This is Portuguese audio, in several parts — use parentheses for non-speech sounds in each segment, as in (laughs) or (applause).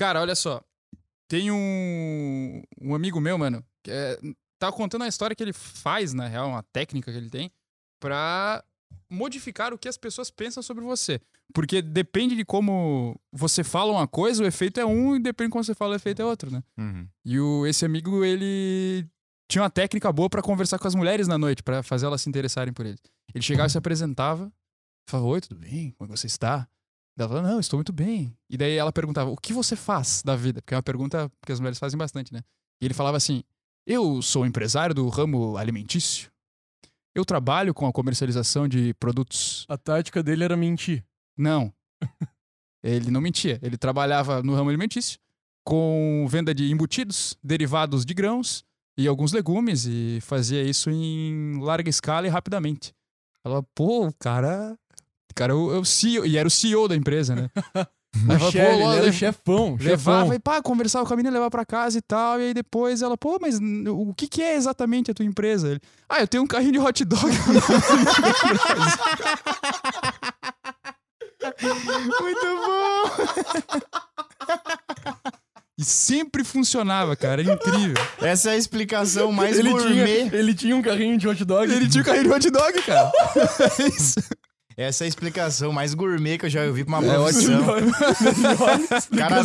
Cara, olha só. Tem um, um amigo meu, mano, que é, tá contando a história que ele faz, na real, uma técnica que ele tem, pra modificar o que as pessoas pensam sobre você. Porque depende de como você fala uma coisa, o efeito é um, e depende de como você fala, o efeito é outro, né? Uhum. E o, esse amigo, ele tinha uma técnica boa pra conversar com as mulheres na noite, pra fazer elas se interessarem por ele. Ele chegava e se apresentava, falava: Oi, tudo bem? Como é que você está? Ela falava: Não, estou muito bem. E daí ela perguntava: O que você faz da vida? Porque é uma pergunta que as mulheres fazem bastante, né? E ele falava assim: Eu sou empresário do ramo alimentício. Eu trabalho com a comercialização de produtos. A tática dele era mentir. Não. (laughs) ele não mentia. Ele trabalhava no ramo alimentício com venda de embutidos, derivados de grãos e alguns legumes e fazia isso em larga escala e rapidamente. Ela, pô, o cara. Cara o, é o CEO, e era o CEO da empresa, né? (laughs) O fala, chefe, pô, ele era o chefão, Levava chefão. e pá, conversava com a menina, levava pra casa e tal. E aí depois ela, pô, mas o que, que é exatamente a tua empresa? Ele, ah, eu tenho um carrinho de hot dog. (laughs) Muito bom! e sempre funcionava, cara. Era incrível. Essa é a explicação mais Ele tinha, gourmet. ele tinha um carrinho de hot dog. Ele tinha um carrinho de hot dog, cara. (laughs) É isso. Essa é a explicação mais gourmet que eu já ouvi pra uma É profissão. (laughs) O cara,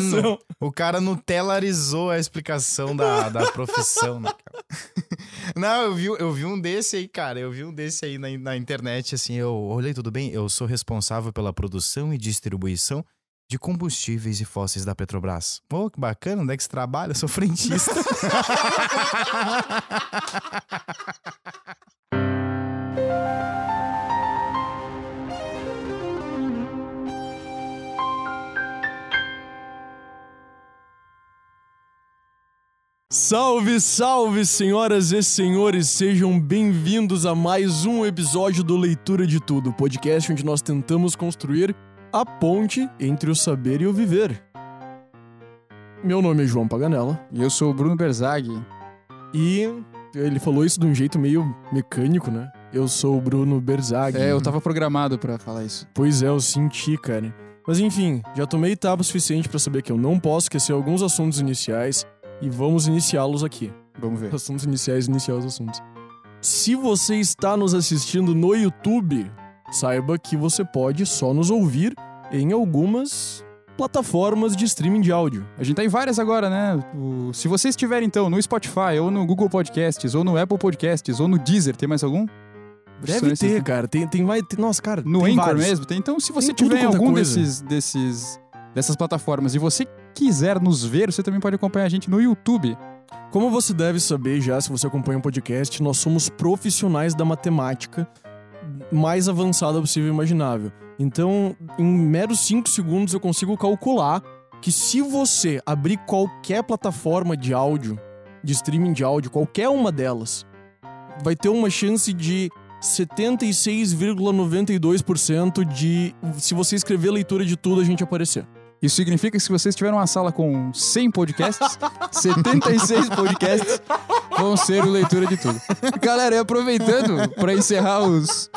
o cara nutelarizou a explicação da, da profissão, né, cara? (laughs) Não, eu vi, eu vi um desse aí, cara. Eu vi um desse aí na, na internet, assim. Eu olhei, tudo bem? Eu sou responsável pela produção e distribuição de combustíveis e fósseis da Petrobras. Pô, que bacana, onde é que você trabalha? Eu sou frentista. (laughs) Salve, salve, senhoras e senhores, sejam bem-vindos a mais um episódio do Leitura de Tudo, podcast onde nós tentamos construir a ponte entre o saber e o viver. Meu nome é João Paganella E eu sou o Bruno Berzag. e ele falou isso de um jeito meio mecânico, né? Eu sou o Bruno Berzag. É, eu tava programado pra falar isso. Pois é, eu senti, cara. Mas enfim, já tomei etapa suficiente pra saber que eu não posso esquecer alguns assuntos iniciais e vamos iniciá-los aqui. Vamos ver. Assuntos iniciais, iniciar os assuntos. Se você está nos assistindo no YouTube, saiba que você pode só nos ouvir em algumas plataformas de streaming de áudio. A gente tá em várias agora, né? O- Se você estiver, então, no Spotify, ou no Google Podcasts, ou no Apple Podcasts, ou no Deezer, tem mais algum? Deve ter, cara. Tem, tem mais. tem- nossa, cara. No tem Anchor vários. mesmo? Tem. Então, se você Tem tiver em é algum coisa. desses, desses, dessas plataformas e você quiser nos ver, você também pode acompanhar a gente no YouTube. Como você deve saber já, se você acompanha o podcast, nós somos profissionais da matemática mais avançada possível imaginável. Então, em meros 5 segundos eu consigo calcular que se você abrir qualquer plataforma de áudio, de streaming de áudio, qualquer uma delas, vai ter uma chance de 76,92% de se você escrever leitura de tudo a gente aparecer. Isso significa que se você estiver numa sala com 100 podcasts, (laughs) 76 podcasts vão ser o leitura de tudo. Galera, e aproveitando para encerrar os,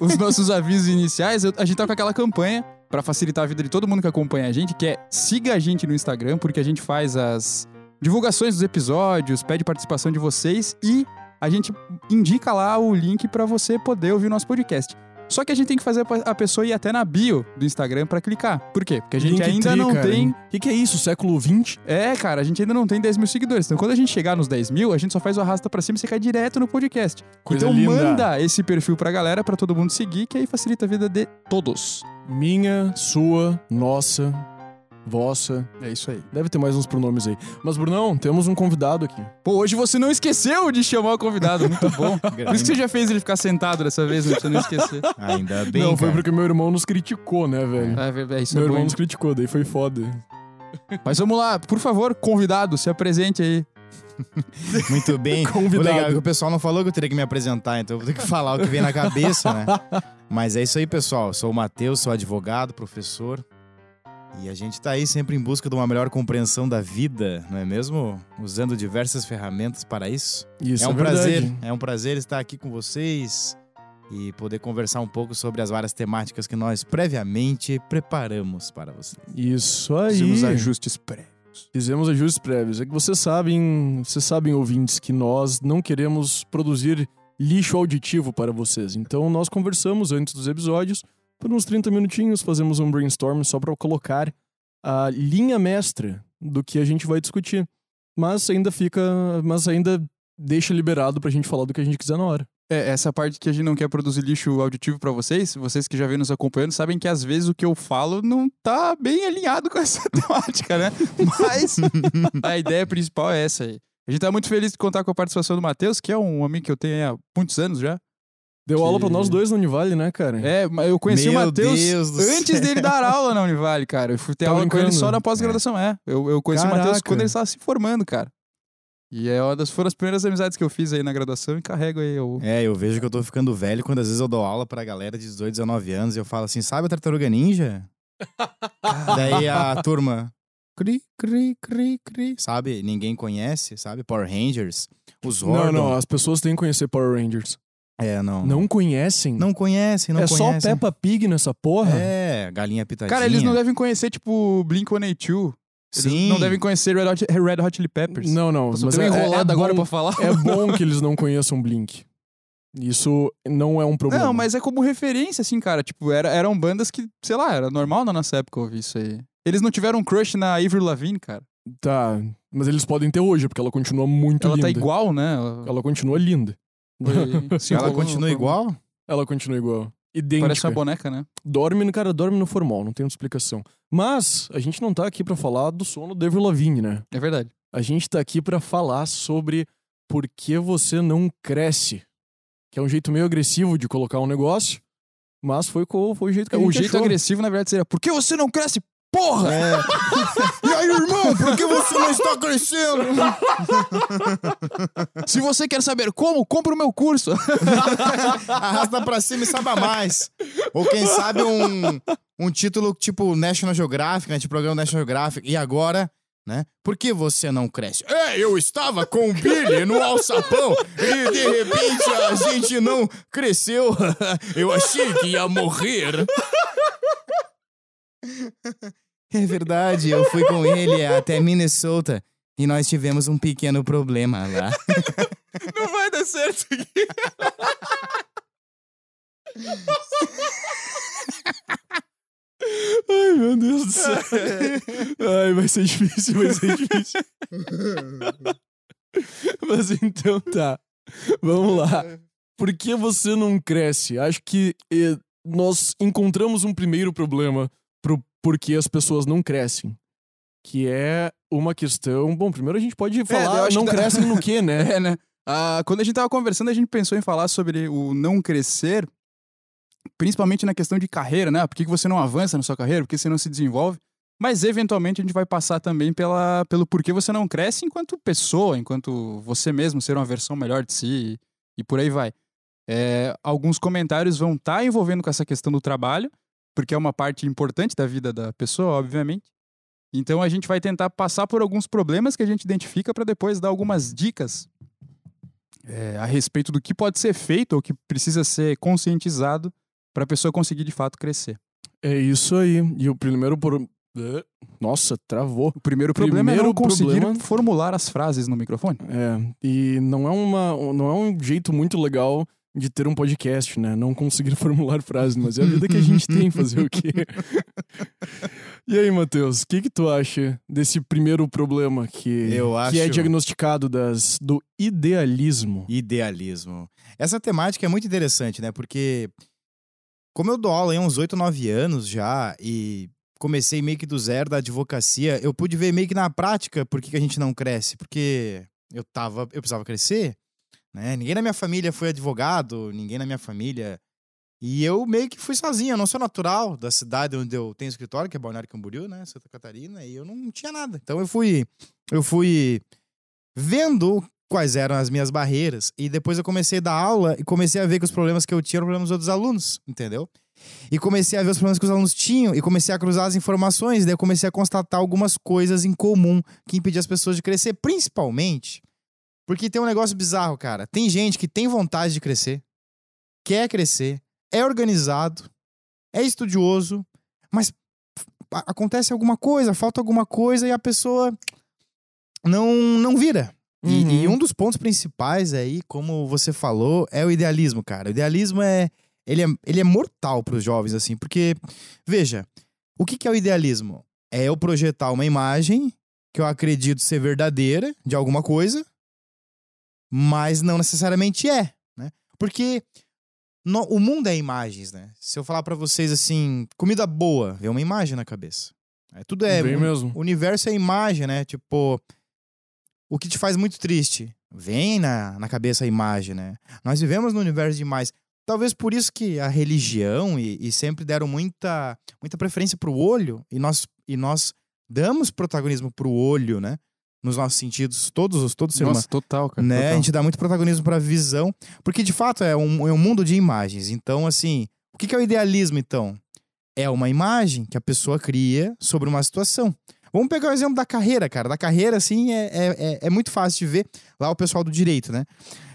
os nossos avisos iniciais, eu- a gente tá com aquela campanha para facilitar a vida de todo mundo que acompanha a gente, que é siga a gente no Instagram, porque a gente faz as divulgações dos episódios, pede participação de vocês e a gente indica lá o link para você poder ouvir o nosso podcast. Só que a gente tem que fazer a pessoa ir até na bio do Instagram para clicar. Por quê? Porque a gente Linktree, ainda não cara. tem O que, que é isso? Século 20? é, cara, a gente ainda não tem 10 mil seguidores. Então, quando a gente chegar nos 10 mil, a gente só faz o arrasta pra cima e você cai direto no podcast. Coisa então, linda. manda esse perfil pra galera, pra todo mundo seguir, que aí facilita a vida de todos. Minha, sua, nossa, vossa. É isso aí. Deve ter mais uns pronomes aí. Mas, Brunão, temos um convidado aqui. Pô, hoje você não esqueceu de chamar o convidado. Muito (laughs) bom. Por isso que você já fez ele ficar sentado dessa vez, né? Pra você não esquecer. (laughs) Ainda bem, não, foi cara. porque meu irmão nos criticou, né, velho? É, é, isso Meu é irmão bom. nos criticou, daí foi foda. Mas vamos lá, por favor, convidado, se apresente aí. (laughs) Muito bem. Convidado. O legal é que o pessoal não falou que eu teria que me apresentar, então eu vou ter que falar o que vem na cabeça, né? Mas é isso aí, pessoal. Sou o Matheus, sou advogado, professor. E a gente tá aí sempre em busca de uma melhor compreensão da vida, não é mesmo? Usando diversas ferramentas para isso. Isso é um verdade. prazer, é um prazer estar aqui com vocês e poder conversar um pouco sobre as várias temáticas que nós previamente preparamos para vocês. Isso aí. Fizemos ajustes prévios. prévios. Fizemos ajustes prévios. É que vocês sabem, vocês sabem, ouvintes, que nós não queremos produzir lixo auditivo para vocês. Então nós conversamos antes dos episódios, por uns 30 minutinhos, fazemos um brainstorm só para colocar a linha mestra do que a gente vai discutir. Mas ainda fica, mas ainda deixa liberado pra gente falar do que a gente quiser na hora. É, essa parte que a gente não quer produzir lixo auditivo pra vocês, vocês que já vêm nos acompanhando, sabem que às vezes o que eu falo não tá bem alinhado com (laughs) essa temática, né? Mas a ideia principal é essa aí. A gente tá muito feliz de contar com a participação do Matheus, que é um amigo que eu tenho há muitos anos já. Deu Que- aula pra nós dois no Univale, né, cara? É, mas eu conheci o Meu Matheus Deus do antes dele dar aula na Univale, cara. Eu fui ter Tá aula com ele brincando? só na pós-graduação, é. Eu, eu conheci o Matheus Caraca. quando ele estava se formando, cara. E é uma das, foram as primeiras amizades que eu fiz aí na graduação e carrego aí o... É, eu vejo que eu tô ficando velho quando às vezes eu dou aula pra galera de 18, 19 anos e eu falo assim, sabe a Tartaruga Ninja? (laughs) Daí a turma, cri, cri, cri, cri, sabe? Ninguém conhece, sabe? Power Rangers, os não, Zordon. não, as pessoas têm que conhecer Power Rangers. É, não. Não conhecem? Não conhecem, não é só conhecem. Peppa Pig nessa porra? É, galinha pitadinha. Cara, eles não devem conhecer, tipo, Blink-182. Eles Sim. não devem conhecer Red Hot, Red Hot Chili Peppers. Não, não. Mas eu tô é, enrolado é agora bom, pra falar. É (laughs) bom que eles não conheçam Blink. Isso não é um problema. Não, mas é como referência, assim, cara. Tipo, era, eram bandas que, sei lá, era normal na nossa época ouvir isso aí. Eles não tiveram um crush na Avril Lavigne, cara. Tá. Mas eles podem ter hoje, porque ela continua muito Ela linda. tá igual, né? Ela, Ela continua linda. (laughs) Ela continua igual? Ela continua igual. Idêntica. Parece uma boneca, né? Dorme, no- cara, dorme no formal, não tem outra explicação. Mas a gente não tá aqui pra falar do sono da Avril Lavigne, né? É verdade. A gente tá aqui pra falar sobre por que você não cresce. Que é um jeito meio agressivo de colocar um negócio, mas foi, foi o jeito que a o gente jeito achou. agressivo, na verdade, seria por que você não cresce, porra? É, (laughs) E aí, irmão, por que você não está crescendo? (laughs) Se você quer saber como, compra o meu curso. (laughs) Arrasta pra cima e saiba mais. Ou quem sabe um, um título tipo National Geographic, né? Programa National Geographic. E agora, né? Por que você não cresce? É, eu estava com o Billy no alçapão e de repente a gente não cresceu. Eu achei que ia morrer. É verdade, eu fui com ele até Minnesota e nós tivemos um pequeno problema lá. (laughs) não vai dar certo aqui. Ai, meu Deus do céu. (laughs) Ai, vai ser difícil, vai ser difícil. Mas então tá. Vamos lá. Por que você não cresce? Acho que eh, nós encontramos um primeiro problema pro porquê as pessoas não crescem. Que é uma questão. Bom, primeiro a gente pode eu falar acho não dá- crescem no quê, né? (laughs) É, né? Ah, quando a gente tava conversando, a gente pensou em falar sobre o não crescer, principalmente na questão de carreira, né? Por que você não avança na sua carreira? Por que você não se desenvolve? Mas, eventualmente, a gente vai passar também pela, pelo porquê você não cresce enquanto pessoa, enquanto você mesmo ser uma versão melhor de si e, e por aí vai. É, alguns comentários vão estar envolvendo com essa questão do trabalho, porque é uma parte importante da vida da pessoa, obviamente. Então a gente vai tentar passar por alguns problemas que a gente identifica para depois dar algumas dicas é, a respeito do que pode ser feito ou que precisa ser conscientizado para a pessoa conseguir de fato crescer. É isso aí. E o primeiro. Por... Eh, Nossa, travou. O primeiro problema é Primeiro não conseguir problema- formular as frases no microfone. É, e não é, uma, não é um jeito muito legal de ter um podcast, né? Não conseguir (laughs) formular frases, mas é a vida que a gente tem, fazer o quê? (laughs) e aí, Matheus, o que que tu acha desse primeiro problema que, Eu que é acho- diagnosticado das, do idealismo? Idealismo. Essa temática é muito interessante, né? Porque como eu dou aula há uns 8, 9 anos já e comecei meio que do zero da advocacia, eu pude ver meio que na prática por que, que a gente não cresce. Porque eu tava, eu precisava crescer, né? Ninguém na minha família foi advogado, ninguém na minha família. E eu meio que fui sozinho, eu não sou natural da cidade onde eu tenho escritório, que é Balneário Camboriú, né, Santa Catarina, e eu não tinha nada. Então eu fui eu fui vendo quais eram as minhas barreiras e depois eu comecei a dar aula e comecei a ver que os problemas que eu tinha eram problemas dos outros alunos, entendeu? E comecei a ver os problemas que os alunos tinham e comecei a cruzar as informações, daí eu comecei a constatar algumas coisas em comum que impediam as pessoas de crescer, principalmente porque tem um negócio bizarro, cara. Tem gente que tem vontade de crescer, quer crescer, é organizado, é estudioso, mas acontece alguma coisa, falta alguma coisa e a pessoa não, não vira. E, Uhum. e um dos pontos principais aí, como você falou, é o idealismo, cara. O idealismo é. Ele é, ele é mortal pros jovens, assim, porque, veja, o que, que é o idealismo? É eu projetar uma imagem que eu acredito ser verdadeira de alguma coisa, mas não necessariamente é, né? Porque no- o mundo é imagens, né? Se eu falar pra vocês assim, comida boa, vem uma imagem na cabeça. É, tudo é. Bem mesmo. O universo é imagem, né? Tipo, o que te faz muito triste? Vem na, na cabeça a imagem, né? Nós vivemos no universo de imagens. Talvez por isso que a religião e, e sempre deram muita, muita preferência pro olho e nós, e nós damos protagonismo pro olho, né? Nos nossos sentidos, todos os todo ser humano Nossa, total, cara. né? A total. gente dá muito protagonismo pra visão, porque de fato é um, é um mundo de imagens. Então, assim, o que que é o idealismo, então? É uma imagem que a pessoa cria sobre uma situação. Vamos pegar o exemplo da carreira, cara. Da carreira, assim, é, é, é- é muito fácil de ver lá o pessoal do direito, né?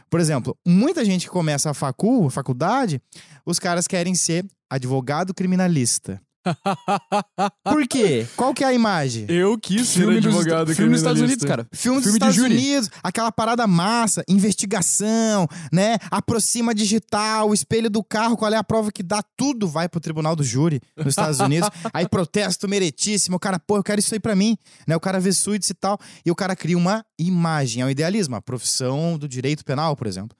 Por exemplo, muita gente que começa a facul, faculdade, os caras querem ser advogado criminalista. (laughs) Por quê? Qual que é a imagem? Eu quis ser Filme, dos, advogado filme dos Estados. Unidos, cara. Filme dos Filme de Estados júri. Unidos, aquela parada massa, investigação, né? Aproxima digital, o espelho do carro, qual é a prova que dá? Tudo vai pro tribunal do júri nos Estados Unidos. (laughs) aí protesto meritíssimo, o cara, pô, eu quero isso aí pra mim, né? O cara vê suítes e tal, e o cara cria uma imagem, é o idealismo, a profissão do direito penal, por exemplo.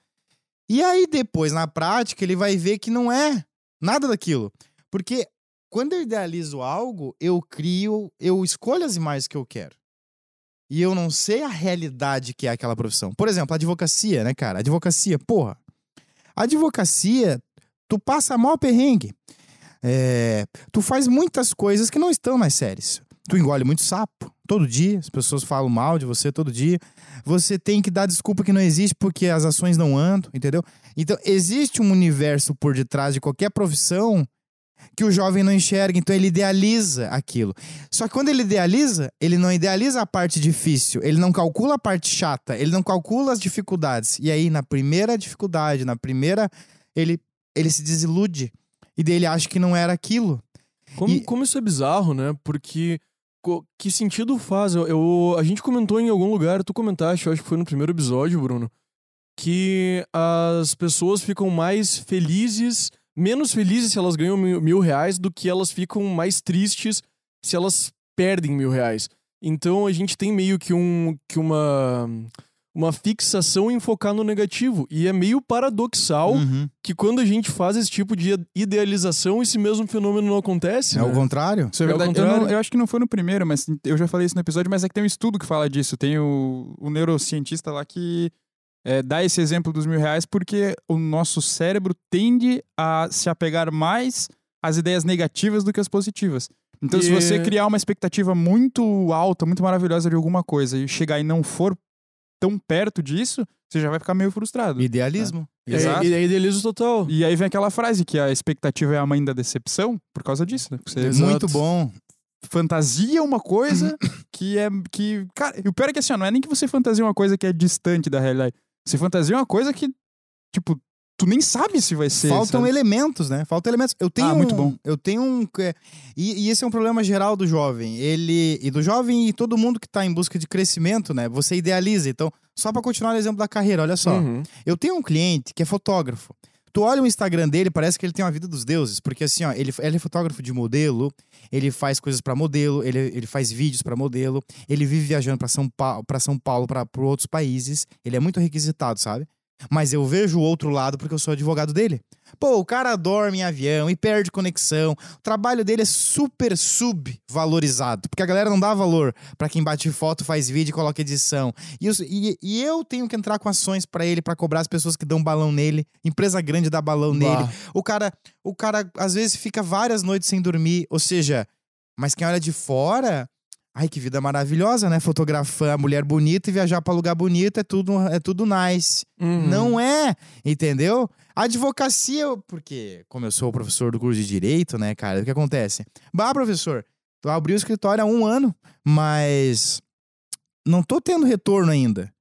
E aí depois, na prática, ele vai ver que não é nada daquilo. Porque quando eu idealizo algo, eu crio, eu escolho as imagens que eu quero. E eu não sei a realidade que é aquela profissão. Por exemplo, a advocacia, né, cara? Advocacia, porra. Advocacia, tu passa mal perrengue. É, tu faz muitas coisas que não estão nas séries. Tu engole muito sapo todo dia, as pessoas falam mal de você todo dia. Você tem que dar desculpa que não existe porque as ações não andam, entendeu? Então, existe um universo por detrás de qualquer profissão que o jovem não enxerga, então ele idealiza aquilo. Só que quando ele idealiza, ele não idealiza a parte difícil, ele não calcula a parte chata, ele não calcula as dificuldades. E aí, na primeira dificuldade, na primeira, ele, ele se desilude. E daí ele acha que não era aquilo. Como, E- como isso é bizarro, né? Porque que sentido faz? Eu, eu- a gente comentou em algum lugar, tu comentaste, eu acho que foi no primeiro episódio, Bruno, que as pessoas ficam mais felizes, menos felizes se elas ganham mil, mil reais do que elas ficam mais tristes se elas perdem mil reais. Então a gente tem meio que, um, que uma, uma fixação em focar no negativo. E é meio paradoxal Uhum. que quando a gente faz esse tipo de idealização, esse mesmo fenômeno não acontece. É né? o contrário? Isso é É ao verdade. Eu, não- contrário. eu acho que não foi no primeiro, mas eu já falei isso no episódio, mas é que tem um estudo que fala disso. Tem o, o neurocientista lá que é, dá esse exemplo dos mil reais porque o nosso cérebro tende a se apegar mais às ideias negativas do que às positivas. Então, se E- você criar uma expectativa muito alta, muito maravilhosa de alguma coisa e chegar e não for tão perto disso, você já vai ficar meio frustrado. Idealismo. É, Exato. é idealismo total. E aí vem aquela frase que a expectativa é a mãe da decepção por causa disso, né? Você Exato. Muito bom. fantasia uma coisa que é. que Cara, e o pior é que assim, ó, não é nem que você fantasia uma coisa que é distante da realidade. Você fantasia uma coisa que, tipo, tu nem sabe se vai ser. Faltam sabe? elementos, né? Faltam elementos. Eu tenho Ah, muito um- bom. Eu tenho um. é, E, e esse é um problema geral do jovem. Ele. E do jovem e todo mundo que tá em busca de crescimento, né? Você idealiza. Então, só pra continuar no exemplo da carreira, olha só. Uhum. Eu tenho um cliente que é fotógrafo. Tu olha o Instagram dele, parece que ele tem uma vida dos deuses, porque assim, ó, ele, ele é fotógrafo de modelo, ele faz coisas pra modelo, ele, ele faz vídeos pra modelo, ele vive viajando pra São Paulo, para São Paulo, para outros países. Ele é muito requisitado, sabe? Mas eu vejo o outro lado porque eu sou advogado dele. Pô, o cara dorme em avião e perde conexão. O trabalho dele é super subvalorizado, porque a galera não dá valor pra quem bate foto, faz vídeo e coloca edição. E, os- e- e eu tenho que entrar com ações pra ele, pra cobrar as pessoas que dão balão nele. Empresa grande dá balão nele. Bah. O cara, o cara às vezes fica várias noites sem dormir, ou seja, mas quem olha de fora, ai que vida maravilhosa, né? Fotografar a mulher bonita e viajar pra lugar bonito é tudo é tudo nice. Uhum. Não é, entendeu? Advocacia, porque como eu sou professor do curso de direito, né, cara, o que acontece? Bah, professor, tu abriu o escritório há um ano, mas não tô tendo retorno ainda.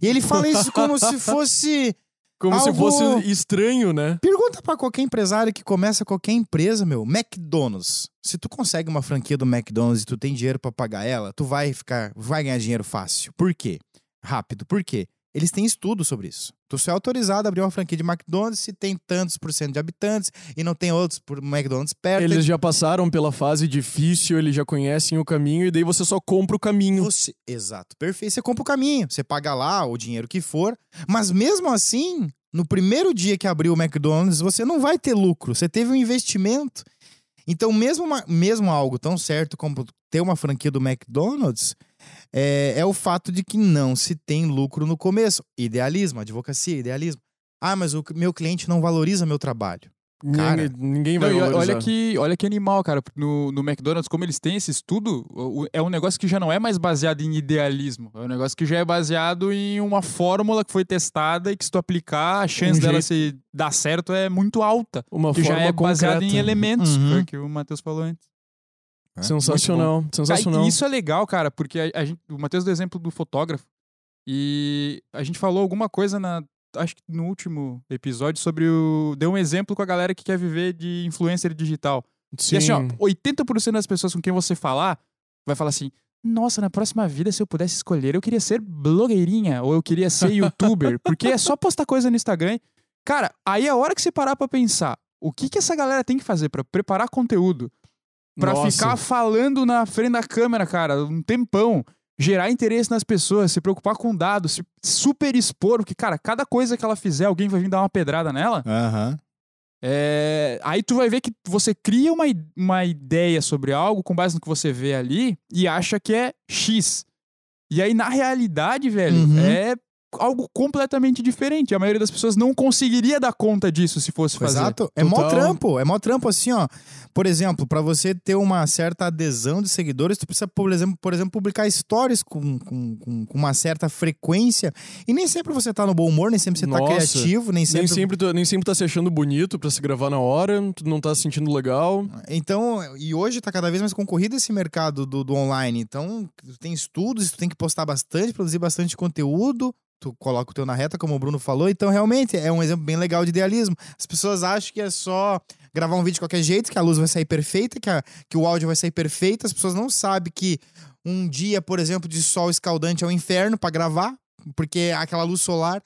E ele fala isso como se (laughs) fosse Como se Algo- fosse estranho, né? Pergunta pra qualquer empresário que começa qualquer empresa, meu. McDonald's. Se tu consegue uma franquia do McDonald's e tu tem dinheiro pra pagar ela, tu vai ficar, vai ganhar dinheiro fácil. Por quê? Rápido. Por quê? Eles têm estudo sobre isso. Tu só é autorizado a abrir uma franquia de McDonald's se tem tantos por cento de habitantes e não tem outros por McDonald's perto. Eles já passaram pela fase difícil, eles já conhecem o caminho e daí você só compra o caminho. Você, exato, perfeito. Você compra o caminho, você paga lá o dinheiro que for, mas mesmo assim, no primeiro dia que abriu o McDonald's, você não vai ter lucro, você teve um investimento. Então, mesmo, uma- mesmo algo tão certo como ter uma franquia do McDonald's, é, é o fato de que não se tem lucro no começo. Idealismo, advocacia, idealismo. Ah, mas o meu cliente não valoriza meu trabalho. Cara, ninguém, ninguém Não, vai valorizar. olha que, olha que animal, cara. No, no McDonald's, como eles têm esse estudo, é um negócio que já não é mais baseado em idealismo. É um negócio que já é baseado em uma fórmula que foi testada e que se tu aplicar, a chance Um dela jeito- se dar certo é muito alta. Uma que já é concreta. em elementos, Uhum. foi o que o Matheus falou antes. É, Sensacional, sensacional. e isso é legal, cara, porque a, a gente, o Matheus deu exemplo do fotógrafo. E a gente falou alguma coisa na. Acho que no último episódio sobre o. Deu um exemplo com a galera que quer viver de influencer digital. Sim. E assim, ó, 80% das pessoas com quem você falar vai falar assim: Nossa, na próxima vida, se eu pudesse escolher, eu queria ser blogueirinha ou eu queria ser youtuber, (laughs) porque é só postar coisa no Instagram. Cara, aí a hora que você parar pra pensar, o que que essa galera tem que fazer pra preparar conteúdo, pra Nossa. ficar falando na frente da câmera, cara, um tempão, gerar interesse nas pessoas, se preocupar com dados, se super expor, porque, cara, cada coisa que ela fizer, alguém vai vir dar uma pedrada nela. Aham. É, Aí tu vai ver que você cria uma, uma ideia sobre algo com base no que você vê ali e acha que é X. E aí, na realidade, velho, Uhum. é algo completamente diferente. A maioria das pessoas não conseguiria dar conta disso se fosse fazer. Exato. É mó Total. trampo. É mó trampo assim, ó. Por exemplo, pra você ter uma certa adesão de seguidores, tu precisa, por exemplo, por exemplo publicar stories com, com, com, com uma certa frequência. E nem sempre você tá no bom humor, nem sempre você tá Nossa. criativo, nem sempre. Nem sempre, tu, nem sempre tá se achando bonito pra se gravar na hora, tu não tá se sentindo legal. Então, e hoje tá cada vez mais concorrido esse mercado do, do online. Então, tu tem estudos, tu tem que postar bastante, produzir bastante conteúdo. Tu coloca o teu na reta, como o Bruno falou. Então, realmente, é um exemplo bem legal de idealismo. As pessoas acham que é só gravar um vídeo de qualquer jeito, que a luz vai sair perfeita, que, a- que o áudio vai sair perfeito. As pessoas não sabem que um dia, por exemplo, de sol escaldante é um inferno pra gravar, porque aquela luz solar.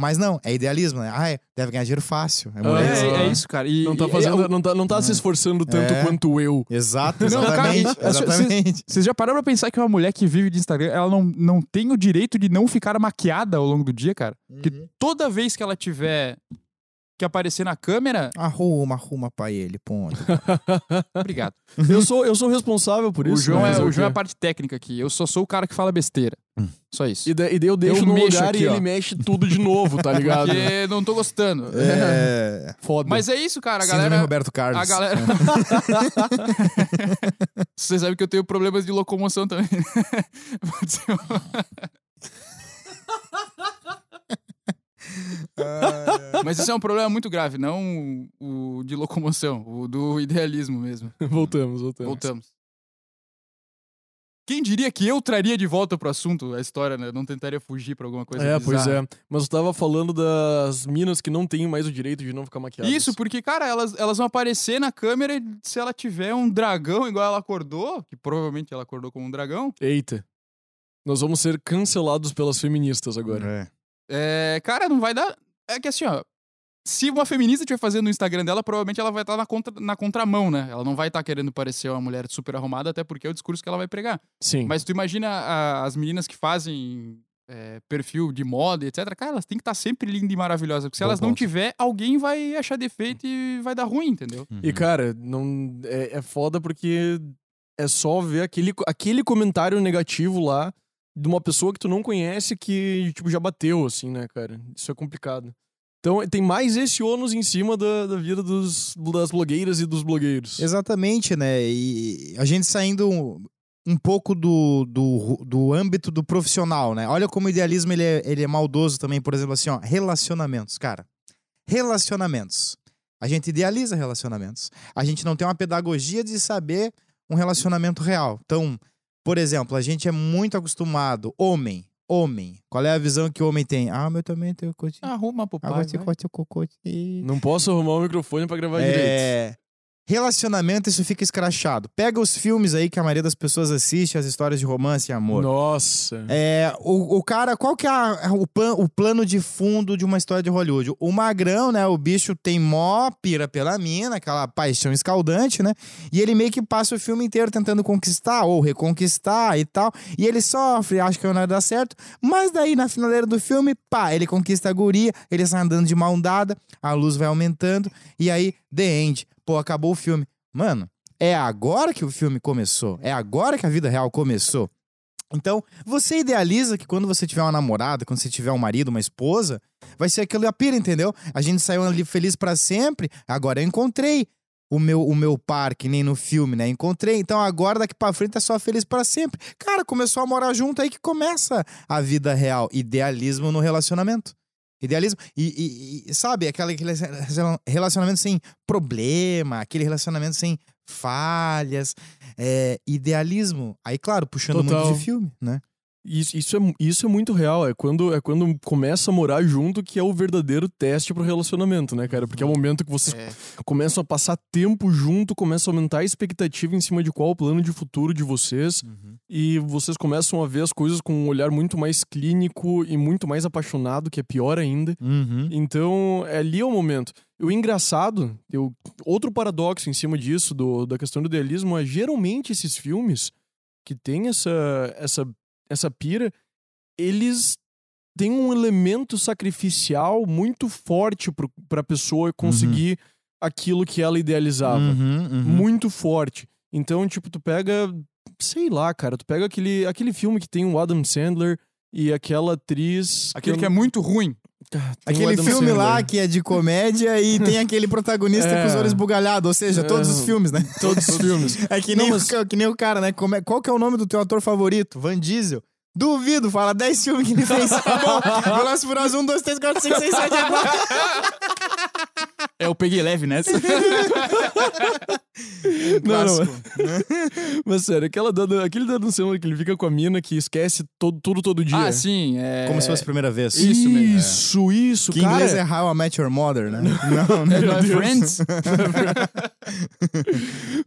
Mas não, é idealismo, né? Ah, é, deve ganhar dinheiro fácil. É moleza. É, é isso, cara. E, Não tá fazendo, é- não tá, não tá se esforçando tanto É. quanto eu. Exato, (laughs) Não, cara, exatamente. exatamente. Vocês já pararam pra pensar que uma mulher que vive de Instagram, ela não, não tem o direito de não ficar maquiada ao longo do dia, cara? Que toda vez que ela tiver que aparecer na câmera, Arruma, arruma pra ele, ponto. (laughs) obrigado. Eu sou, eu sou responsável por O isso. João, né? é, o quê? João é a parte técnica aqui. Eu só sou o cara que fala besteira. Só isso. E daí, e daí eu deixo Eu no lugar aqui, e ó. ele mexe tudo de novo, tá ligado? Porque não tô gostando. É. (laughs) Foda. Mas é isso, cara. A Síndrome galera. Roberto Carlos. A galera. (laughs) Você sabe que eu tenho problemas de locomoção também. Mas isso é um problema muito grave, não o de locomoção, o do idealismo mesmo. voltamos, voltamos. Voltamos. Quem diria que eu traria de volta pro assunto a história, né? Não tentaria fugir pra alguma coisa É, pois bizarra. é. Mas eu tava falando das minas que não têm mais o direito de não ficar maquiadas. Isso, porque, cara, elas, elas vão aparecer na câmera e se ela tiver um dragão igual ela acordou, que provavelmente ela acordou com um dragão, Eita. Nós vamos ser cancelados pelas feministas agora. É. é, cara, não vai dar. É que assim, ó. Se uma feminista estiver fazendo no Instagram dela, provavelmente ela vai estar na, contra, na contramão, né? Ela não vai estar querendo parecer uma mulher super arrumada, até porque é o discurso que ela vai pregar. Sim. Mas tu imagina a- as meninas que fazem é, perfil de moda, etc. Cara, elas têm que estar sempre lindas e maravilhosas. Porque se Bom elas não ponto. tiver, alguém vai achar defeito e vai dar ruim, entendeu? E, cara, não, é, é foda porque é só ver aquele, aquele comentário negativo lá de uma pessoa que tu não conhece que, tipo, já bateu, assim, né, cara? Isso é complicado. Então, tem mais esse ônus em cima da, da vida dos, das blogueiras e dos blogueiros. Exatamente, né? E a gente saindo um, um pouco do, do, do âmbito do profissional, né? Olha como o idealismo ele é, ele é maldoso também, por exemplo, assim, ó, relacionamentos, cara. Relacionamentos. A gente idealiza relacionamentos. A gente não tem uma pedagogia de saber um relacionamento real. Então, por exemplo, a gente é muito acostumado, homem, homem. Qual é a visão que o homem tem? Ah, mas eu também tenho coisa. Arruma pro pai. Agora você corta o cocô. Não posso arrumar o microfone pra gravar direito. Relacionamento, isso fica escrachado. Pega os filmes aí que a maioria das pessoas assiste, as histórias de romance e amor. Nossa. É, o, o cara, qual que é a- o, pan- o plano de fundo de uma história de Hollywood? O magrão, né? O bicho tem mó pira pela mina, aquela paixão escaldante, né? E ele meio que passa o filme inteiro tentando conquistar ou reconquistar e tal. E ele sofre, acha que não vai dar certo. Mas daí, na finaleira do filme, pá, ele conquista a guria, ele sai andando de mão dada, a luz vai aumentando. E aí, The End. Pô, acabou o filme. Mano, é agora que o filme começou. É agora que a vida real começou. Então, você idealiza que quando você tiver uma namorada, quando você tiver um marido, uma esposa, vai ser aquilo a pira, entendeu? A gente saiu ali feliz pra sempre, agora eu encontrei o meu, o meu par, que nem no filme, né? Encontrei, então agora daqui pra frente é só feliz pra sempre. Cara, começou a morar junto aí que começa a vida real. Idealismo no relacionamento. Idealismo. E, e- e, sabe, aquele, aquele relacionamento sem problema, aquele relacionamento sem falhas. É, idealismo. Aí, claro, puxando Total. muito de filme, né? Isso, isso, é, isso é muito real. É quando, é quando começa a morar junto que é o verdadeiro teste pro relacionamento, né, cara? Porque é o momento que vocês É. começam a passar tempo junto, começam a aumentar a expectativa em cima de qual o plano de futuro de vocês. E vocês começam a ver as coisas com um olhar muito mais clínico e muito mais apaixonado, que é pior ainda. Uhum. Então, é ali é o momento. O engraçado, eu, outro paradoxo em cima disso, do, da questão do idealismo, é geralmente esses filmes que têm essa, essa, essa pira, eles têm um elemento sacrificial muito forte pro, pra pessoa conseguir aquilo que ela idealizava. Uhum, uhum. Muito forte. Então, tipo, tu pega. Sei lá, cara, tu pega aquele, aquele filme que tem o Adam Sandler e aquela atriz. Aquele que eu- é muito ruim. O Aquele Adam filme lá que é de comédia e tem (laughs) aquele protagonista É. com os olhos bugalhados, ou seja, todos É. os filmes, né? Todos os (laughs) filmes. É que Não, nem, mas- o, que nem o cara, né? Como é- qual que é o nome do teu ator favorito? Van Diesel. Duvido, fala 10 filmes que ele fez. (laughs) Tá bom. Velozes Furiosos 1, 2, 3, 4, 5, 6, 7, 8, 9. É, eu peguei leve nessa. (laughs) Não, não, Clássico. (laughs) Mas sério, aquela dando, aquele Sandler que ele fica com a mina que esquece todo, tudo todo dia. ah, sim. É... Como se fosse a primeira vez. Isso mesmo, é. Isso, isso, Que em cara. inglês é How I Met Your Mother, né? (laughs) Não, né? É, não é. Friends?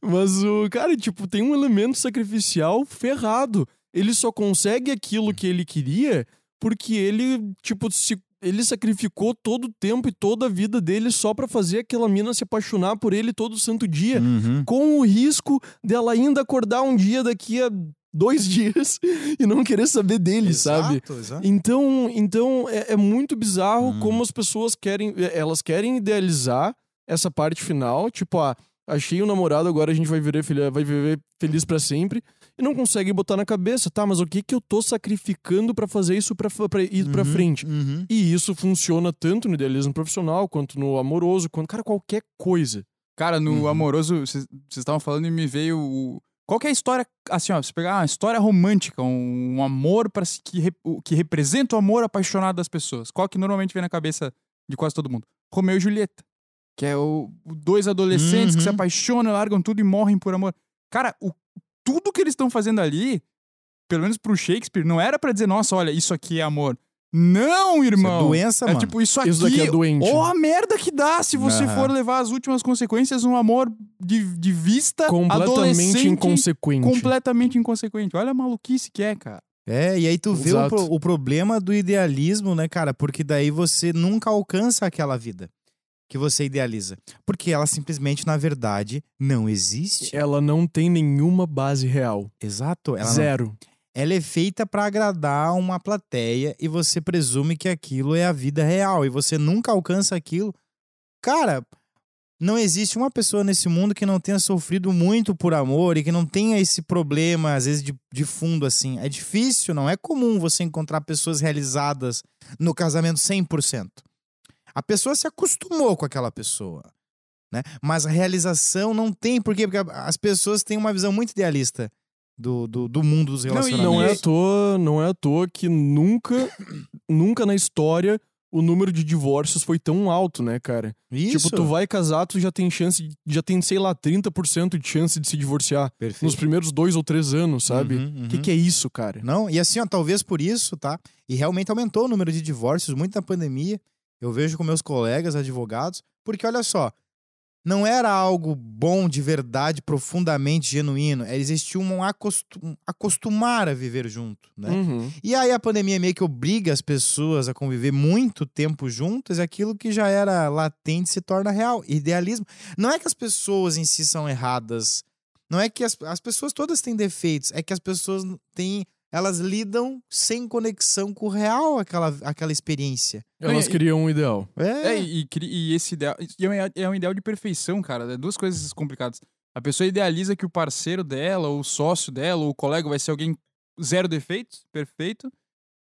Mas o cara, tipo, tem um elemento sacrificial ferrado. Ele só consegue aquilo que ele queria porque ele, tipo, se ele sacrificou todo o tempo e toda a vida dele só pra fazer aquela mina se apaixonar por ele todo santo dia, Uhum. com o risco dela ainda acordar um dia daqui a dois (laughs) dias e não querer saber dele, sabe? Exato, exato. Então, então é, é muito bizarro Hum. como as pessoas querem. é, Elas querem idealizar essa parte final, tipo, ah, achei um namorado, agora a gente vai viver, vai viver feliz pra sempre. E não conseguem botar na cabeça, tá, mas o que que eu tô sacrificando pra fazer isso pra ir pra Uhum, frente? uhum. E isso funciona tanto no idealismo profissional, quanto no amoroso, quanto, cara, qualquer coisa. Cara, no Uhum. amoroso, vocês estavam falando e me veio o. Qual que é a história, assim, ó, você pegar uma história romântica, um, um amor para que, re- o- que representa o amor apaixonado das pessoas. Qual que normalmente vem na cabeça de quase todo mundo? Romeu e Julieta. Que é o, dois adolescentes que se Uhum. apaixonam, largam tudo e morrem por amor. Cara, o, tudo que eles estão fazendo ali, pelo menos pro Shakespeare, não era pra dizer, nossa, olha, isso aqui é amor. Não, Isso é irmão. doença, É mano. tipo, isso aqui. Isso daqui é doente. Ó, a merda que dá se você Aham. for levar as últimas consequências, um amor de, de vista Completamente inconsequente. completamente inconsequente. Olha a maluquice que é, cara. É, e aí tu vê o, o problema do idealismo, né, cara? Porque daí você nunca alcança aquela vida que você idealiza. Porque ela simplesmente, na verdade, não existe. Ela não tem nenhuma base real. Exato. Ela, não- Zero. ela é feita pra agradar uma plateia e você presume que aquilo é a vida real e você nunca alcança aquilo. Cara, não existe uma pessoa nesse mundo que não tenha sofrido muito por amor e que não tenha esse problema, às vezes, de, de fundo, assim. É difícil, não é comum você encontrar pessoas realizadas no casamento 100%. A pessoa se acostumou com aquela pessoa, né? Mas a realização não tem, por quê? Porque as pessoas têm uma visão muito idealista do, do, do mundo dos relacionamentos. Não é à toa, não é à toa que nunca, (coughs) nunca na história o número de divórcios foi tão alto, né, cara? Isso. Tipo, tu vai casar, tu já tem chance, já tem, sei lá, 30% de chance de se divorciar Perfeito. nos primeiros dois ou três anos, sabe? O Uhum, uhum. que, que é isso, cara? Não, e assim, ó, talvez por isso, tá? E realmente aumentou o número de divórcios muito na pandemia. Eu vejo com meus colegas advogados, porque olha só, não era algo bom de verdade, profundamente genuíno. Era existia um acostu- um acostumar a viver junto, né? Uhum. E aí a pandemia meio que obriga as pessoas a conviver muito tempo juntas, e aquilo que já era latente se torna real. Idealismo. Não é que as pessoas em si são erradas. Não é que as, as pessoas todas têm defeitos, é que as pessoas têm. Elas lidam sem conexão com o real, aquela, aquela experiência. Elas E- criam um ideal. É, e, cri- e esse ideal. e é um- é um ideal de perfeição, cara. É duas coisas complicadas. A pessoa idealiza que o parceiro dela, ou o sócio dela, ou o colega vai ser alguém zero defeitos, perfeito.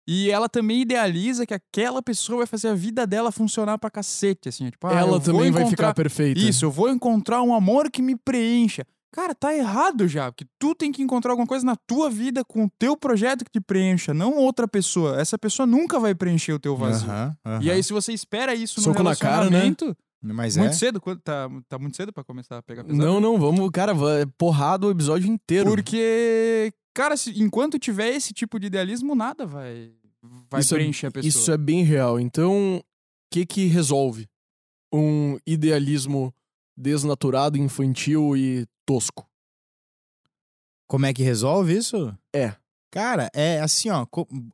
E ela também idealiza que aquela pessoa vai fazer a vida dela funcionar pra cacete, assim. Tipo, ah, Ela também vai ficar perfeita. Isso, eu vou encontrar um amor que me preencha. Cara, tá errado já, porque tu tem que encontrar alguma coisa na tua vida com o teu projeto que te preencha, não outra pessoa. Essa pessoa nunca vai preencher o teu vazio. Aham, aham. E aí, se você espera isso no Soco na cara, né? relacionamento, Mas muito é. cedo, tá, tá muito cedo pra começar a pegar pesado. Não, não, vamos, cara, vai porrada o episódio inteiro. Porque, cara, se- enquanto tiver esse tipo de idealismo, nada vai, vai Isso é- preencher a pessoa. Isso é bem real. Então, o que que resolve um idealismo desnaturado, infantil e tosco? Como é que resolve isso? É. Cara, é assim, ó.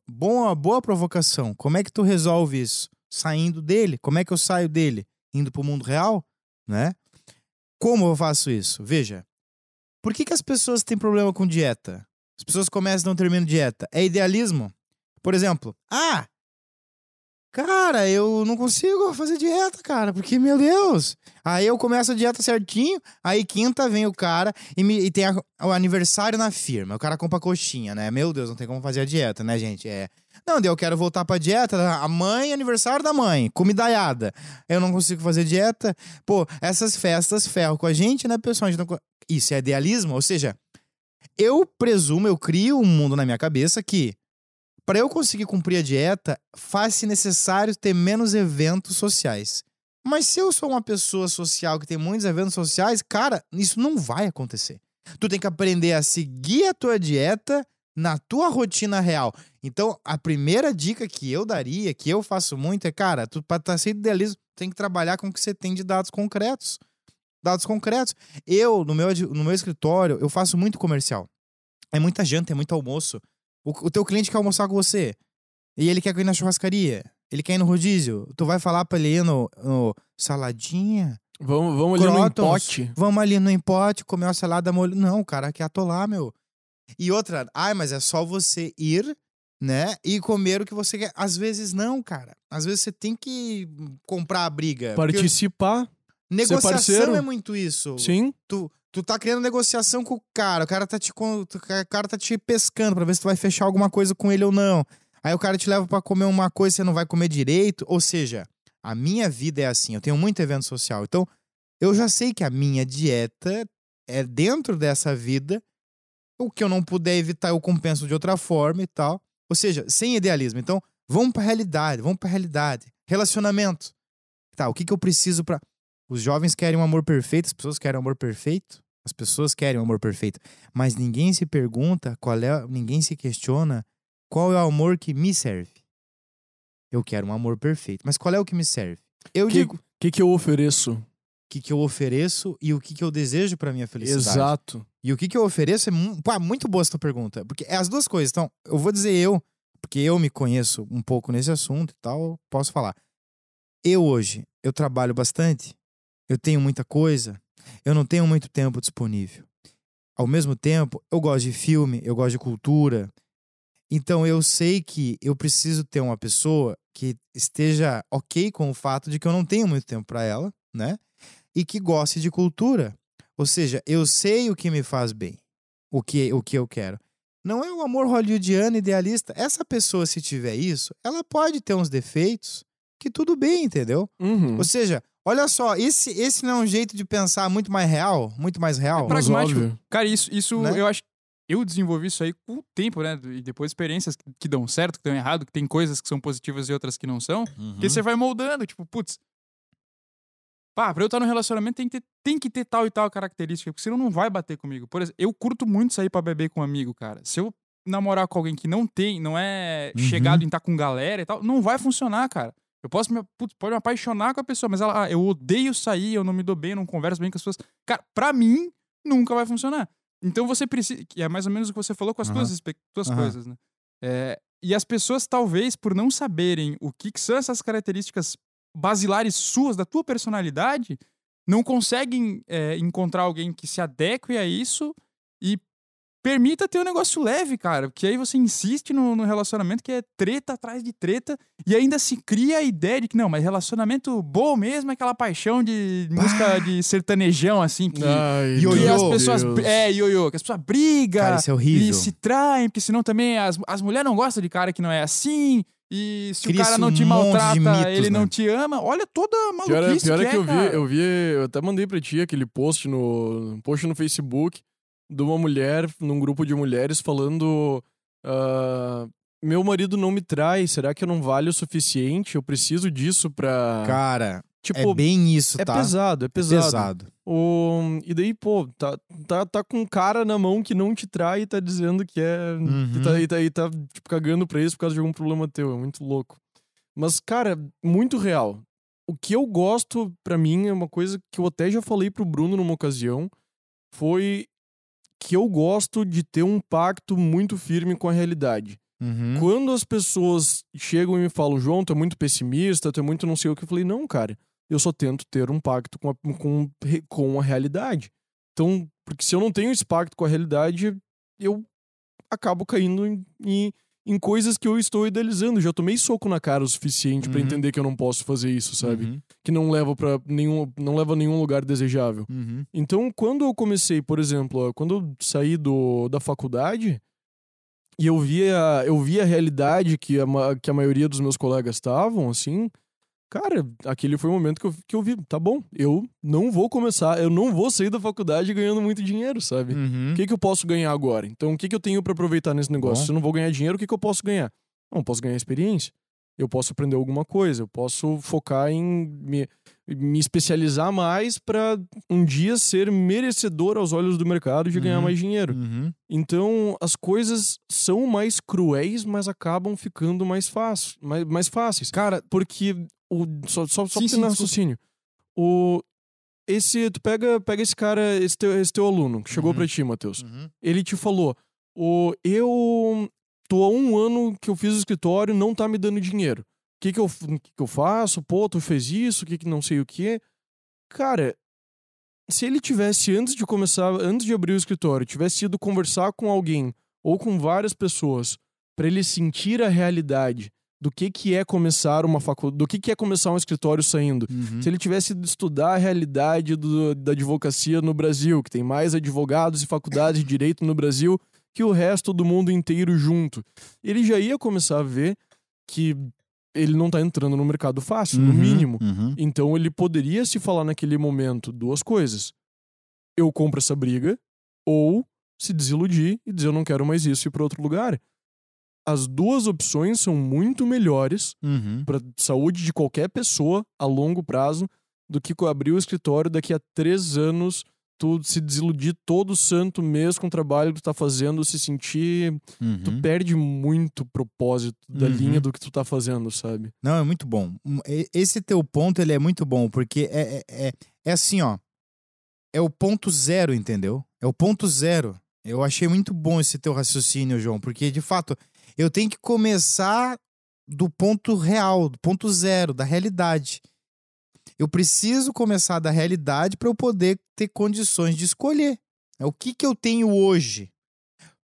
Boa, boa provocação. Como é que tu resolve isso? Saindo dele. Como é que eu saio dele? Indo pro mundo real, né? Como eu faço isso? Veja. Por que, que as pessoas têm problema com dieta? As pessoas começam e não terminam dieta. É idealismo? Por exemplo, ah, cara, eu não consigo fazer dieta, cara, porque, meu Deus. Aí eu começo a dieta certinho, aí quinta vem o cara e, me- e tem a- o aniversário na firma. O cara compra coxinha, né? Meu Deus, não tem como fazer a dieta, né, gente? É. Não, eu quero voltar pra dieta. A mãe, aniversário da mãe, comidaiada. Eu não consigo fazer dieta. Pô, essas festas ferram com a gente, né, pessoal? Gente não Isso é idealismo? Ou seja, eu presumo, eu crio um mundo na minha cabeça que para eu conseguir cumprir a dieta, faz-se necessário ter menos eventos sociais. Mas se eu sou uma pessoa social que tem muitos eventos sociais, cara, isso não vai acontecer. Tu tem que aprender a seguir a tua dieta na tua rotina real. Então, a primeira dica que eu daria, que eu faço muito, é, cara, tu para estar sendo idealismo, tem que trabalhar com o que você tem de dados concretos. Dados concretos. Eu, no meu, no meu escritório, eu faço muito comercial. É muita janta, é muito almoço. O, o teu cliente quer almoçar com você. E ele quer ir na churrascaria. Ele quer ir no rodízio. Tu vai falar pra ele ir no, no saladinha? Vamos, vamos ali no empote. Vamos ali no empote, comer uma salada molho. Não, o cara quer atolar, meu. E outra, ai, mas é só você ir, né? E comer o que você quer. Às vezes não, cara. Às vezes você tem que comprar a briga. Participar, negociação é muito isso. sim. Tu, tu tá criando negociação com o cara, o cara tá te, o cara tá te pescando pra ver se tu vai fechar alguma coisa com ele ou não. Aí o cara te leva pra comer uma coisa e você não vai comer direito. Ou seja, a minha vida é assim, eu tenho muito evento social. Então, eu já sei que a minha dieta é dentro dessa vida. O que eu não puder evitar, eu compenso de outra forma e tal. Ou seja, sem idealismo. Então, vamos pra realidade, vamos pra realidade. Relacionamento. Tá, o que que eu preciso pra. Os jovens querem um amor perfeito, as pessoas querem um amor perfeito. As pessoas querem um amor perfeito. Mas ninguém se pergunta qual é. Ninguém se questiona qual é o amor que me serve. Eu quero um amor perfeito. Mas qual é o que me serve? Eu Que- digo o O que, que eu ofereço? que, que eu ofereço e o que, que eu desejo pra minha felicidade. Exato. E o que, que eu ofereço é pá, muito boa essa pergunta. Porque é as duas coisas. Então, eu vou dizer eu, porque eu me conheço um pouco nesse assunto e tal, posso falar. Eu hoje, eu trabalho bastante, eu tenho muita coisa, eu não tenho muito tempo disponível. Ao mesmo tempo, eu gosto de filme, eu gosto de cultura. Então, eu sei que eu preciso ter uma pessoa que esteja ok com o fato de que eu não tenho muito tempo para ela, né? E que goste de cultura. Ou seja, eu sei o que me faz bem, o que, o que eu quero. Não é o amor hollywoodiano idealista. Essa pessoa, se tiver isso, ela pode ter uns defeitos que tudo bem, entendeu? Uhum. Ou seja, olha só, esse, esse não é um jeito de pensar muito mais real, muito mais real. É pragmático. óbvio. Cara, isso, isso Né? eu acho eu desenvolvi isso aí com o tempo, né? E depois experiências que- que dão certo, que dão errado, que tem coisas que são positivas e outras que não são. Uhum. Porque você vai moldando, tipo, putz. Pá, pra eu estar no relacionamento tem que, ter, tem que ter tal e tal característica, porque senão não vai bater comigo. Por exemplo, eu curto muito sair pra beber com um amigo, cara. Se eu namorar com alguém que não tem, não é Uhum. chegado em estar com galera e tal, não vai funcionar, cara. Eu posso me, putz, pode me apaixonar com a pessoa, mas ela, ah, eu odeio sair, eu não me dou bem, eu não converso bem com as pessoas. Cara, pra mim, nunca vai funcionar. Então você precisa. Que é mais ou menos o que você falou com as tuas, tuas Aham. coisas, né? É, e as pessoas, talvez, por não saberem o que, que são essas características basilares suas, da tua personalidade, não conseguem é, encontrar alguém que se adeque a isso e permita ter um negócio leve, cara. Porque aí você insiste no, no relacionamento que é treta atrás de treta e ainda se cria a ideia de que, não, mas relacionamento bom mesmo é aquela paixão de música de sertanejão, assim, que, Ai, que as pessoas. Deus. É, ioiô, que as pessoas brigam Cara, isso é horrível. e se traem, porque senão também as, as mulheres não gostam de cara que não é assim. E se o Cria-se cara não um te de maltrata, mitos, ele né? não te ama. Olha toda a Pior é, maluquice pior é que, que eu vi, eu vi, eu até mandei pra ti aquele post no um post no Facebook de uma mulher num grupo de mulheres falando ah, meu marido não me trai, será que eu não valho o suficiente? Eu preciso disso pra Cara, tipo é bem isso, é tá? pesado, é É pesado. pesado. O- e daí, pô, tá, tá, tá com um cara na mão que não te trai e tá dizendo que é. Uhum. E tá, e tá, e tá, tipo, cagando pra isso por causa de algum problema teu. É muito louco. Mas, cara, muito real. O que eu gosto, pra mim, é uma coisa que eu até já falei pro Bruno numa ocasião. Foi que eu gosto de ter um pacto muito firme com a realidade. Uhum. Quando as pessoas chegam e me falam, João, tu é muito pessimista, tu é muito não sei o que, eu falei, não, cara, eu só tento ter um pacto com a, com, com a realidade. Então, porque se eu não tenho esse pacto com a realidade, eu acabo caindo em, em, em coisas que eu estou idealizando. Já tomei soco na cara o suficiente pra Uhum. entender que eu não posso fazer isso, sabe? Uhum. Que não leva para nenhum, não leva a nenhum lugar desejável. Uhum. Então, quando eu comecei, por exemplo, quando eu saí do, da faculdade e eu via, eu via a realidade que a, que a maioria dos meus colegas estavam, assim, cara, aquele foi o momento que eu, que eu vi, tá bom, eu não vou começar, eu não vou sair da faculdade ganhando muito dinheiro, sabe? Uhum. O que, que eu posso ganhar agora? Então, o que, que eu tenho pra aproveitar nesse negócio? Bom. Se eu não vou ganhar dinheiro, o que, que eu posso ganhar? Não, eu posso ganhar experiência. Eu posso aprender alguma coisa. Eu posso focar em me, me especializar mais pra um dia ser merecedor aos olhos do mercado de ganhar Uhum. mais dinheiro. Uhum. Então, as coisas são mais cruéis, mas acabam ficando mais, fácil, mais, mais fáceis. Cara, Porque o só só, só Sim, sim, raciocínio. O esse tu pega pega esse cara, esse teu, esse teu aluno que chegou Uhum. pra ti, Matheus. Uhum. Ele te falou: "O eu tô há um ano que eu fiz o escritório, não tá me dando dinheiro. O que que eu que que eu faço? Pô, tu fez isso, o que que não sei o que?" Cara, se ele tivesse antes de começar, antes de abrir o escritório, tivesse ido conversar com alguém ou com várias pessoas pra ele sentir a realidade do que que é começar uma faculdade, do que que é começar um escritório saindo. Uhum. Se ele tivesse ido estudar a realidade do- da advocacia no Brasil, que tem mais advogados e faculdades de (laughs) direito no Brasil que o resto do mundo inteiro junto, ele já ia começar a ver que ele não tá entrando no mercado fácil, no Uhum. mínimo. Uhum. Então ele poderia se falar naquele momento duas coisas. Eu compro essa briga, ou se desiludir e dizer eu não quero mais isso e ir para outro lugar. As duas opções são muito melhores Uhum. para saúde de qualquer pessoa a longo prazo do que abrir o escritório daqui a três anos, tu se desiludir todo santo mês com o trabalho que tu tá fazendo, se sentir. Uhum. Tu perde muito propósito da Uhum. linha do que tu tá fazendo, sabe? Não, é muito bom. Um, e- Esse teu ponto, ele é muito bom, porque é, é, é, é assim, ó. É o ponto zero, entendeu? É o ponto zero. Eu achei muito bom esse teu raciocínio, João, porque, de fato, eu tenho que começar do ponto real, do ponto zero, da realidade. Eu preciso começar da realidade para eu poder ter condições de escolher. É o que, que eu tenho hoje.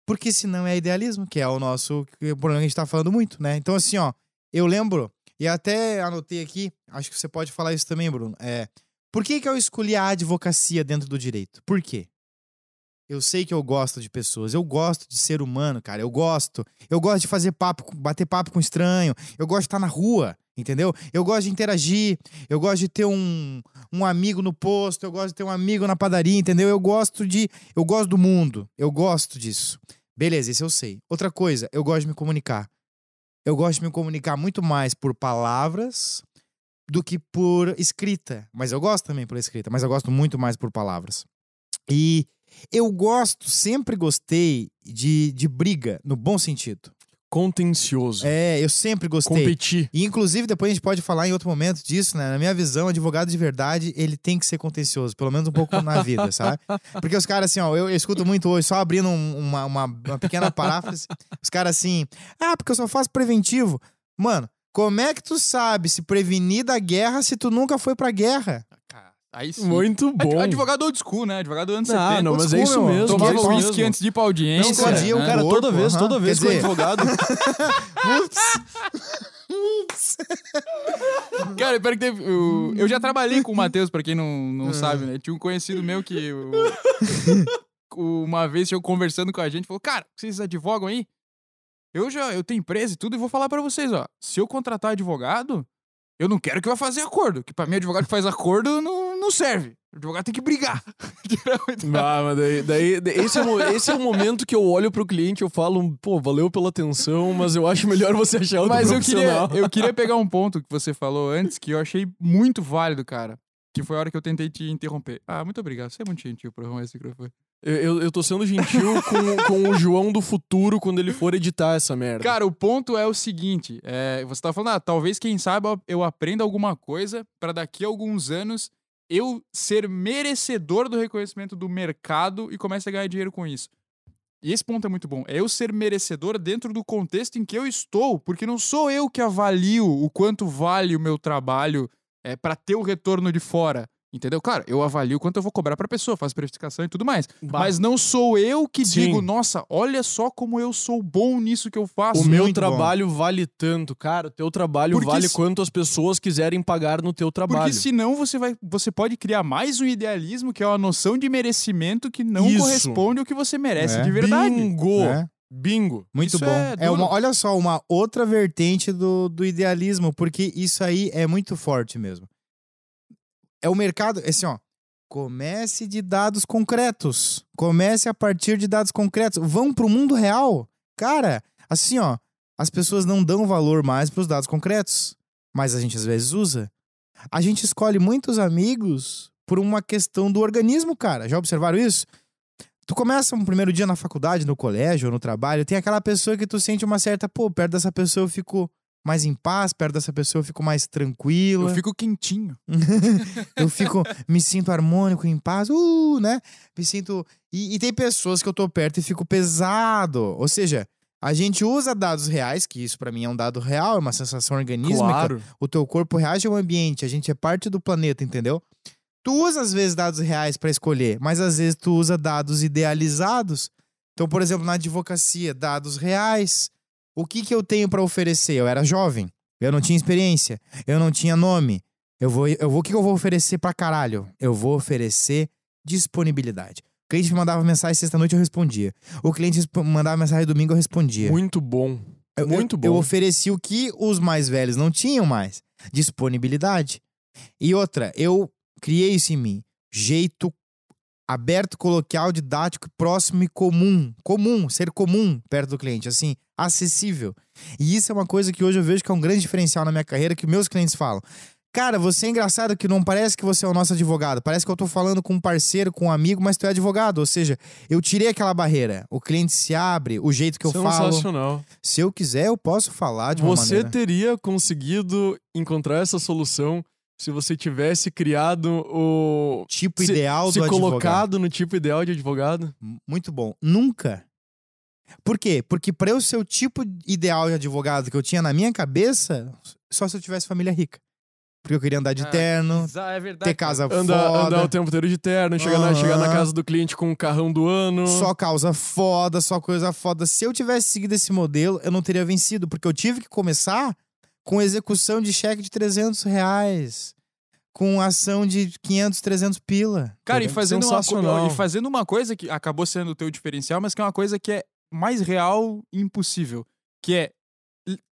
Porque senão é idealismo, que é o nosso é o problema que a gente tá falando muito, né? Então, assim, ó, eu lembro, e até anotei aqui, acho que você pode falar isso também, Bruno. É, por que, que eu escolhi a advocacia dentro do direito? Por quê? Eu sei que eu gosto de pessoas, eu gosto de ser humano, cara, eu gosto. Eu gosto de fazer papo, bater papo com estranho, eu gosto de estar na rua. Entendeu? Eu gosto de interagir, eu gosto de ter um, um amigo no posto, eu gosto de ter um amigo na padaria, entendeu? Eu gosto de. Eu gosto do mundo. Eu gosto disso. Beleza, isso eu sei. Outra coisa, eu gosto de me comunicar. Eu gosto de me comunicar muito mais por palavras do que por escrita. Mas eu gosto também por escrita, mas eu gosto muito mais por palavras. E eu gosto, sempre gostei de, de briga, no bom sentido. Contencioso. É, eu sempre gostei. Competir. E, inclusive, depois a gente pode falar em outro momento disso, né? Na minha visão, advogado de verdade, ele tem que ser contencioso, pelo menos um pouco na vida, (laughs) sabe? Porque os caras, assim, ó, eu, eu escuto muito hoje, só abrindo um- uma, uma, uma pequena paráfrase, os caras assim, ah, porque eu só faço preventivo. Mano, como é que tu sabe se prevenir da guerra se tu nunca foi pra guerra? Aí sim. Muito bom. Advogado old school, né? Advogado anos Ah, 70. não, mas é Old isso school, mesmo. Tomava é uísque antes de ir pra audiência. Não, Escondia o o cara corpo, toda vez, toda vez Quer que o dizer- advogado. (laughs) Cara, pior que teve. o- eu já trabalhei com o Matheus, pra quem não, não sabe, né? Tinha um conhecido meu que. o- uma vez eu conversando com a gente, falou: Cara, vocês advogam aí? Eu já eu tenho empresa e tudo, e vou falar pra vocês, ó. Se eu contratar advogado, eu não quero que vá fazer acordo. Que pra mim, advogado que faz acordo não, não serve. O advogado tem que brigar. (laughs) Ah, mas daí, daí- esse, é o, esse é o momento que eu olho pro cliente e eu falo, pô, valeu pela atenção, mas eu acho melhor você achar outro Mas eu queria, profissional. eu queria pegar um ponto que você falou antes que eu achei muito válido, cara. Que foi a hora que eu tentei te interromper. Ah, muito obrigado. Você é muito gentil por arrumar esse microfone. Eu, eu, tô sendo gentil (laughs) com, com o João do futuro quando ele for editar essa merda. Cara, o ponto é o seguinte: é, você tá falando, ah, talvez, quem sabe, eu aprenda alguma coisa pra daqui a alguns anos eu ser merecedor do reconhecimento do mercado e comece a ganhar dinheiro com isso. E esse ponto é muito bom. É eu ser merecedor dentro do contexto em que eu estou, porque não sou eu que avalio o quanto vale o meu trabalho é, para ter o retorno de fora. Entendeu? Claro, eu avalio quanto eu vou cobrar pra pessoa, faço precificação e tudo mais. Bah, Mas não sou eu que Sim. digo, nossa, olha só como eu sou bom nisso que eu faço. o meu muito bom. trabalho vale tanto, cara. O teu trabalho Porque vale se- quanto as pessoas quiserem pagar no teu trabalho. Porque senão você vai, você pode criar mais um idealismo que é uma noção de merecimento que não Isso. corresponde ao que você merece É. de verdade. Bingo! né? Bingo! Muito Isso bom. é É, uma, olha só, uma outra vertente do, do idealismo, porque isso aí é muito forte mesmo. É o mercado, assim, ó. Comece de dados concretos. Comece a partir de dados concretos. Vão pro mundo real. Cara, assim, ó. As pessoas não dão valor mais pros dados concretos. Mas a gente às vezes usa. A gente escolhe muitos amigos por uma questão do organismo, cara. Já observaram isso? Tu começa um primeiro dia na faculdade, no colégio ou no trabalho, tem aquela pessoa que tu sente uma certa, pô, perto dessa pessoa eu fico mais em paz, perto dessa pessoa eu fico mais tranquilo. Eu fico quentinho. (laughs) eu fico, me sinto harmônico, em paz, uh, né? Me sinto. E, e tem pessoas que eu tô perto e fico pesado. Ou seja, a gente usa dados reais, que isso pra mim é um dado real, é uma sensação organísmica. Claro. O teu corpo reage ao ambiente, a gente é parte do planeta, entendeu? Tu usa às vezes dados reais pra escolher, mas às vezes tu usa dados idealizados. Então, por exemplo, na advocacia, dados reais. O que que eu tenho pra oferecer? Eu era jovem, eu não tinha experiência, eu não tinha nome. Eu vou, eu vou, o que que eu vou oferecer pra caralho? Eu vou oferecer disponibilidade. O cliente me mandava mensagem sexta-noite, eu respondia. O cliente mandava mensagem domingo, eu respondia. Muito bom. Eu- muito eu, bom. Eu ofereci o que os mais velhos não tinham mais: disponibilidade. E outra, eu criei isso em mim. Jeito aberto, coloquial, didático, próximo e comum. Comum, ser comum perto do cliente, assim, acessível. E isso é uma coisa que hoje eu vejo que é um grande diferencial na minha carreira, que meus clientes falam. Cara, você é engraçado que não parece que você é o nosso advogado. Parece que eu tô falando com um parceiro, com um amigo, mas tu é advogado. Ou seja, eu tirei aquela barreira. O cliente se abre, o jeito que eu falo. Sensacional. Se eu quiser, eu posso falar de uma Você maneira. teria conseguido encontrar essa solução se você tivesse criado o. Tipo se- ideal se do advogado. colocado no tipo ideal de advogado? Muito bom. Nunca. Por quê? Porque para eu ser o tipo ideal de advogado que eu tinha na minha cabeça, só se eu tivesse família rica. Porque eu queria andar de Ah, terno, É verdade. ter casa Anda, foda, andar o tempo inteiro de terno, chegar, na, Aham. chegar na casa do cliente com o carrão do ano. só causa foda, só coisa foda. Se eu tivesse seguido esse modelo, eu não teria vencido, porque eu tive que começar com execução de cheque de 300 reais. Com ação de 500, 300 pila. Cara, e fazendo, uma, co- Sensacional. e fazendo uma coisa que acabou sendo o teu diferencial, mas que é uma coisa que é mais real e impossível. Que é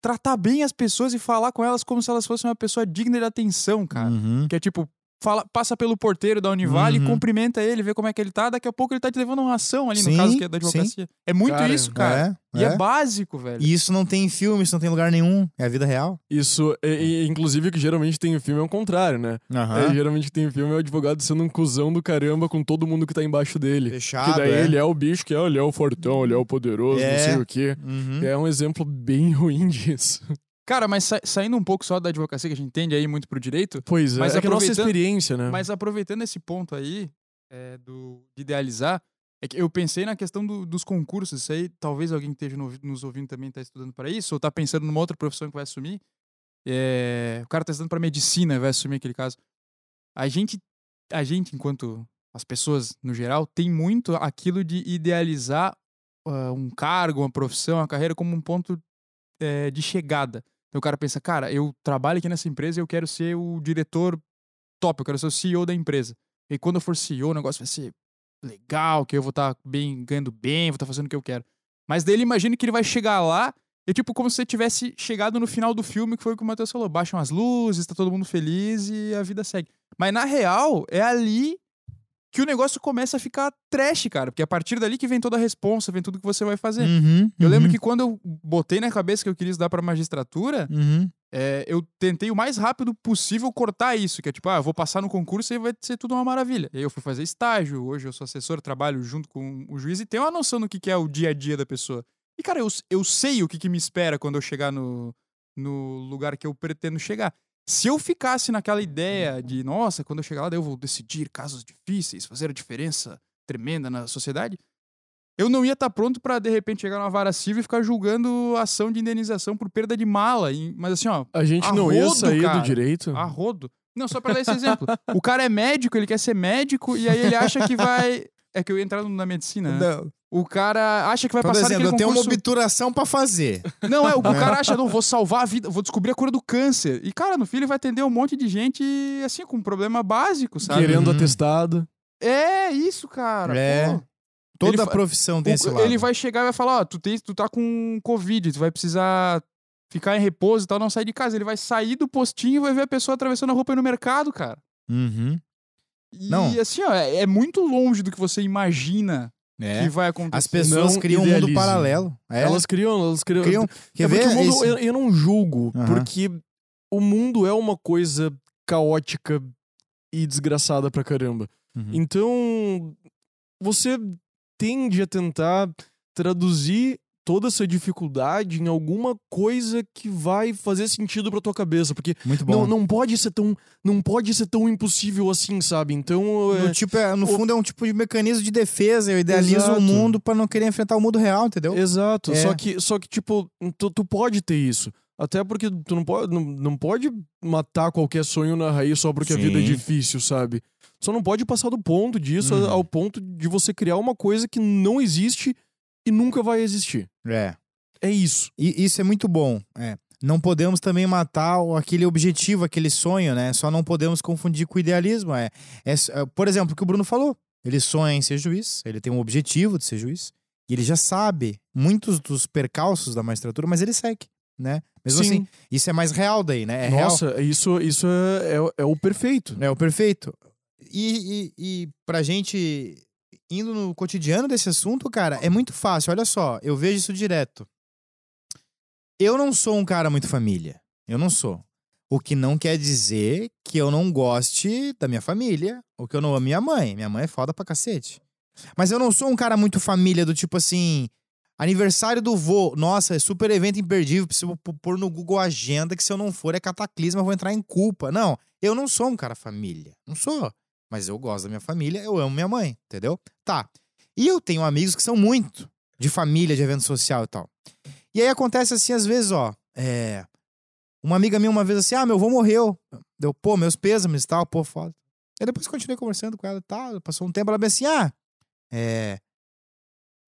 tratar bem as pessoas e falar com elas como se elas fossem uma pessoa digna de atenção, cara. Uhum. Que é tipo, fala, passa pelo porteiro da Univale, Uhum. cumprimenta ele, vê como é que ele tá, daqui a pouco ele tá te levando uma ação ali, Sim, no caso que é da sim. advocacia. É muito Cara, isso, cara. É, E é. é. básico, velho. E isso não tem em filme, isso não tem em lugar nenhum. É a vida real. Isso, e, e, inclusive, o que geralmente tem em filme é o contrário, né? É, geralmente tem em filme é o advogado sendo um cuzão do caramba com todo mundo que tá embaixo dele. Fechado. que daí é. ele é o bicho que é, ele é o fortão, ele é o poderoso, É. não sei o quê. Uhum. É um exemplo bem (laughs) ruim disso. Cara, mas sa- saindo um pouco só da advocacia, que a gente entende aí muito pro direito, Pois é, Mas é que a nossa experiência, né? mas aproveitando esse ponto aí, é, do, de idealizar, é que eu pensei na questão do- dos concursos. Isso aí, talvez alguém que esteja no- nos ouvindo também tá estudando para isso, ou tá pensando numa outra profissão que vai assumir. É, o cara tá estudando para medicina, vai assumir aquele caso. A gente, a gente, enquanto as pessoas no geral, tem muito aquilo de idealizar ah, um cargo, uma profissão, uma carreira como um ponto é, de chegada. Então o cara pensa, cara, eu trabalho aqui nessa empresa e eu quero ser o diretor top, eu quero ser o CEO da empresa. E quando eu for CEO, o negócio vai ser legal, que eu vou estar bem, ganhando bem, vou estar fazendo o que eu quero. Mas daí ele imagina que ele vai chegar lá e tipo como se você tivesse chegado no final do filme, que foi o que o Matheus falou, baixam as luzes, tá todo mundo feliz e a vida segue. Mas na real, é ali que o negócio começa a ficar trash, cara, porque é a partir dali que vem toda a responsa, vem tudo que você vai fazer. Uhum, Eu lembro uhum, que quando eu botei na cabeça que eu queria estudar pra magistratura, Uhum. é, eu tentei o mais rápido possível cortar isso, que é tipo, ah, eu vou passar no concurso e vai ser tudo uma maravilha. E aí eu fui fazer estágio, hoje eu sou assessor, trabalho junto com o juiz e tenho uma noção do que, que é o dia a dia da pessoa. E, cara, eu, eu sei o que, que me espera quando eu chegar no, no lugar que eu pretendo chegar. Se eu ficasse naquela ideia de, nossa, quando eu chegar lá, daí eu vou decidir casos difíceis, fazer a diferença tremenda na sociedade, eu não ia estar pronto pra de repente chegar numa vara civil e ficar julgando ação de indenização por perda de mala. Mas assim, ó, A gente a não ia sair cara. do direito. a rodo. Não, só pra dar esse exemplo. O cara é médico, ele quer ser médico, e aí ele acha que vai. É que eu ia entrar na medicina, né? Não, O cara acha que vai Por passar exemplo, naquele eu tenho uma obturação pra fazer. Não, é, o, o (laughs) cara acha, não, vou salvar a vida, vou descobrir a cura do câncer. E, cara, no fim ele vai atender um monte de gente, assim, com um problema básico, sabe? Querendo Uhum. atestado. É isso, cara. É. pô. Toda Ele fa- profissão tem O- esse lado. ele vai chegar e vai falar, ó, tu, tem, tu tá com Covid, tu vai precisar ficar em repouso e tal, não sair de casa. Ele vai sair do postinho e vai ver a pessoa atravessando a roupa aí no mercado, cara. Uhum. E Não. assim, ó, é, é muito longe do que você imagina É. que vai acontecer. As pessoas Não criam um mundo paralelo. É. Elas criam, elas criam. criam. Quer é ver? o mundo, Esse- eu, eu não julgo, porque o mundo é uma coisa caótica e desgraçada pra caramba. Uhum. Então, você tende a tentar traduzir toda essa dificuldade em alguma coisa que vai fazer sentido pra tua cabeça, porque Muito bom. não, não pode ser tão não pode ser tão impossível assim, sabe? Então, No, é, tipo, é- no fundo é um tipo de mecanismo de defesa. Eu idealizo Exato. o mundo pra não querer enfrentar o mundo real, entendeu? exato. É. Só que só que tipo, tu, tu pode ter isso. Até porque tu não pode, não, não pode matar qualquer sonho na raiz só porque a vida é Sim. difícil, sabe? Só não pode passar do ponto disso Uhum. ao ponto de você criar uma coisa que não existe e nunca vai existir. É. É isso. E isso é muito bom. É. Não podemos também matar aquele objetivo, aquele sonho, né? Só não podemos confundir com o idealismo. É, é, é, por exemplo, o que o Bruno falou. Ele sonha em ser juiz, ele tem um objetivo de ser juiz, e ele já sabe muitos dos percalços da magistratura, mas ele segue, né? Mesmo Sim. assim, isso é mais real daí, né? É real. Nossa, isso, isso é, é, é o perfeito. É o perfeito. E, e, e pra gente, indo no cotidiano desse assunto, cara, é muito fácil. Olha só, eu vejo isso direto. Eu não sou um cara muito família. Eu não sou. O que não quer dizer que eu não goste da minha família, ou que eu não amo minha mãe. Minha mãe é foda pra cacete. Mas eu não sou um cara muito família do tipo assim. Aniversário do vô. Nossa, é super evento imperdível. Preciso pôr no Google Agenda que se eu não for é cataclisma, eu vou entrar em culpa. Não, eu não sou um cara família. Não sou. Mas eu gosto da minha família, eu amo minha mãe, entendeu? Tá. E eu tenho amigos que são muito de família, de evento social e tal. E aí acontece assim, às vezes, ó. É. Uma amiga minha uma vez assim, ah, meu avô morreu. Deu, pô, meus pêsames e tal, pô, foda. Aí depois continuei conversando com ela e tal. Passou um tempo, ela bem assim, ah, é.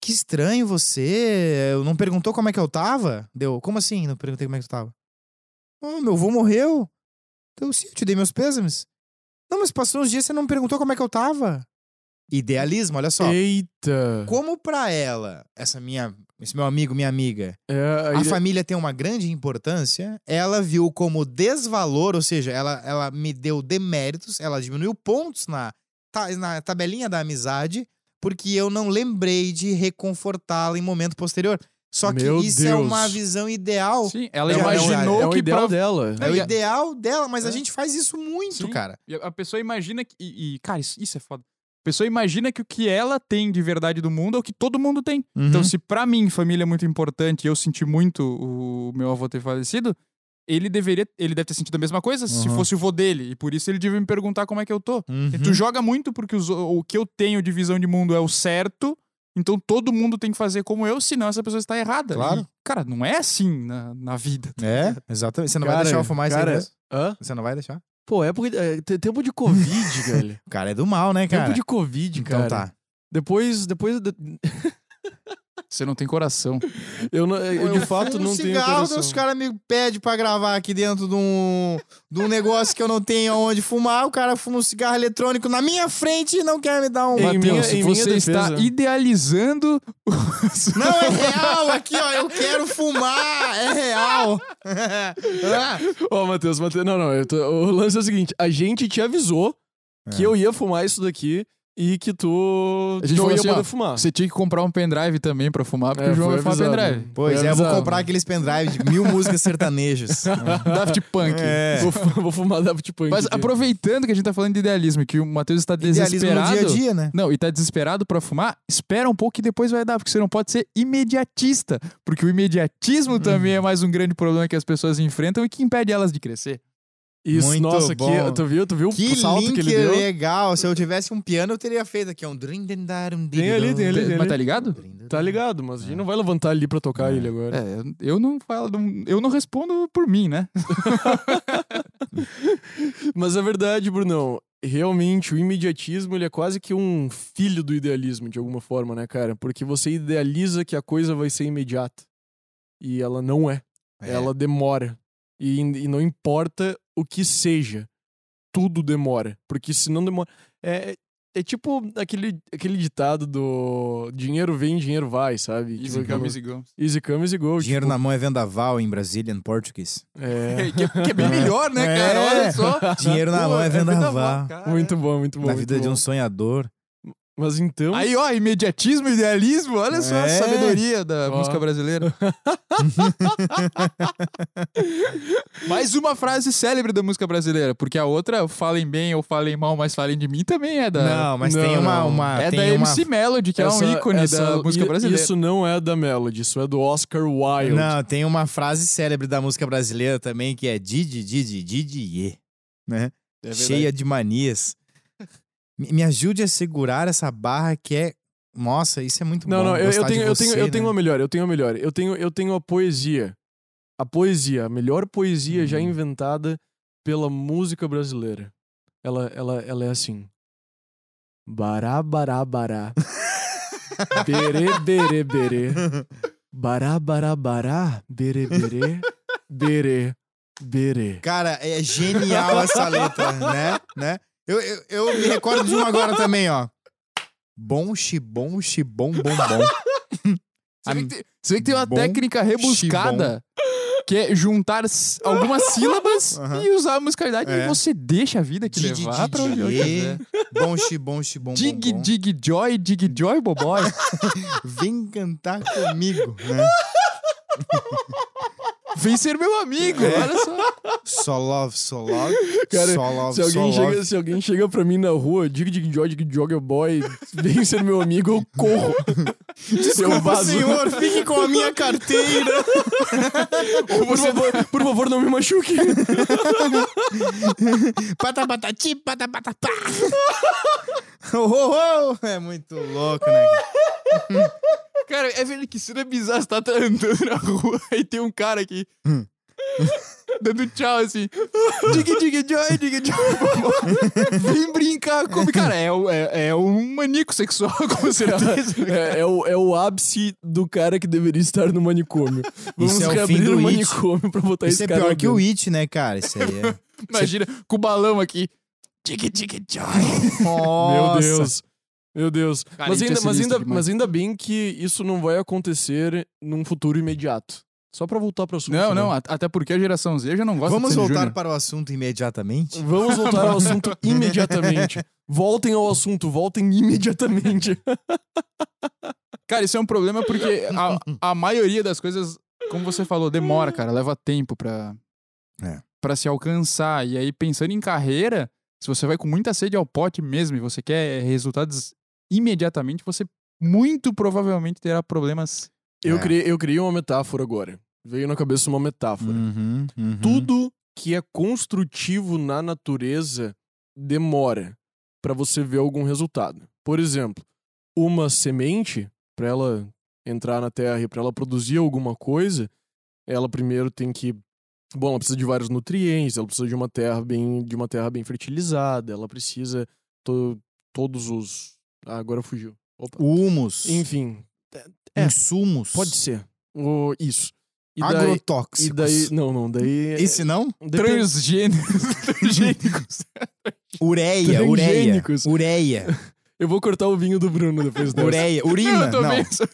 Que estranho você. Não perguntou como é que eu tava? Deu, como assim? Não perguntei como é que tu tava. Ah, meu avô morreu. Deu, sim, eu te dei meus pêsames. Não, mas passou uns dias você não me perguntou como é que eu tava. Idealismo, olha só. Eita. Como pra ela, essa minha, esse meu amigo, minha amiga, É, a aí- família tem uma grande importância, ela viu como desvalor, ou seja, ela, ela me deu deméritos, ela diminuiu pontos na, na tabelinha da amizade, porque eu não lembrei de reconfortá-la em momento posterior. Só que Meu isso é Deus. uma visão ideal. Sim, ela É, imaginou é o que ideal pra... dela. É o ideal dela, mas a É. gente faz isso muito, Sim. cara. E a- pessoa imagina que. E, e, cara, isso, isso é foda. A pessoa imagina que o que ela tem de verdade do mundo é o que todo mundo tem. Então, Uhum. se pra mim família é muito importante e eu senti muito o meu avô ter falecido, ele deveria. Ele deve ter sentido a mesma coisa se Uhum. fosse o vô dele. E por isso ele devia me perguntar como é que eu tô. Uhum. E tu joga muito porque os- o que eu tenho de visão de mundo é o certo. Então todo mundo tem que fazer como eu, senão essa pessoa está errada. Claro. E, cara, não é assim na, na vida. É, exatamente. Você não vai Cara, deixar eu fumar isso aí cara, mesmo? Hã? Você não vai deixar? Pô, época. É, te- tempo de Covid, (laughs) velho. O cara é do mal, né, cara? Tempo de Covid, Então cara. tá. Depois. depois de- (laughs) Você não tem coração. eu, não- eu, de fato não tenho cigarro, coração. Os caras me pedem pra gravar aqui dentro de um, de um negócio que eu não tenho onde fumar. O cara fuma um cigarro eletrônico na minha frente e não quer me dar um. Em Mateus, minha- em minha você está idealizando. (laughs) Não, é real aqui, ó. Eu quero fumar. É real. Ah, Ó, Matheus, Matheus. Não, não. eu tô- o lance é o seguinte: a gente te avisou que É. eu ia fumar isso daqui e que tu A gente não ia assim, poder ó, fumar. Você tinha que comprar um pendrive também pra fumar, porque É, o João vai fumar avisado. pendrive. Pois Foi é, eu vou comprar aqueles pendrive de mil músicas sertanejas. (laughs) Daft Punk. É. Vou, vou fumar Daft Punk. Mas aqui. aproveitando que a gente tá falando de idealismo e que o Matheus está Idealismo desesperado. no dia a dia, né? Não, e tá desesperado pra fumar, espera um pouco que depois vai dar, porque você não pode ser imediatista. Porque o imediatismo também é mais um grande problema que as pessoas enfrentam e que impede elas de crescer. Isso, Muito nossa, bom. que, tu viu? Tu viu Que o salto que ele deu? legal. Se eu tivesse um piano, eu teria feito aqui um... Tem Tem ali, tem ali, tem Mas tá ligado? Tá ligado, mas a gente não vai levantar ali pra tocar ele agora. É, eu não falo, eu não respondo por mim, né? (laughs) Mas é verdade, Brunão. Realmente, o imediatismo ele é quase que um filho do idealismo, de alguma forma, né, cara? Porque você idealiza que a coisa vai ser imediata. E ela não é. É. Ela demora. E, e não importa o que seja, tudo demora. Porque se não demora. É, é tipo aquele, aquele ditado do dinheiro vem, dinheiro vai, sabe? Easy Tipo aquela- come, easy go. Easy come, easy go. Dinheiro tipo, na mão é vendaval em Brazilian Portuguese. é... (laughs) que, é, que é bem (laughs) melhor, né, cara? É. Olha só. Dinheiro na Pô, mão é vendaval. vendaval, cara. Muito bom, muito bom. Na muito vida de bom. um sonhador. Mas então. Aí, ó, imediatismo, idealismo, olha só a É. sabedoria da Ó. música brasileira. (laughs) Mais uma frase célebre da música brasileira, porque a outra, falem bem ou falem mal, mas falem de mim, também é da. Não, mas Não, tem uma. não. uma é tem da uma... MC Melody, que é um ícone essa- da música i- brasileira. Isso não é da Melody, isso é do Oscar Wilde. Não, tem uma frase célebre da música brasileira também que é Didi, Didi, Didi, Ye. Né? É verdade. Cheia de manias. Me ajude a segurar essa barra que é. Nossa, isso é muito Não, bom. não, eu, eu de tenho, eu você, tenho, eu né? tenho a melhor, eu tenho a melhor. Eu tenho, eu tenho a poesia. A poesia, a melhor poesia já Uhum. inventada pela música brasileira. Ela, ela, ela é assim. Bará, bará, bará. berê, berê, berê. Bará, bará, bará. Berê, berê. Berê, berê. Cara, é genial essa letra, né? né? Eu, eu, eu me recordo de uma agora também, ó. Bom, xibom, xibom, bom, bom. Você vê, que tem, você vê que tem uma Bom, técnica rebuscada que é juntar s- algumas (laughs) sílabas Aham. e usar a musicalidade É. e você deixa a vida te Didi, levar pra onde quiser. Bom, xibom, xibom, bom, Dig, bom. dig, joy, dig, joy, boboy. (laughs) Vem cantar comigo, né? (laughs) Vem ser meu amigo, É. olha só. Só love, só love. Cara, só love, Se alguém, só chega, love. se alguém chega pra mim na rua, dig dig jog, dig jog boy, vem ser meu amigo, eu corro. Desculpa, senhor, fique com a minha carteira. (laughs) Por favor, por favor, não me machuque. (laughs) Pata, patati, pata, pata, pá. (laughs) Oh, oh, oh. É muito louco, né? cara? Cara, é velho que cena bizarra, você tá andando na rua e tem um cara aqui. Hum. Dando tchau assim. Dig, dig, joy, dig, joy. Vem brincar comigo. Cara, é, o- é, é um manico sexual, (laughs) com certeza. É, é o, é o ápice do cara que deveria estar no manicômio. Vamos Isso é o reabrir do o manicômio pra botar Isso esse é cara pior lá que o. It, né, cara? Isso aí é. (laughs) Imagina, com o balão aqui. Dig, dig, joy. Meu Nossa. Deus. Meu Deus. Cara, mas, isso é ainda, mas, sinistro ainda, demais. mas ainda bem que isso não vai acontecer num futuro imediato. Só pra voltar pro assunto. Não, né? não, até porque a geração Z já não gosta Vamos de Sandy voltar Júnior. para o assunto imediatamente? Vamos voltar ao assunto (laughs) imediatamente. Voltem ao assunto, voltem imediatamente. (laughs) Cara, isso é um problema porque a, a maioria das coisas, como você falou, demora, cara. Leva tempo pra, É. pra se alcançar. E aí, pensando em carreira, se você vai com muita sede ao pote mesmo e você quer resultados imediatamente, você muito provavelmente terá problemas. Eu, É. criei, eu criei uma metáfora agora. Veio na cabeça uma metáfora. Uhum, uhum. Tudo que é construtivo na natureza demora pra você ver algum resultado. Por exemplo, uma semente, pra ela entrar na terra e pra ela produzir alguma coisa, ela primeiro tem que bom, ela precisa de vários nutrientes, ela precisa de uma terra bem de uma terra bem fertilizada, ela precisa to- todos os ah, agora fugiu. Opa. Humus. Enfim, é. Insumos. pode ser. O, isso. E daí, Agrotóxicos. e daí não, não, daí Esse não? depende- Transgênicos. (laughs) Transgênicos. Ureia, ureia. Transgênicos. Ureia. (laughs) Eu vou cortar o vinho do Bruno depois dessa. Ureia. (laughs) Urina. Não. essa-.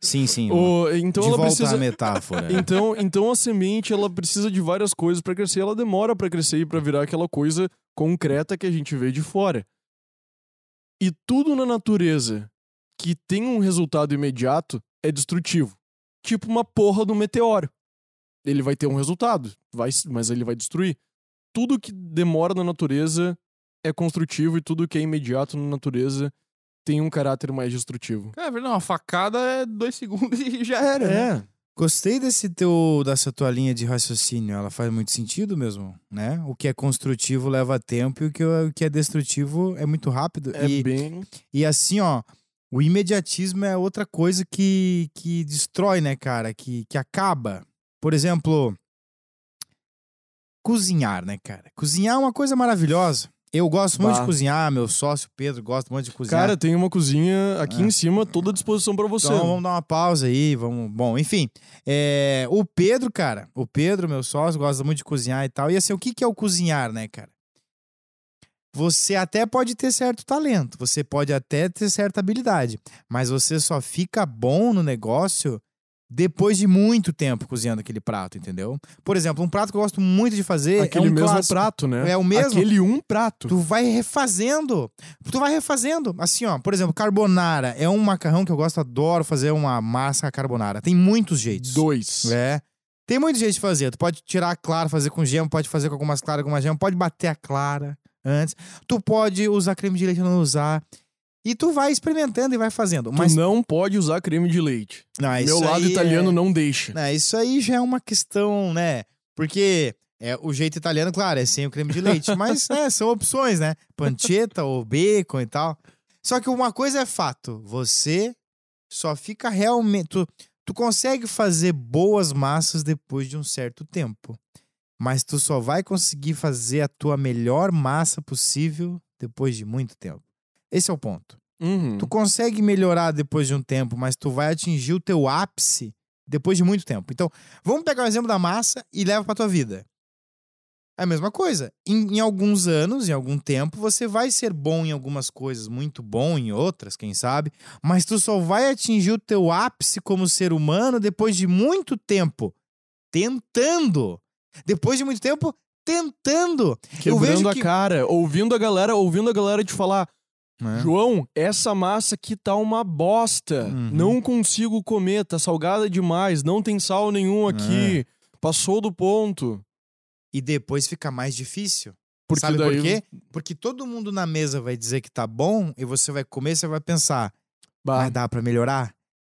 Sim, sim. O- então de ela volta precisa à metáfora. Então, então a semente ela precisa de várias coisas pra crescer, ela demora pra crescer e pra virar aquela coisa concreta que a gente vê de fora. E tudo na natureza que tem um resultado imediato é destrutivo. Tipo uma porra do meteoro. Ele vai ter um resultado, vai, mas ele vai destruir. Tudo que demora na natureza é construtivo e tudo que é imediato na natureza tem um caráter mais destrutivo. É verdade, uma facada é dois segundos (laughs) e já era. né? É, Gostei desse teu, dessa tua linha de raciocínio. Ela faz muito sentido mesmo, né? O que é construtivo leva tempo e o que, o que é destrutivo é muito rápido. é e, bem. e assim, ó, o imediatismo é outra coisa que, que destrói, né, cara? Que, que acaba. Por exemplo, cozinhar, né, cara? Cozinhar é uma coisa maravilhosa. Eu gosto muito Bah. de cozinhar, meu sócio Pedro gosta muito de cozinhar. Cara, tem uma cozinha aqui É. em cima, toda à disposição pra você. Então vamos dar uma pausa aí, vamos. Bom, enfim. é, O Pedro, cara, o Pedro, meu sócio, gosta muito de cozinhar e tal. E assim, o que, que é o cozinhar, né, cara? Você até pode ter certo talento, você pode até ter certa habilidade, mas você só fica bom no negócio depois de muito tempo cozinhando aquele prato, entendeu? Por exemplo, um prato que eu gosto muito de fazer Aquele é um mesmo clássico. prato, né? É o mesmo? Aquele um prato. Tu vai refazendo. Tu vai refazendo. Assim, ó, por exemplo, carbonara é um macarrão que eu gosto, adoro fazer uma massa carbonara. Tem muitos jeitos. Dois. É. Tem muitos jeitos de fazer. Tu pode tirar a clara, fazer com gema, pode fazer com algumas claras, algumas gema, pode bater a clara antes. Tu pode usar creme de leite ou não usar. E tu vai experimentando e vai fazendo. Mas Tu não pode usar creme de leite. não, Meu lado italiano é... não deixa. Não, isso aí já é uma questão, né? Porque é, o jeito italiano, claro, é sem o creme de leite. (laughs) mas é, são opções, né? Pancetta ou bacon e tal. Só que uma coisa é fato: você só fica realmente. Tu, tu consegue fazer boas massas depois de um certo tempo. Mas tu só vai conseguir fazer a tua melhor massa possível depois de muito tempo. Esse é o ponto. Uhum. Tu consegue melhorar depois de um tempo, mas tu vai atingir o teu ápice depois de muito tempo. Então, vamos pegar o exemplo da massa e leva pra tua vida. É a mesma coisa. Em, em alguns anos, em algum tempo, você vai ser bom em algumas coisas, muito bom em outras, quem sabe, mas tu só vai atingir o teu ápice como ser humano depois de muito tempo tentando. Depois de muito tempo tentando. Quebrando que- a cara, ouvindo a galera, ouvindo a galera te falar, Né? João, essa massa aqui tá uma bosta. Uhum. Não consigo comer, tá salgada demais, não tem sal nenhum aqui. Passou do ponto. E depois fica mais difícil. Porque Sabe daí por quê? Porque todo mundo na mesa vai dizer que tá bom e você vai comer, você vai pensar, Bah, mas dá pra melhorar?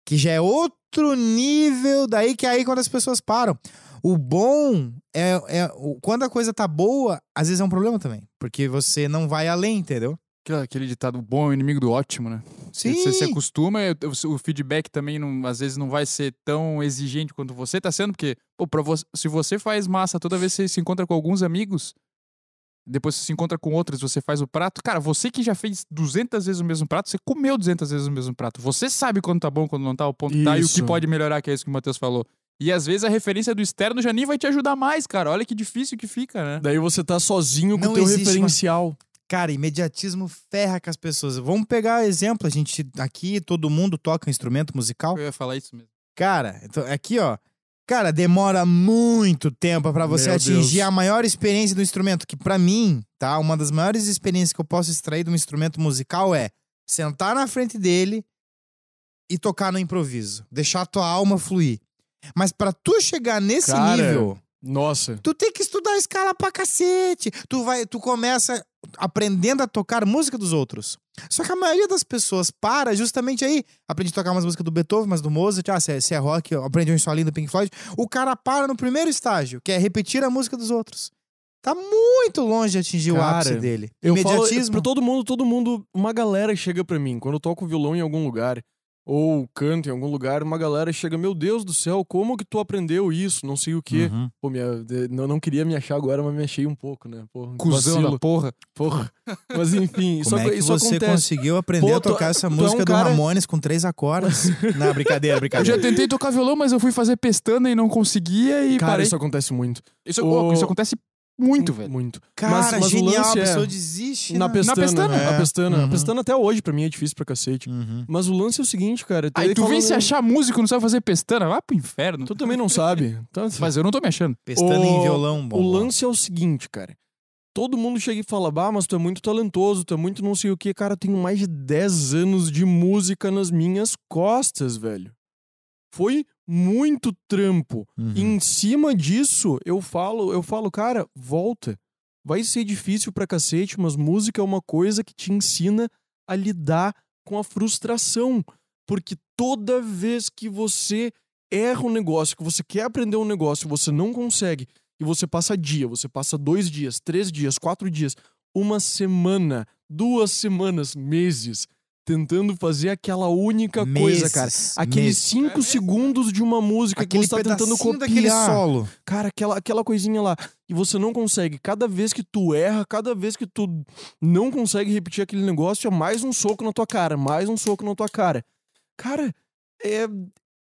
Que já é outro nível, daí que é aí quando as pessoas param. O bom é, é quando a coisa tá boa, às vezes é um problema também, porque você não vai além, entendeu? Aquele- ditado bom é o inimigo do ótimo, né? Sim. Você se acostuma, o feedback também não- às vezes não vai ser tão exigente quanto você tá sendo, porque, pô, você, se você faz massa toda vez que você se encontra com alguns amigos, depois você se encontra com outros, você faz o prato, cara, você que já fez 200 vezes o mesmo prato, você comeu 200 vezes o mesmo prato. Você sabe quando tá bom, quando não tá, o ponto que tá e o que Isso. pode melhorar, que é isso que o Matheus falou. E às vezes a referência do externo já nem vai te ajudar mais, cara. Olha que difícil que fica, né? Daí você tá sozinho com o teu existe referencial. Cara, imediatismo ferra com as pessoas. Vamos pegar exemplo, a gente aqui, todo mundo toca um instrumento musical. Eu ia falar isso mesmo. Cara, então, aqui, ó. Cara, demora muito tempo pra você Meu atingir Deus. a maior experiência do instrumento, que pra mim, tá? Uma das maiores experiências que eu posso extrair de um instrumento musical é sentar na frente dele e tocar no improviso, deixar a tua alma fluir. Mas pra tu chegar nesse Cara, nível, Nossa. tu tem que estudar a escala pra cacete. Tu vai, tu começa aprendendo a tocar música dos outros. Só que a maioria das pessoas para justamente aí. Aprende a tocar umas músicas do Beethoven, mas do Mozart. Ah, se é, se é rock, aprende um solinho do Pink Floyd. O cara para no primeiro estágio, que é repetir a música dos outros. Tá muito longe de atingir o Cara, ápice dele. Eu falo Imediatismo. pra todo mundo, todo mundo, uma galera chega pra mim quando eu toco violão em algum lugar ou canto em algum lugar, uma galera chega, meu Deus do céu, como que tu aprendeu isso? Não sei o quê. Uhum. Pô, minha, não, não queria me achar agora, mas me achei um pouco, né? Pô, Cusão vacilo. da porra. Porra. Mas enfim, isso, Como é aco- que isso você acontece. conseguiu aprender Pô, a tu- tocar essa tu é um música do cara- Ramones com três acordes? (laughs) Não, brincadeira, Eu brincadeira. já tentei tocar violão, mas eu fui fazer pestana e não conseguia e Cara, parei. isso acontece muito. Isso, o- isso acontece muito, velho. Muito. Cara, Mas- mas o genial, lance a é- pessoa desiste. Na né? pestana. pestana, A é. pestana. A Uhum. pestana até hoje pra mim é difícil pra cacete. Uhum. Mas o lance é o seguinte, cara. Aí tu falando- vem se achar músico, não sabe fazer pestana, vai pro inferno. Tu também não sabe. Então, Mas eu não tô me achando. Pestana O- em violão, bom. o lance é o seguinte, cara. Todo mundo chega e fala, bah, mas tu é muito talentoso, tu é muito não sei o que. Cara, eu tenho mais de 10 anos de música nas minhas costas, velho. Foi muito trampo. Uhum. Em cima disso, eu falo, eu falo, cara, volta. Vai ser difícil pra cacete, mas música é uma coisa que te ensina a lidar com a frustração. Porque toda vez que você erra um negócio, que você quer aprender um negócio, você não consegue, e você passa dia, você passa dois dias, três dias, quatro dias, uma semana, duas semanas, meses, tentando fazer aquela única coisa, Meses, cara. Aqueles meses. cinco É segundos de uma música Aquele que você tá tentando copiar. daquele solo. Cara, aquela, aquela coisinha lá. E você não consegue. Cada vez que tu erra, cada vez que tu não consegue repetir aquele negócio, é mais um soco na tua cara, mais um soco na tua cara. Cara, é.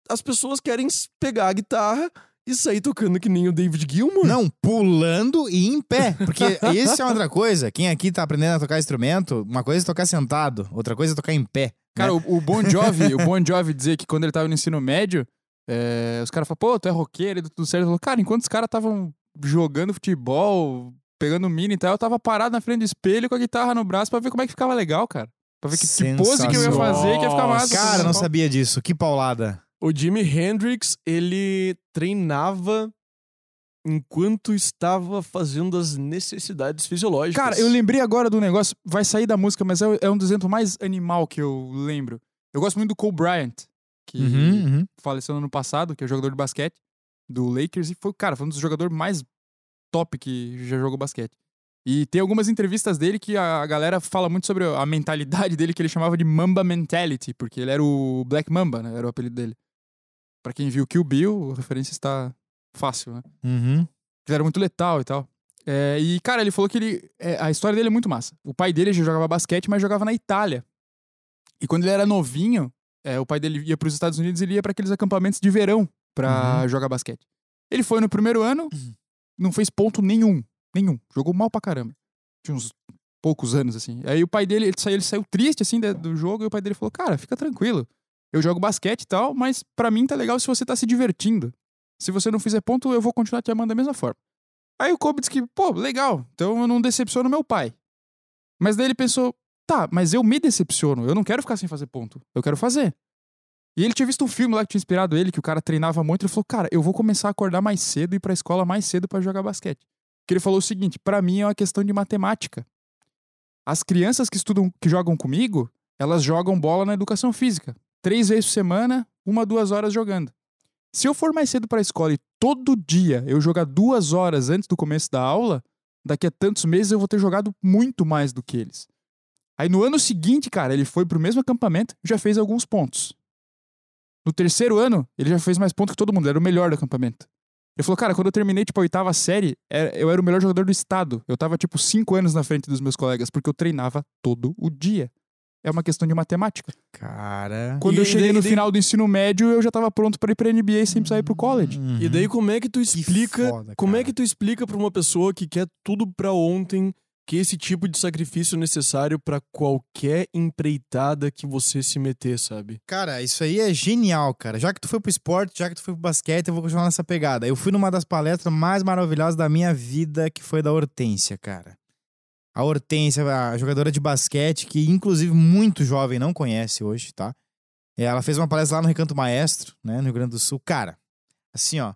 As pessoas querem pegar a guitarra e sair tocando que nem o David Gilmour. Não, pulando e em pé. Porque (laughs) isso é outra coisa. Quem aqui tá aprendendo a tocar instrumento, uma coisa é tocar sentado, outra coisa é tocar em pé. Cara, né? o, o Bon (laughs) Jovi, o Bon Jovi dizia que quando ele tava no ensino médio, é, os caras falaram, pô, tu é roqueiro e tudo certo. Ele falou, cara, enquanto os caras estavam jogando futebol, pegando mini e tal, eu tava parado na frente do espelho com a guitarra no braço pra ver como é que ficava legal, cara. Pra ver que, que pose que eu ia fazer que ia ficar massa. Cara, não sabia disso. Que paulada. O Jimi Hendrix, ele treinava enquanto estava fazendo as necessidades fisiológicas. Cara, eu lembrei agora do negócio, vai sair da música, mas é, é um dos exemplos mais animal que eu lembro. Eu gosto muito do Cole Bryant, que Uhum, faleceu no ano passado, que é jogador de basquete do Lakers, e foi, cara, foi um dos jogadores mais top que já jogou basquete. E tem algumas entrevistas dele que a galera fala muito sobre a mentalidade (laughs) dele, que ele chamava de Mamba Mentality, porque ele era o Black Mamba, né? Era o apelido dele. Pra quem viu Kill Bill, a referência está fácil, né? Uhum. Ele era muito letal e tal. É, e, cara, ele falou que ele. é, a história dele é muito massa. O pai dele já jogava basquete, mas jogava na Itália. E quando ele era novinho, é, o pai dele ia para os Estados Unidos e ele ia para aqueles acampamentos de verão pra jogar basquete. Ele foi no primeiro ano, não fez ponto nenhum. Nenhum. Jogou mal pra caramba. Tinha uns poucos anos, assim. Aí o pai dele, ele saiu, ele saiu triste, assim, do jogo, e o pai dele falou: Cara, fica tranquilo. Eu jogo basquete e tal, mas pra mim tá legal se você tá se divertindo. Se você não fizer ponto, eu vou continuar te amando da mesma forma. Aí o Kobe disse que, pô, legal, então eu não decepciono meu pai. Mas daí ele pensou, tá, mas eu me decepciono, eu não quero ficar sem fazer ponto, eu quero fazer. E ele tinha visto um filme lá que tinha inspirado ele, que o cara treinava muito, ele falou, cara, eu vou começar a acordar mais cedo e ir pra escola mais cedo pra jogar basquete. Que ele falou o seguinte, pra mim é uma questão de matemática. As crianças que estudam, que jogam comigo, elas jogam bola na educação física. Três vezes por semana, uma, duas horas jogando. Se eu for mais cedo pra escola e todo dia eu jogar duas horas antes do começo da aula, daqui a tantos meses eu vou ter jogado muito mais do que eles. Aí no ano seguinte, cara, ele foi pro mesmo acampamento já fez alguns pontos. No terceiro ano, ele já fez mais pontos que todo mundo, era o melhor do acampamento. Ele falou, cara, quando eu terminei, tipo, a oitava série, eu era o melhor jogador do estado. Eu tava, tipo, cinco anos na frente dos meus colegas, porque eu treinava todo o dia. É uma questão de matemática. Cara. Quando E eu daí- cheguei no daí- final do ensino médio, eu já tava pronto pra ir pra NBA sem precisar ir pro college. Uhum. E daí como é que tu explica, foda, como é que tu explica pra uma pessoa que quer tudo pra ontem, que esse tipo de sacrifício é necessário pra qualquer empreitada que você se meter, sabe? Cara, isso aí é genial, cara. Já que tu foi pro esporte, já que tu foi pro basquete, eu vou continuar nessa pegada. Eu fui numa das palestras mais maravilhosas da minha vida, que foi da Hortência, cara. A Hortência, a jogadora de basquete, que inclusive muito jovem não conhece hoje, tá? Ela fez uma palestra lá no Recanto Maestro, né, no Rio Grande do Sul. Cara, assim, ó.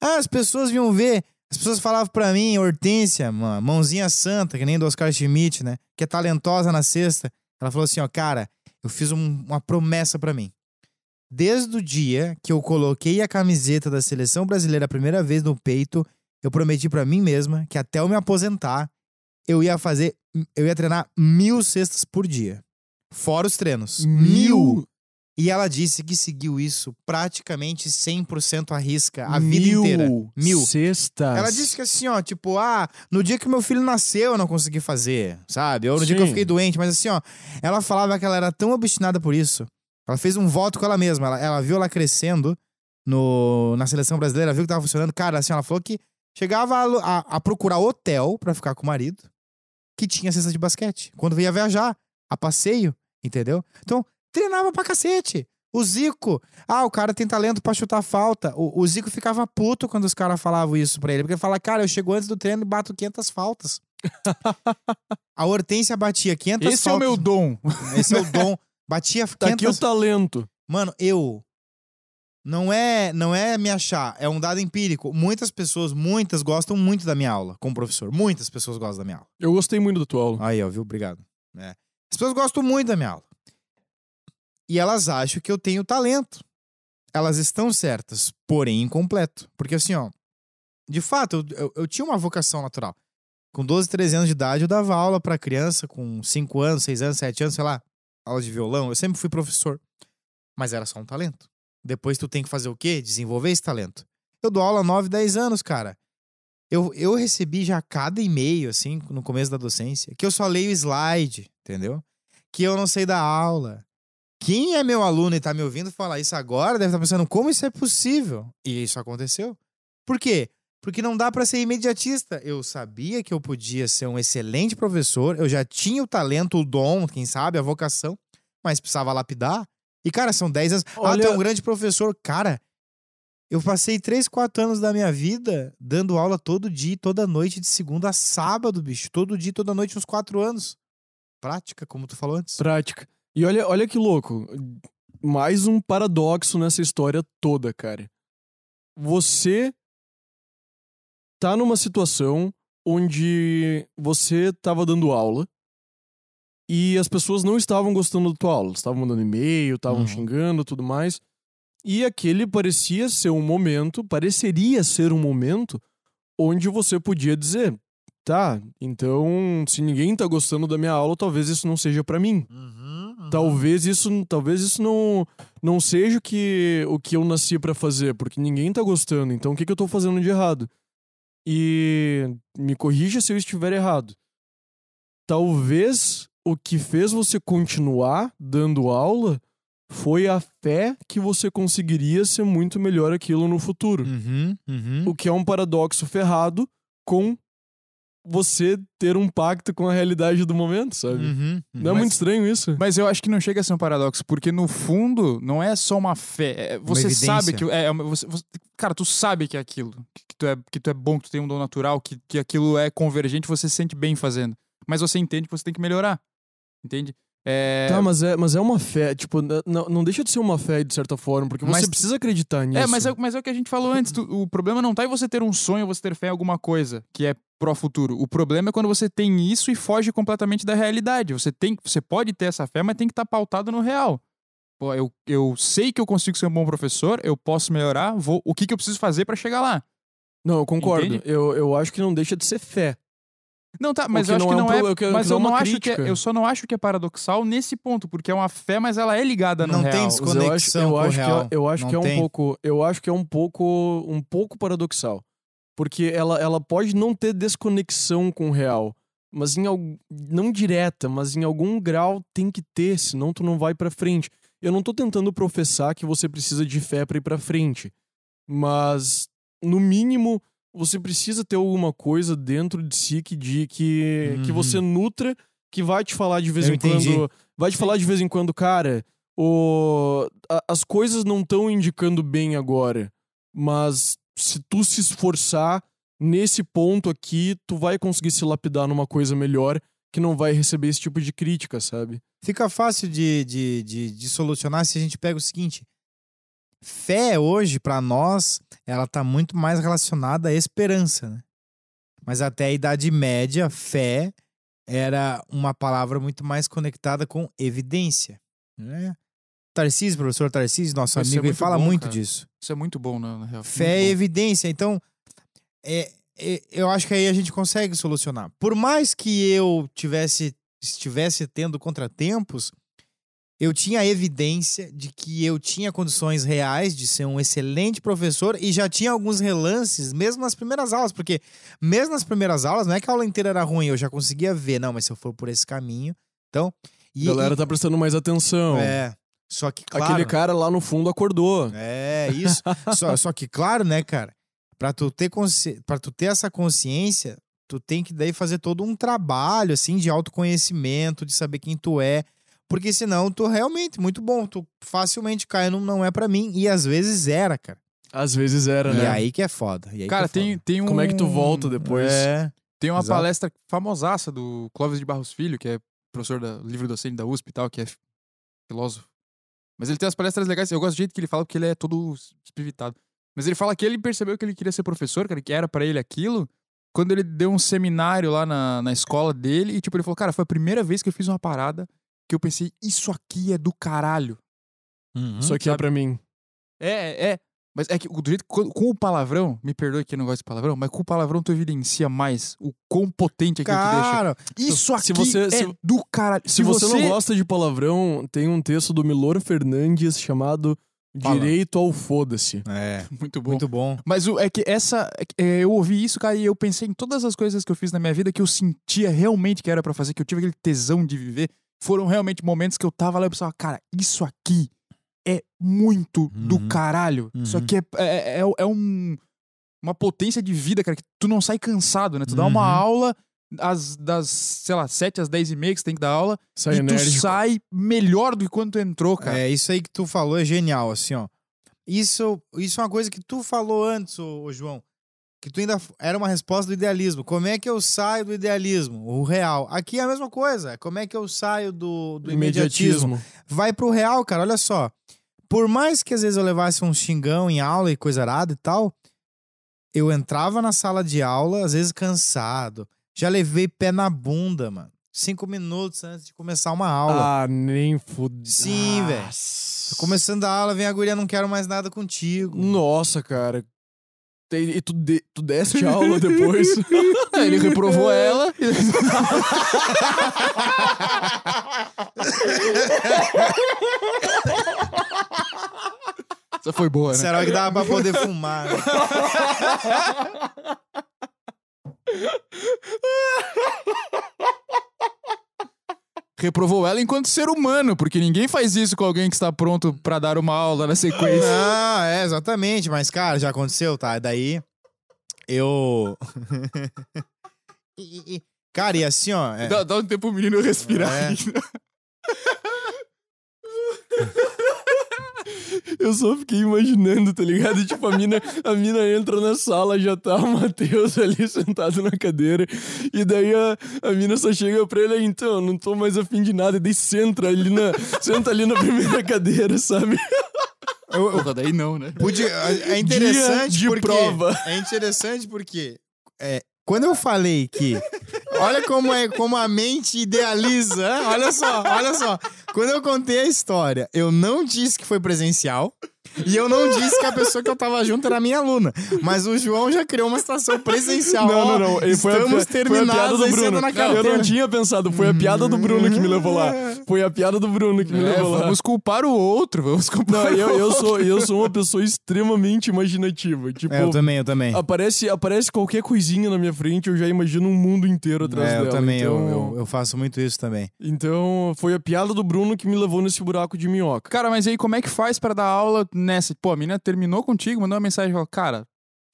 Ah, as pessoas vinham ver, as pessoas falavam pra mim, Hortência, uma mãozinha santa, que nem do Oscar Schmidt, né, que é talentosa na sexta. Ela falou assim, ó, cara, eu fiz um- uma promessa pra mim. Desde o dia que eu coloquei a camiseta da seleção brasileira a primeira vez no peito, eu prometi pra mim mesma que até eu me aposentar, eu ia fazer, eu ia treinar mil cestas por dia. Fora os treinos. E ela disse que seguiu isso praticamente 100% à risca a vida Mil inteira. Mil. Cestas. Ela disse que assim, ó, tipo, ah, no dia que meu filho nasceu eu não consegui fazer, sabe? Ou no dia que eu Sim. fiquei doente, mas assim, ó, ela falava que ela era tão obstinada por isso. Ela fez um voto com ela mesma. Ela, ela viu ela crescendo no, na seleção brasileira, viu que tava funcionando. Cara, assim, ela falou que chegava a, a- a procurar hotel pra ficar com o marido que tinha cesta de basquete. Quando ia viajar, a passeio, entendeu? Então, treinava pra cacete. O Zico, ah, o cara tem talento pra chutar falta. O, o Zico ficava puto quando os caras falavam isso pra ele. Porque ele fala, cara, eu chego antes do treino e bato 500 faltas. (laughs) a Hortência batia 500 Esse é o faltas. meu dom. Esse é o dom. Batia 500 Tá aqui o talento. Mano, eu não é, não é me achar, é um dado empírico. Muitas pessoas, muitas gostam muito da minha aula como professor. Muitas pessoas gostam da minha aula. Eu gostei muito da tua aula. Aí, ó, viu? Obrigado. É. As pessoas gostam muito da minha aula. E elas acham que eu tenho talento. Elas estão certas, porém incompleto. Porque assim, ó, de fato, eu, eu, eu tinha uma vocação natural. Com 12, 13 anos de idade, eu dava aula pra criança com 5 anos, 6 anos, 7 anos, sei lá, aula de violão. Eu sempre fui professor. Mas era só um talento. Depois tu tem que fazer o quê? Desenvolver esse talento. Eu dou aula há 9, 10 anos, cara. Eu, eu recebi já cada e-mail, assim, no começo da docência, que eu só leio slide, entendeu? Que eu não sei dar aula. Quem é meu aluno e tá me ouvindo falar isso agora deve estar pensando como isso é possível. E isso aconteceu. Por quê? Porque não dá pra ser imediatista. Eu sabia que eu podia ser um excelente professor, eu já tinha o talento, o dom, quem sabe, a vocação, mas precisava lapidar. E, cara, são 10 anos. Ah, Olha- tu é um grande professor. Cara, eu passei 3, 4 anos da minha vida dando aula todo dia, toda noite, de segunda a sábado, bicho. Todo dia, toda noite, uns 4 anos. Prática, como tu falou antes. Prática. E olha, olha que louco. Mais um paradoxo nessa história toda, cara. Você tá numa situação onde você tava dando aula e as pessoas não estavam gostando da tua aula. Estavam mandando e-mail, estavam Uhum. xingando, tudo mais. E aquele parecia ser um momento, pareceria ser um momento onde você podia dizer, tá, então se ninguém tá gostando da minha aula, talvez isso não seja pra mim. Uhum, Talvez isso, talvez isso não, não seja o que, o que eu nasci pra fazer, porque ninguém tá gostando. Então o que, que eu tô fazendo de errado? E me corrija se eu estiver errado. Talvez o que fez você continuar dando aula foi a fé que você conseguiria ser muito melhor aquilo no futuro. Uhum, uhum. O que é um paradoxo ferrado com você ter um pacto com a realidade do momento, sabe? Uhum, Não é Mas- muito estranho isso? Mas eu acho que não chega a ser um paradoxo, porque no fundo não é só uma fé. é- Você evidência. sabe que. É, é uma- você- você- cara, tu sabe que é aquilo. Que, que tu é, que tu é bom, que tu tem um dom natural, que, que aquilo é convergente, você se sente bem fazendo. Mas você entende que você tem que melhorar. Entende? É, Tá, mas é, mas é uma fé, tipo, não, não deixa de ser uma fé de certa forma, porque você Mas- precisa acreditar nisso. É, mas é, mas é o que a gente falou antes. tu- o problema não tá em você ter um sonho, você ter fé em alguma coisa que é pró futuro. O problema é quando você tem isso e foge completamente da realidade. Você tem, você pode ter essa fé, mas tem que estar pautado no real. Pô, eu, eu sei que eu consigo ser um bom professor, eu posso melhorar, vou, o que, que eu preciso fazer pra chegar lá? Não, eu concordo. Entende? Eu, eu acho que não deixa de ser fé. Não, tá, mas eu acho não que é um não é. que mas eu é não acho que é, eu só não acho que é paradoxal nesse ponto, porque é uma fé, mas ela é ligada no Não real. tem desconexão. eu acho, eu com o acho que real. é, eu acho Não que é um tem. pouco, eu acho que é um pouco, um pouco paradoxal, porque ela, ela pode não ter desconexão com o real, mas em não direta, mas em algum grau tem que ter, senão tu não vai pra frente. Eu não tô tentando professar que você precisa de fé pra ir pra frente, mas no mínimo você precisa ter alguma coisa dentro de si que, de, que, que Uhum. você nutra, que vai te falar de vez Eu em entendi. quando. Vai te falar de vez em quando, cara, o, a- as coisas não estão indicando bem agora. Mas se tu se esforçar nesse ponto aqui, tu vai conseguir se lapidar numa coisa melhor que não vai receber esse tipo de crítica, sabe? Fica fácil de, de, de, de solucionar se a gente pega o seguinte: fé hoje, pra nós, ela tá muito mais relacionada à esperança, né? Mas até a Idade Média, fé era uma palavra muito mais conectada com evidência. Né? Tarcísio, professor Tarcísio, nosso Isso é amigo, ele muito fala bom, muito cara. disso. Isso é muito bom, na, na real. Fé e bom. evidência. Então, é, é, eu acho que aí a gente consegue solucionar. Por mais que eu tivesse estivesse tendo contratempos, eu tinha evidência de que eu tinha condições reais de ser um excelente professor e já tinha alguns relances, mesmo nas primeiras aulas, porque mesmo nas primeiras aulas, não é que a aula inteira era ruim, eu já conseguia ver, não, mas se eu for por esse caminho, então... A E, galera tá prestando mais atenção. e- é, só que, claro... Aquele cara lá no fundo acordou. É, isso. (laughs) só, só que, claro, né, cara? Pra tu, ter consci... pra tu ter essa consciência, tu tem que daí fazer todo um trabalho, assim, de autoconhecimento, de saber quem tu é. Porque senão tu realmente, muito bom, tu facilmente cai num não é pra mim. E às vezes era, cara. Às vezes era, E né? aí que é foda. E aí Cara, que é tem, foda. tem um. Como é que tu volta depois? É. Tem uma Exato. palestra famosaça do Clóvis de Barros Filho, que é professor da livro docente da USP e tal, que é filósofo. Mas ele tem umas palestras legais. Eu gosto do jeito que ele fala, porque ele é todo espivitado. Mas ele fala que ele percebeu que ele queria ser professor, cara, que era pra ele aquilo, quando ele deu um seminário lá na, na escola dele. E, tipo, ele falou, cara, foi a primeira vez que eu fiz uma parada que eu pensei, isso aqui é do caralho. Uhum. Isso aqui é sabe? pra mim. É, é. Mas é que do jeito que, com, o palavrão, me perdoe que eu não gosto de palavrão, mas com o palavrão tu evidencia mais o quão potente aquilo te deixa. Cara, Isso aqui se você- é se- do caralho. Se, você, não gosta de palavrão, tem um texto do Milor Fernandes chamado Fala. Direito ao Foda-se. é, Muito bom. muito bom. Mas o, é que essa. é que, é, eu ouvi isso, cara, e eu pensei em todas as coisas que eu fiz na minha vida que eu sentia realmente que era pra fazer, que eu tive aquele tesão de viver. Foram realmente momentos que eu tava lá e pensava, cara, isso aqui é muito do Uhum. caralho. Isso Uhum. aqui é, é, é, é um, uma potência de vida, cara, que tu não sai cansado, né? Tu dá uma Uhum. aula às, das, sei lá, 7 às 10 e meia que você tem que dar aula, Sai e tu enérgico. sai melhor do que quando tu entrou, cara. É, isso aí que tu falou é genial, assim, ó. Isso, isso é uma coisa que tu falou antes, ô, ô João. Que tu ainda era uma resposta do idealismo. Como é que eu saio do idealismo? O real. Aqui é a mesma coisa. Como é que eu saio do, do imediatismo? Vai pro real, cara. Olha só. Por mais que às vezes eu levasse um xingão em aula e coisa arada e tal, eu entrava na sala de aula, às vezes cansado. Já levei pé na bunda, mano. Cinco minutos antes de começar uma aula. Ah, nem fudeu. Sim, velho. Começando a aula, vem a guria, não quero mais nada contigo. Nossa, cara. E e tu, de, tu deste aula depois? Aí (laughs) ele reprovou ela. (laughs) Essa foi boa, né? Será que dava pra poder fumar? né? (laughs) Reprovou ela enquanto ser humano, porque ninguém faz isso com alguém que está pronto pra dar uma aula na sequência. Ah, é, exatamente. Mas, cara, já aconteceu, tá? Daí, eu... (laughs) Cara, e assim, ó... é- Dá, dá um tempo pro menino respirar. É. (laughs) Eu só fiquei imaginando, tá ligado? Tipo, a mina, a mina entra na sala, já tá o Matheus ali sentado na cadeira. E daí a, a mina só chega pra ele, então, eu não tô mais afim de nada. E daí senta ali na, senta ali na primeira cadeira, sabe? eu- eu Porra, daí não, né? Podia, é é interessante Dia de porque prova. é interessante porque é, quando eu falei que olha como é como a mente idealiza, hein? olha só, olha só. Quando eu contei a história, eu não disse que foi presencial. E eu não disse que a pessoa que eu tava junto era minha aluna. Mas o João já criou uma situação presencial. Não, não, não. Ele foi a, Estamos pi- foi a piada terminados do Bruno. na eu não tinha pensado, foi a piada do Bruno que me levou lá. Foi a piada do Bruno que me É, levou lá. vamos culpar o outro, vamos culpar Não, o eu, eu, outro. sou, eu sou uma pessoa extremamente imaginativa. Tipo, É, eu também, eu também. aparece, aparece qualquer coisinha na minha frente, eu já imagino um mundo inteiro atrás É, dela. eu também, eu- então, eu, eu faço muito isso também. então, foi a piada do Bruno que me levou nesse buraco de minhoca. Cara, mas aí como é que faz pra dar aula nessa? Pô, a menina terminou contigo, mandou uma mensagem e falou, cara,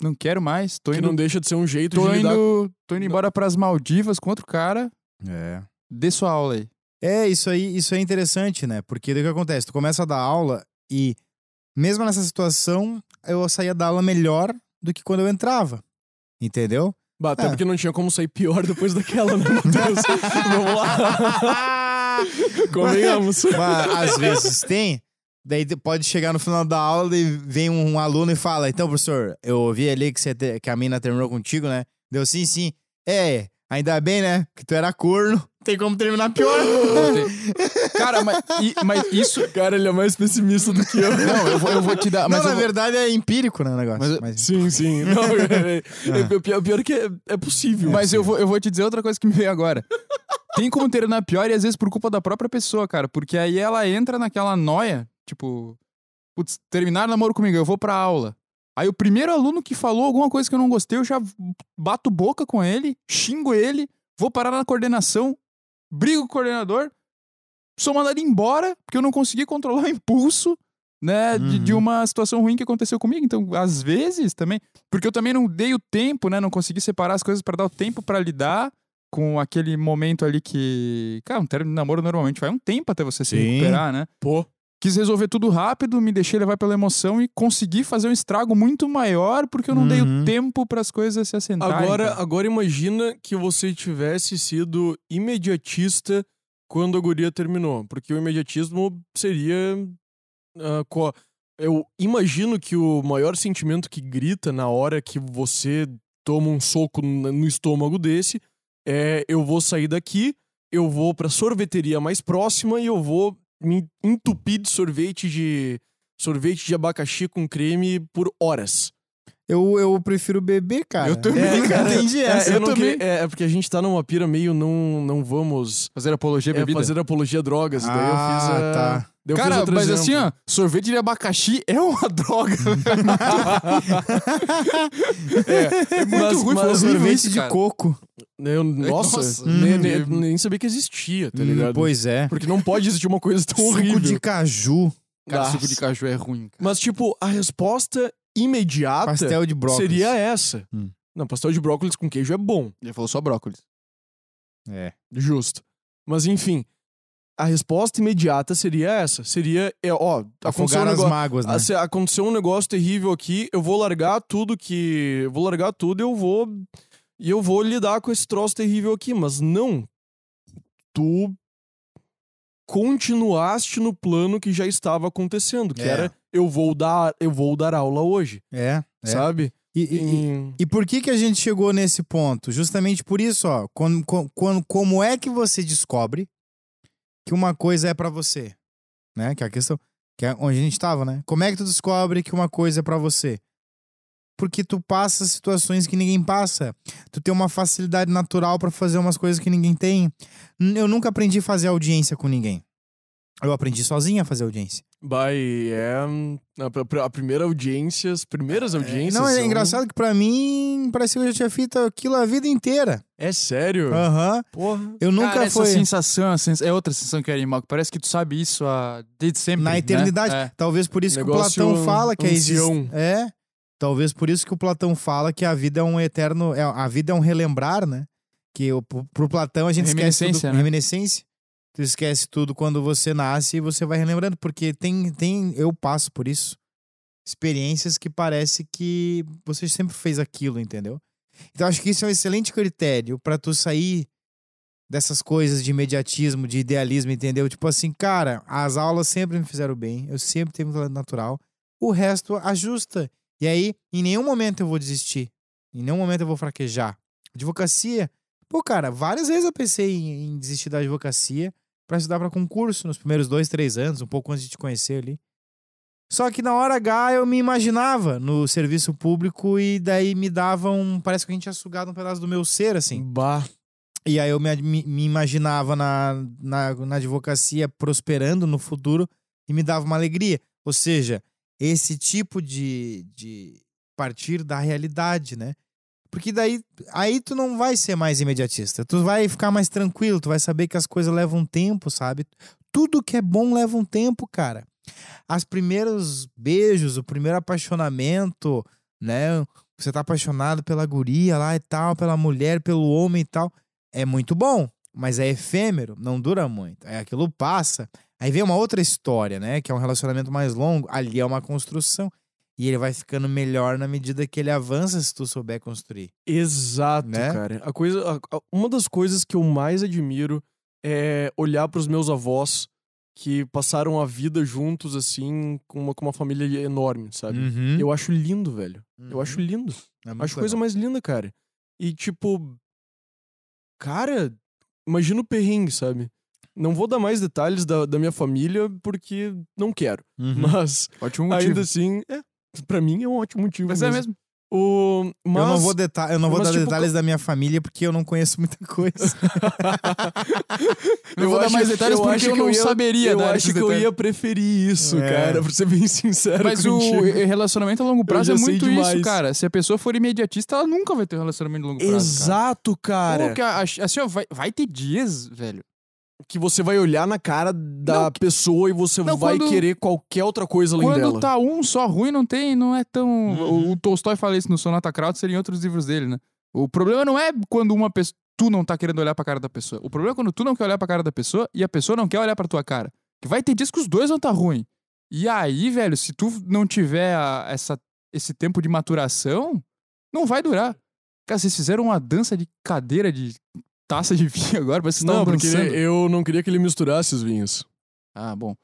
não quero mais, tô Que indo, não deixa de ser um jeito tô de lidar indo, tô indo embora pras Maldivas com outro cara, É. dê sua aula aí. É, isso aí, isso é interessante, né? Porque daí o que acontece? Tu começa a dar aula e, mesmo nessa situação, eu saía da aula melhor do que quando eu entrava. Entendeu? Bah, até É. porque não tinha como sair pior depois daquela, né, Matheus? (laughs) Vamos lá. (laughs) Convenhamos. Mas às vezes tem. Daí pode chegar no final da aula e vem um aluno e fala: Então, professor, eu ouvi ali que, você te- que a mina terminou contigo, né? Deu sim, sim. É, ainda bem, né? Que tu era corno. (laughs) Tem como terminar pior. (laughs) Cara, mas, e- mas isso. Cara, ele é mais pessimista do que eu. Não, eu vou, eu vou te dar. Mas Não, na vou- verdade é empírico, né, o negócio. Mas- Mas- Sim, sim. Não, (laughs) é, é, é, pior, pior que é, é possível. Mas eu vou, eu vou te dizer outra coisa que me veio agora. Tem como terminar pior e às vezes por culpa da própria pessoa, cara. Porque aí ela entra naquela noia, tipo, putz, terminar namoro comigo, eu vou pra aula. Aí o primeiro aluno que falou alguma coisa que eu não gostei, eu já bato boca com ele, xingo ele, vou parar na coordenação, brigo com o coordenador, sou mandado embora porque eu não consegui controlar o impulso, né, de, de Uhum. uma situação ruim que aconteceu comigo. Então, às vezes também, porque eu também não dei o tempo, né, não consegui separar as coisas pra dar o tempo pra lidar com aquele momento ali que, cara, um término de namoro normalmente vai um tempo até você se Sim. recuperar, né? Pô, Quis resolver tudo rápido, me deixei levar pela emoção e consegui fazer um estrago muito maior porque eu não dei o Uhum. tempo pras coisas se assentarem. agora, cara. agora imagina que você tivesse sido imediatista quando a guria terminou. Porque o imediatismo seria. co- eu imagino que o maior sentimento que grita na hora que você toma um soco no estômago desse é: eu vou sair daqui, eu vou pra sorveteria mais próxima e eu vou me entupir de sorvete de. Sorvete de abacaxi com creme por horas. Eu, eu prefiro beber, cara. Eu também, É, cara. Entendi É, essa. eu eu também. que- é, é porque a gente tá numa pira meio não, não vamos Fazer apologia à é, bebida. fazer apologia a drogas. daí eu Ah, fiz a... tá. Daí eu fiz Cara, mas exemplo. assim, ó, sorvete de abacaxi é uma (laughs) droga. (laughs) é, é muito Mas- ruim, mas horrível Sorvete isso, de cara. coco. Eu, nossa, Nossa. nem, Hum, nem- eu- nem sabia que existia, tá Hum, ligado? Pois é. Porque não pode existir uma coisa tão Suco horrível. de caju. Cara, Nossa. suco de caju é ruim, cara. Mas, tipo, a resposta imediata Pastel de brócolis. seria essa. Hum. Não, pastel de brócolis com queijo é bom. Ele falou só brócolis. É. Justo. Mas, enfim, a resposta imediata seria essa. Seria, é, ó, aconteceu um Afogar as negócio... mágoas, né? Aconteceu um negócio terrível aqui, eu vou largar tudo que. eu Vou largar tudo e eu vou. E eu vou lidar com esse troço terrível aqui. Mas não. Tu continuaste no plano que já estava acontecendo, que É. era eu vou dar, eu vou dar aula hoje, É. é. sabe? E, e- e por que que a gente chegou nesse ponto? Justamente por isso, ó. Quando, quando, como é que você descobre que uma coisa é pra você? Né? Que é a questão. Que é onde a gente tava, né? Como é que tu descobre que uma coisa é pra você? Porque tu passa situações que ninguém passa. Tu tem uma facilidade natural pra fazer umas coisas que ninguém tem. Eu nunca aprendi a fazer audiência com ninguém. Eu aprendi sozinho a fazer audiência. Vai, é. A, a- a primeira audiência, as primeiras audiências. Não, é são- engraçado que pra mim parecia que eu já tinha feito aquilo a vida inteira. É sério? Aham. Porra. Eu nunca Cara, fui. essa sensação é sens- é outra sensação que é animal, que parece que tu sabe isso há, desde sempre. Na né? eternidade. É. Talvez por isso que o Negócio Platão fala que a exist... ancião. É. Talvez por isso que o Platão fala que a vida é um eterno. é- A vida é um relembrar, né? Que o, pro pro Platão a gente esquece tudo. Reminiscência, né? Reminiscência. Tu esquece tudo quando você nasce e você vai relembrando. Porque tem, tem. Eu passo por isso. Experiências que parece que você sempre fez aquilo, entendeu? Então acho que isso é um excelente critério pra tu sair dessas coisas de imediatismo, de idealismo, entendeu? Tipo assim, cara, as aulas sempre me fizeram bem, eu sempre tenho um talento natural, o resto ajusta. E aí, em nenhum momento eu vou desistir, em nenhum momento eu vou fraquejar. Advocacia, pô, cara, várias vezes eu pensei em, em desistir da advocacia pra estudar pra concurso nos primeiros dois, três anos, um pouco antes de te conhecer ali. Só que na hora H eu me imaginava no serviço público e daí me dava um. Parece que a gente tinha sugado um pedaço do meu ser, assim. Bah. E aí eu me, me- me imaginava na, na, na advocacia prosperando no futuro e me dava uma alegria. Ou seja, esse tipo de, de partir da realidade, né? Porque daí aí tu não vai ser mais imediatista. Tu vai ficar mais tranquilo, tu vai saber que as coisas levam tempo, sabe? Tudo que é bom leva um tempo, cara. As primeiros beijos, o primeiro apaixonamento, né? você tá apaixonado pela guria lá e tal, pela mulher, pelo homem e tal. É muito bom, mas é efêmero, não dura muito. Aí aquilo passa. Aí vem uma outra história, né? Que é um relacionamento mais longo. Ali é uma construção. E ele vai ficando melhor na medida que ele avança se tu souber construir. Exato, Né? cara. A coisa, a- a- uma das coisas que eu mais admiro é olhar pros meus avós que passaram a vida juntos, assim, com uma, com uma família enorme, sabe? Uhum. Eu acho lindo, velho. Eu Uhum. acho lindo. É Acho coisa legal. mais linda, cara. E tipo. Cara, imagina o perrengue, sabe? Não vou dar mais detalhes da, da minha família porque não quero. Uhum. Mas Ótimo motivo. ainda assim, é. Pra mim é um ótimo motivo. Mas é mesmo. O, mas... Eu não vou, deta eu não vou mas, dar tipo, detalhes da minha família porque eu não conheço muita coisa. (laughs) Não vou dar mais detalhes porque eu não ia- saberia Eu acho que eu detalhes. ia preferir isso, É. cara, pra ser bem sincero Mas o contigo. relacionamento a longo prazo é muito isso, cara. Se a pessoa for imediatista, ela nunca vai ter um relacionamento a longo prazo. cara. Exato, cara. Pô, que a- assim, ó, vai, vai ter dias, velho. Que você vai olhar na cara da Não, pessoa e você não, vai quando- querer qualquer outra coisa além Quando dela. tá um só ruim, não tem, não é tão. Uhum. O, o Tolstói fala isso no Sonata Kraut, seria em outros livros dele, né? O problema não é quando uma pessoa. Tu não tá querendo olhar pra cara da pessoa. O problema é quando tu não quer olhar pra cara da pessoa e a pessoa não quer olhar pra tua cara. Que vai ter dias que os dois vão tá ruim. E aí, velho, se tu não tiver a- essa, esse tempo de maturação, não vai durar. Cara, vocês fizeram uma dança de cadeira de taça de vinho (laughs) agora, vocês Não, porque dançando. eu não queria que ele misturasse os vinhos. Ah, bom.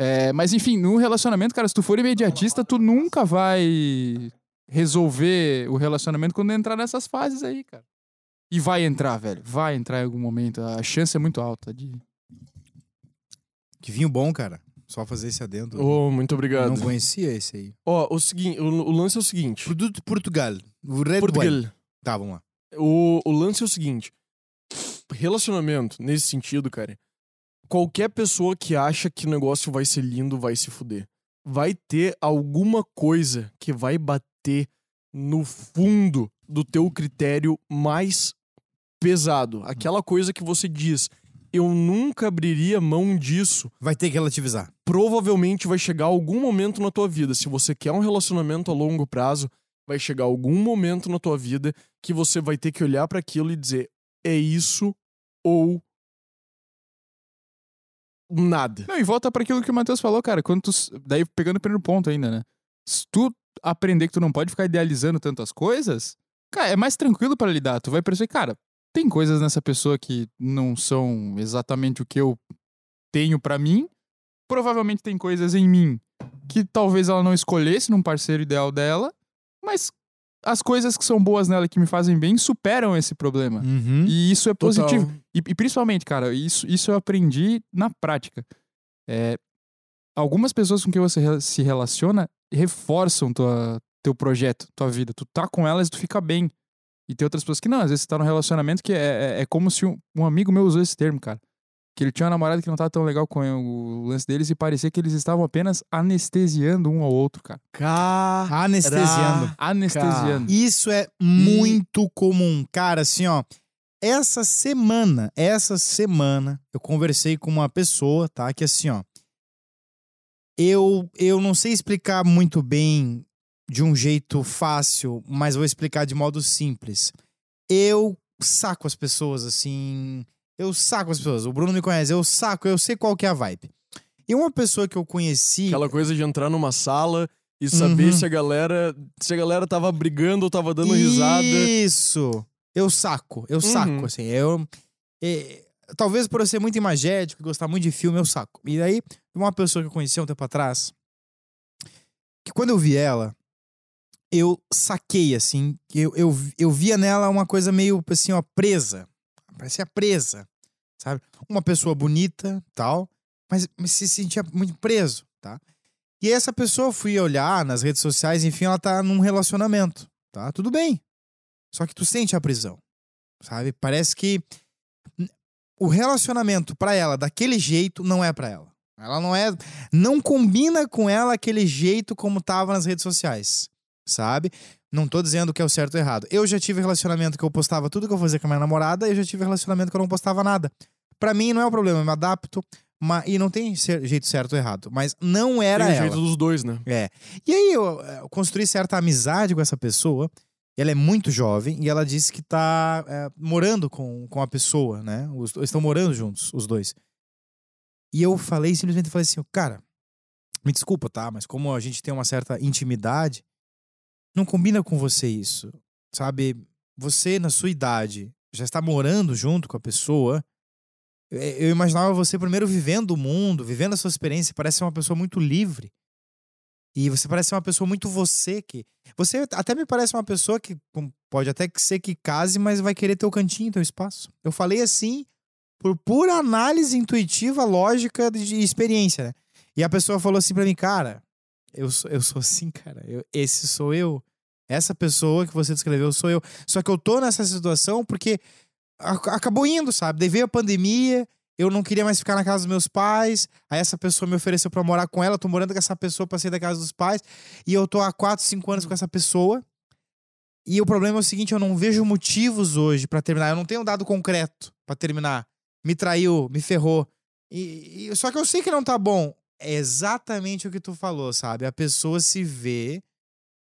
É, mas enfim, no relacionamento, cara, se tu for imediatista, tu nunca vai resolver o relacionamento quando entrar nessas fases aí, cara. E vai entrar, velho. Vai entrar em algum momento. A chance é muito alta de. que vinho bom, cara. Só fazer esse adendo. Oh, muito Eu obrigado. não conhecia esse aí. Ó, o seguinte, o, o lance é o seguinte. Produto Portugal. O Red Portugal. Wine. Tá, vamos lá. O, o lance é o seguinte: relacionamento, nesse sentido, cara, qualquer pessoa que acha que o negócio vai ser lindo vai se fuder. Vai ter alguma coisa que vai bater no fundo do teu critério mais pesado. Aquela coisa que você diz, eu nunca abriria mão disso. Vai ter que relativizar. Provavelmente vai chegar algum momento na tua vida. Se você quer um relacionamento a longo prazo, vai chegar algum momento na tua vida que você vai ter que olhar pra aquilo e dizer: é isso ou nada. Não, e volta pra aquilo que o Matheus falou, cara. Quando tu. Daí pegando o primeiro ponto ainda, né? Se tu aprender que tu não pode ficar idealizando tantas coisas, cara, é mais tranquilo pra lidar. Tu vai perceber, cara, tem coisas nessa pessoa que não são exatamente o que eu tenho pra mim. Provavelmente tem coisas em mim que talvez ela não escolhesse num parceiro ideal dela, mas as coisas que são boas nela e que me fazem bem superam esse problema. Uhum. E isso é positivo. E, e principalmente, cara, isso, isso eu aprendi na prática. É, algumas pessoas com quem você se relaciona reforçam tua, teu projeto, tua vida. Tu tá com elas e tu fica bem. E tem outras pessoas que não, às vezes você tá num relacionamento que é, é, é como se um, um amigo meu usou esse termo, cara. Que ele tinha uma namorada que não tava tão legal com o lance deles e parecia que eles estavam apenas anestesiando um ao outro, cara. Cara. Anestesiando. Anestesiando. Isso é muito comum. Cara, assim, ó. Essa semana, essa semana, eu conversei com uma pessoa, tá? Que assim, ó. Eu, eu não sei explicar muito bem de um jeito fácil, mas vou explicar de modo simples. Eu saco as pessoas, assim. Eu saco as pessoas. O Bruno me conhece, eu saco, eu sei qual que é a vibe. E uma pessoa que eu conheci. Aquela coisa de entrar numa sala e saber Uhum. se a galera. Se a galera tava brigando ou tava dando risada. Isso. Eu saco, eu saco, Uhum. assim. Eu. é, talvez por eu ser muito imagético e gostar muito de filme, eu saco. E aí, uma pessoa que eu conheci há um tempo atrás, que quando eu vi ela, eu saquei, assim, que eu, eu, eu via nela uma coisa meio, assim, ó, presa. Parecia presa, sabe? Uma pessoa bonita, tal, mas, mas se sentia muito preso, tá? E essa pessoa, fui olhar nas redes sociais, enfim, ela tá num relacionamento, tá? Tudo bem. Só que tu sente a prisão, sabe? Parece que o relacionamento pra ela daquele jeito não é pra ela. Ela não é, não combina com ela aquele jeito como tava nas redes sociais, sabe? Não tô dizendo que é o certo ou errado. Eu já tive relacionamento que eu postava tudo que eu fazia com a minha namorada, eu já tive relacionamento que eu não postava nada. Pra mim não é o problema, eu me adapto, e não tem jeito certo ou errado, mas não era Tem ela. jeito dos dois, né? É. E aí eu, eu construí certa amizade com essa pessoa. Ela é muito jovem e ela disse que tá é, morando com, com a pessoa, né? Os, estão morando juntos, os dois. E eu falei, simplesmente falei assim, cara, me desculpa, tá? Mas como a gente tem uma certa intimidade, não combina com você isso, sabe? Você, na sua idade, já está morando junto com a pessoa. É, eu imaginava você primeiro vivendo o mundo, vivendo a sua experiência, parece ser uma pessoa muito livre. E você parece ser uma pessoa muito você que. Você até me parece uma pessoa que pode até ser que case, mas vai querer teu cantinho, teu espaço. Eu falei assim por pura análise intuitiva, lógica de experiência, né? E a pessoa falou assim para mim, cara, eu sou, eu sou assim, cara. Eu, esse sou eu. Essa pessoa que você descreveu sou eu. Só que eu tô nessa situação porque acabou indo, sabe? Daí a pandemia, eu não queria mais ficar na casa dos meus pais. Aí essa pessoa me ofereceu para morar com ela. Tô morando com essa pessoa pra sair da casa dos pais. E eu tô há 4, 5 anos com essa pessoa. E o problema é o seguinte: eu não vejo motivos hoje para terminar. Eu não tenho um dado concreto para terminar. Me traiu, me ferrou. E, e, só que eu sei que não tá bom. É exatamente o que tu falou, sabe? A pessoa se vê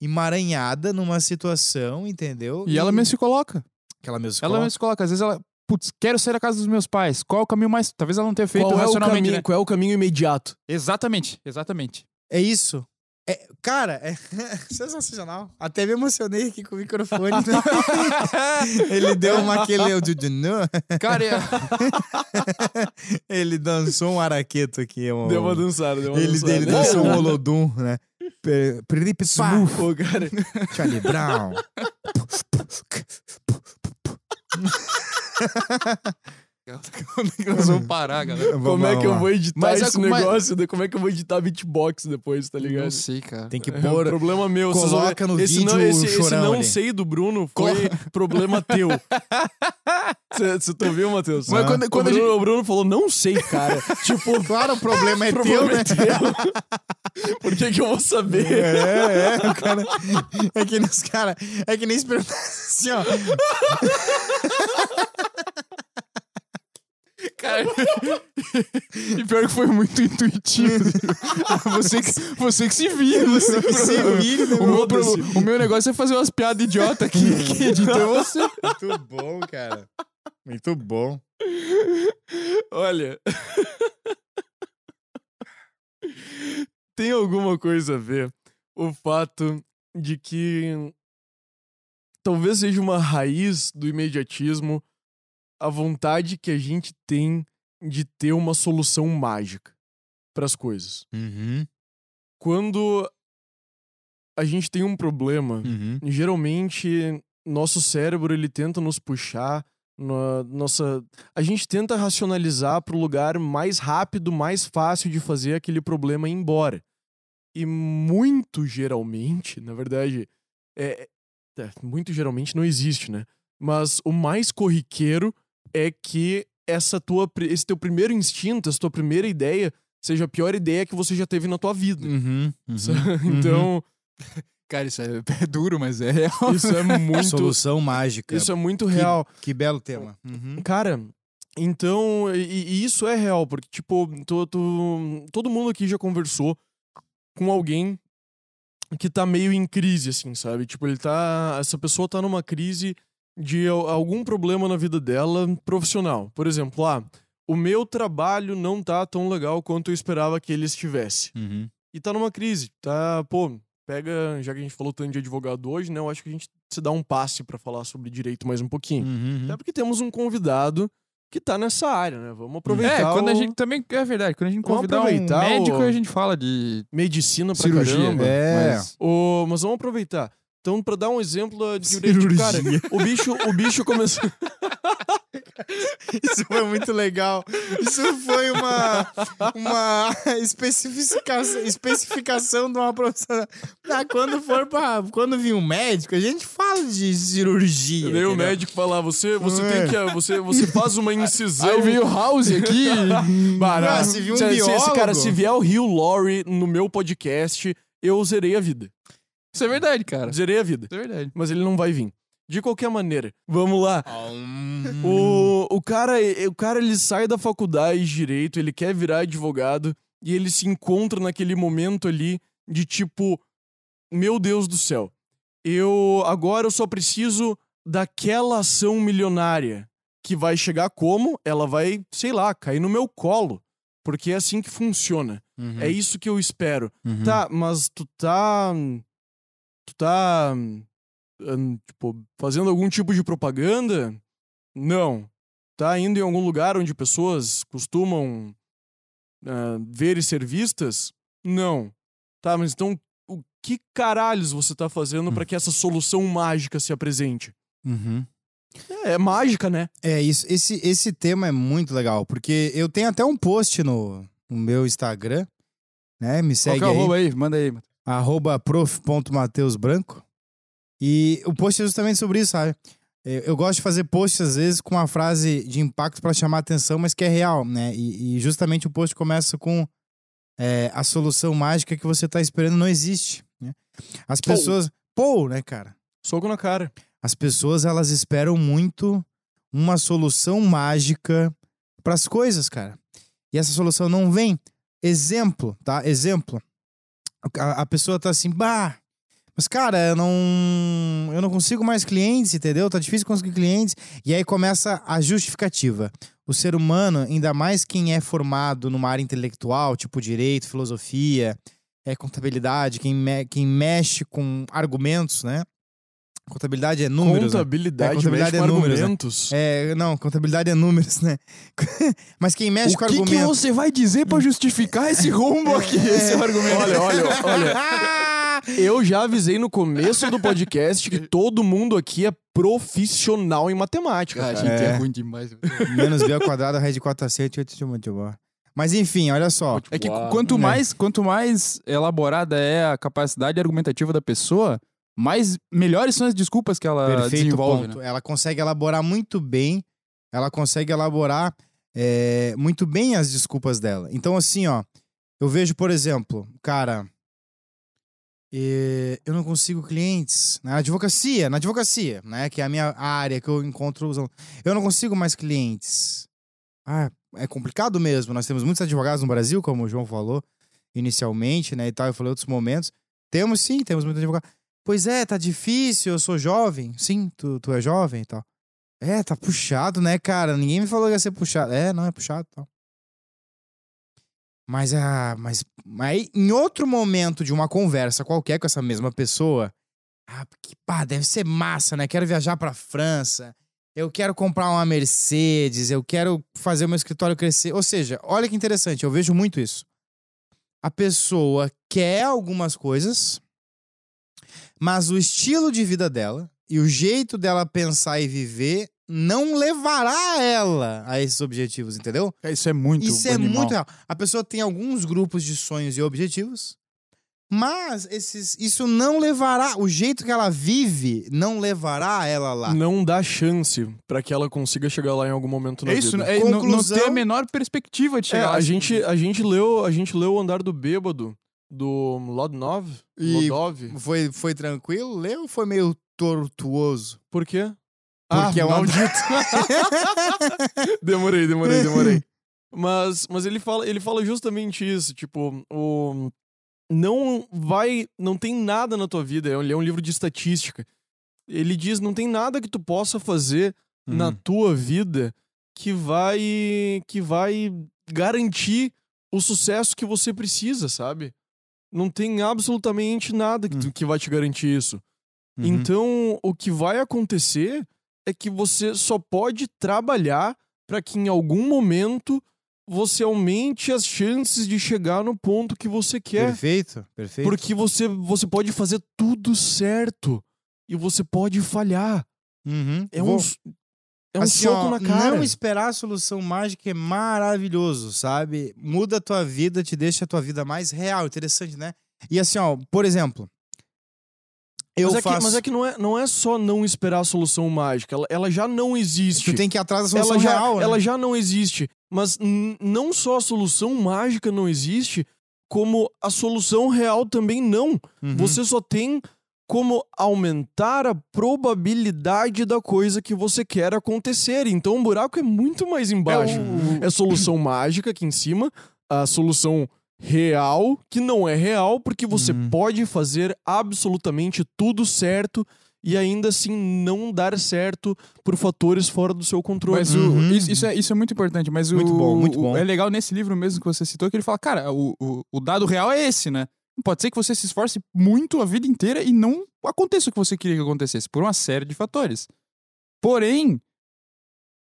emaranhada numa situação, entendeu? E, e... ela mesmo se coloca. Que ela mesmo se ela coloca. mesmo se coloca. Às vezes ela, putz, quero sair da casa dos meus pais. Qual é o caminho mais. Talvez ela não tenha feito qual racionalmente. É o caminho, né? Qual é o caminho imediato? Exatamente, exatamente. É isso. É, cara, é (laughs) sensacional. Até me emocionei aqui com o microfone. (laughs) Ele deu uma aquele. Cara, é... (laughs) ele dançou um araqueto aqui. Um... Deu uma dançada, deu uma ele, dançada. Ele dançou um holodum, né? Felipe Pô, cara. Charlie Brown. (laughs) (laughs) Nós (laughs) vamos parar, galera. Como é que eu vou editar Mas esse a- mas- negócio? né? Como é que eu vou editar beatbox depois, tá ligado? Não sei, cara. Tem que É pôr. um problema meu. vocês vão ver. Coloca no esse vídeo não, esse, o esse não ali. sei do Bruno foi (laughs) problema teu. (laughs) Você tu ouviu, Matheus? Mas quando- o, quando a Bruno, gente- o Bruno falou, não sei, cara. tipo, Claro, o problema é o teu, problema né? é teu. Por que que eu vou saber? É, é, o cara. É que nem os caras. É que nem se perguntasse assim, ó. Cara, e pior que foi muito intuitivo. (laughs) você, que, você que se vira. Você que se vira, né, o, meu, pro- o meu negócio é fazer umas piadas idiota aqui. (laughs) Que edita é você. Muito bom, cara. Muito bom. Olha. Tem alguma coisa a ver o fato de que talvez seja uma raiz do imediatismo a vontade que a gente tem de ter uma solução mágica para as coisas. Uhum, Quando a gente tem um problema, uhum. geralmente nosso cérebro ele tenta nos puxar na nossa a gente tenta racionalizar para o lugar mais rápido mais fácil de fazer aquele problema ir embora e muito geralmente na verdade é, é, muito geralmente não existe né mas o mais corriqueiro é que essa tua esse teu primeiro instinto essa tua primeira ideia seja a pior ideia que você já teve na tua vida Uhum, (laughs) então Cara, isso é, (laughs) é duro, mas é real. isso é (laughs) muito Solução mágica. isso é muito real Que belo tema. Uhum. Cara, então, e, e isso é real, porque, tipo, tu, tu- todo mundo aqui já conversou com alguém que tá meio em crise, assim, sabe? Tipo, ele tá. Essa pessoa tá numa crise de al- algum problema na vida dela profissional. Por exemplo, ah, o meu trabalho não tá tão legal quanto eu esperava que ele estivesse. Uhum. E tá numa crise, tá, pô. Pega, já que a gente falou tanto de advogado hoje, né? Eu acho que a gente se dá um passe pra falar sobre direito mais um pouquinho. Uhum. Até porque temos um convidado que tá nessa área, né? Vamos aproveitar. É, quando a o- gente também. É verdade, quando a gente convidar um médico, o- a gente fala de Medicina pra cirurgia. caramba. É. Mas- Ô, mas vamos aproveitar. Então, pra dar um exemplo de tipo, cara, o bicho, o bicho começou. (laughs) Isso foi muito legal. Isso foi uma, uma especificação, especificação de uma profissão. Ah, quando for pra. Quando vir um médico, a gente fala de cirurgia. Daí o médico falar, você, você É. tem que. Você, você faz uma incisão. Aí veio o House aqui. (laughs) Bará. Ah, se vir um se, se- cara, se vier o Rio Laurie no meu podcast, eu zerei a vida. Isso é verdade, cara. Isso Zerei a vida. é verdade. Mas ele não vai vir. De qualquer maneira, vamos lá. O, o, cara, o cara, ele sai da faculdade de direito, ele quer virar advogado e ele se encontra naquele momento ali de tipo, meu Deus do céu, eu agora eu só preciso daquela ação milionária que vai chegar como? Ela vai, sei lá, cair no meu colo, porque é assim que funciona. Uhum. É isso que eu espero. Uhum. Tá, mas tu tá tu tá tipo fazendo algum tipo de propaganda? Não. Tá indo em algum lugar onde pessoas costumam ah, ver e ser vistas? Não. Tá, mas então o que caralhos você tá fazendo pra que essa solução mágica se apresente? Uhum. É, é mágica, né? É, isso, esse, esse tema é muito legal, porque eu tenho até um post no, no meu Instagram, né? Me Qual segue que é aí, aí? Manda aí. Arroba prof.mateusbranco. E o post é justamente sobre isso, sabe? Eu, gosto de fazer posts, às vezes, com uma frase de impacto pra chamar atenção, mas que é real, né? E, e justamente o post começa com é, a solução mágica que você tá esperando não existe, né? As pessoas... Pô, né, cara? Soco na cara. As pessoas, elas esperam muito uma solução mágica para as coisas, cara. E essa solução não vem. Exemplo, tá? Exemplo. A, a pessoa tá assim, bah, mas cara, eu não, eu não consigo mais clientes, entendeu? Tá difícil conseguir clientes. E aí começa a justificativa. O ser humano, ainda mais quem é formado numa área intelectual, tipo direito, filosofia, é contabilidade, quem, me- quem mexe com argumentos, né? Contabilidade é números. né? contabilidade, É, contabilidade mexe é com números, né? argumentos. É, não, contabilidade é números, né? (laughs) Mas quem mexe O com que, que argumentos. você vai dizer pra justificar esse rombo aqui? (laughs) Esse é o argumento. Olha, olha, olha. (laughs) Eu já avisei no começo do podcast que todo mundo aqui é profissional em matemática. Cara, a gente é. É. ruim demais. Menos B ao quadrado, raiz de 4 a 7, 8 de. Mas enfim, olha só. É que quanto É. mais, quanto mais elaborada é a capacidade argumentativa da pessoa, mais melhores são as desculpas que ela Perfeito desenvolve. Né? Ela consegue elaborar muito bem. Ela consegue elaborar é, muito bem as desculpas dela. Então, assim, ó. Eu vejo, por exemplo, cara. eh, eu não consigo clientes na advocacia, na advocacia, né? Que é a minha área que eu encontro usando. Eu não consigo mais clientes. Ah, é complicado mesmo. Nós temos muitos advogados no Brasil, como o João falou inicialmente, né? E tal, eu falei em outros momentos. Temos sim, temos muitos advogados. Pois é, tá difícil, eu sou jovem. Sim, tu, tu é jovem e tal. É, tá puxado, né, cara? Ninguém me falou que ia ser puxado. É, não é puxado e tal. Mas, ah, mas, mas em outro momento de uma conversa qualquer com essa mesma pessoa, ah, que pá, deve ser massa, né? Quero viajar pra França. Eu quero comprar uma Mercedes, eu quero fazer o meu escritório crescer. Ou seja, olha que interessante, eu vejo muito isso. A pessoa quer algumas coisas, mas o estilo de vida dela e o jeito dela pensar e viver não levará ela a esses objetivos, entendeu? Isso é muito Isso é animal. muito real. A pessoa tem alguns grupos de sonhos e objetivos, mas esses, isso não levará. O jeito que ela vive não levará ela lá. Não dá chance pra que ela consiga chegar lá em algum momento na É isso, vida. é, não, não ter a menor perspectiva de É, chegar lá. a gente, a gente leu, a gente leu o Andar do Bêbado do Lodnov, E- Lodov. Foi, foi tranquilo? Leu ou foi meio tortuoso? Por quê? Porque é um maldito. (laughs) demorei, demorei, demorei. (laughs) Mas, mas ele fala, ele fala justamente isso, tipo, o não vai, não tem nada na tua vida, é um, ele é um livro de estatística. Ele diz, não tem nada que tu possa fazer na Uhum. tua vida que vai que vai garantir o sucesso que você precisa, sabe? Não tem absolutamente nada que, tu- que vai te garantir isso. Uhum. Então, o que vai acontecer é que você só pode trabalhar para que em algum momento você aumente as chances de chegar no ponto que você quer. Perfeito, perfeito. Porque você, você pode fazer tudo certo e você pode falhar. Uhum. É Vou- um, é um Assim, soco ó, na cara. Não esperar a solução mágica é maravilhoso, sabe? Muda a tua vida, te deixa a tua vida mais real, interessante, né? E assim, ó, por exemplo, eu mas, é faço. que, mas é que não é, não é só não esperar a solução mágica. Ela, ela já não existe. Tu tem que ir atrás da solução ela já, real, né? ela já não existe. Mas não só a solução mágica não existe, como a solução real também não. Uhum. Você só tem como aumentar a probabilidade da coisa que você quer acontecer. Então o buraco é muito mais embaixo. É o- É solução (clears throat) mágica aqui em cima, a solução real que não é real, porque você Uhum. pode fazer absolutamente tudo certo e ainda assim não dar certo por fatores fora do seu controle. Mas o- Uhum. isso, isso é, isso é muito importante, mas Muito o, bom, muito o- bom. é legal nesse livro mesmo que você citou, que ele fala, cara, o, o, o dado real é esse, né? Pode ser que você se esforce muito a vida inteira e não aconteça o que você queria que acontecesse, por uma série de fatores. Porém,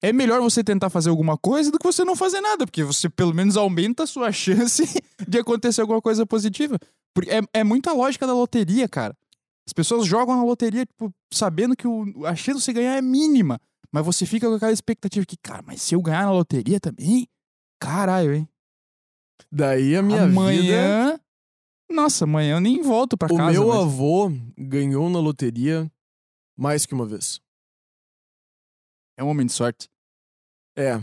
é melhor você tentar fazer alguma coisa do que você não fazer nada, porque você pelo menos aumenta a sua (laughs) chance de acontecer alguma coisa positiva. Porque é, é muita lógica da loteria, cara. As pessoas jogam na loteria, tipo, sabendo que o, a chance de você ganhar é mínima. Mas você fica com aquela expectativa que, cara, mas se eu ganhar na loteria também, caralho, hein? Daí a minha vida. Nossa, amanhã eu nem volto pra O casa. meu mas- avô ganhou na loteria mais que uma vez. É um homem de sorte. É.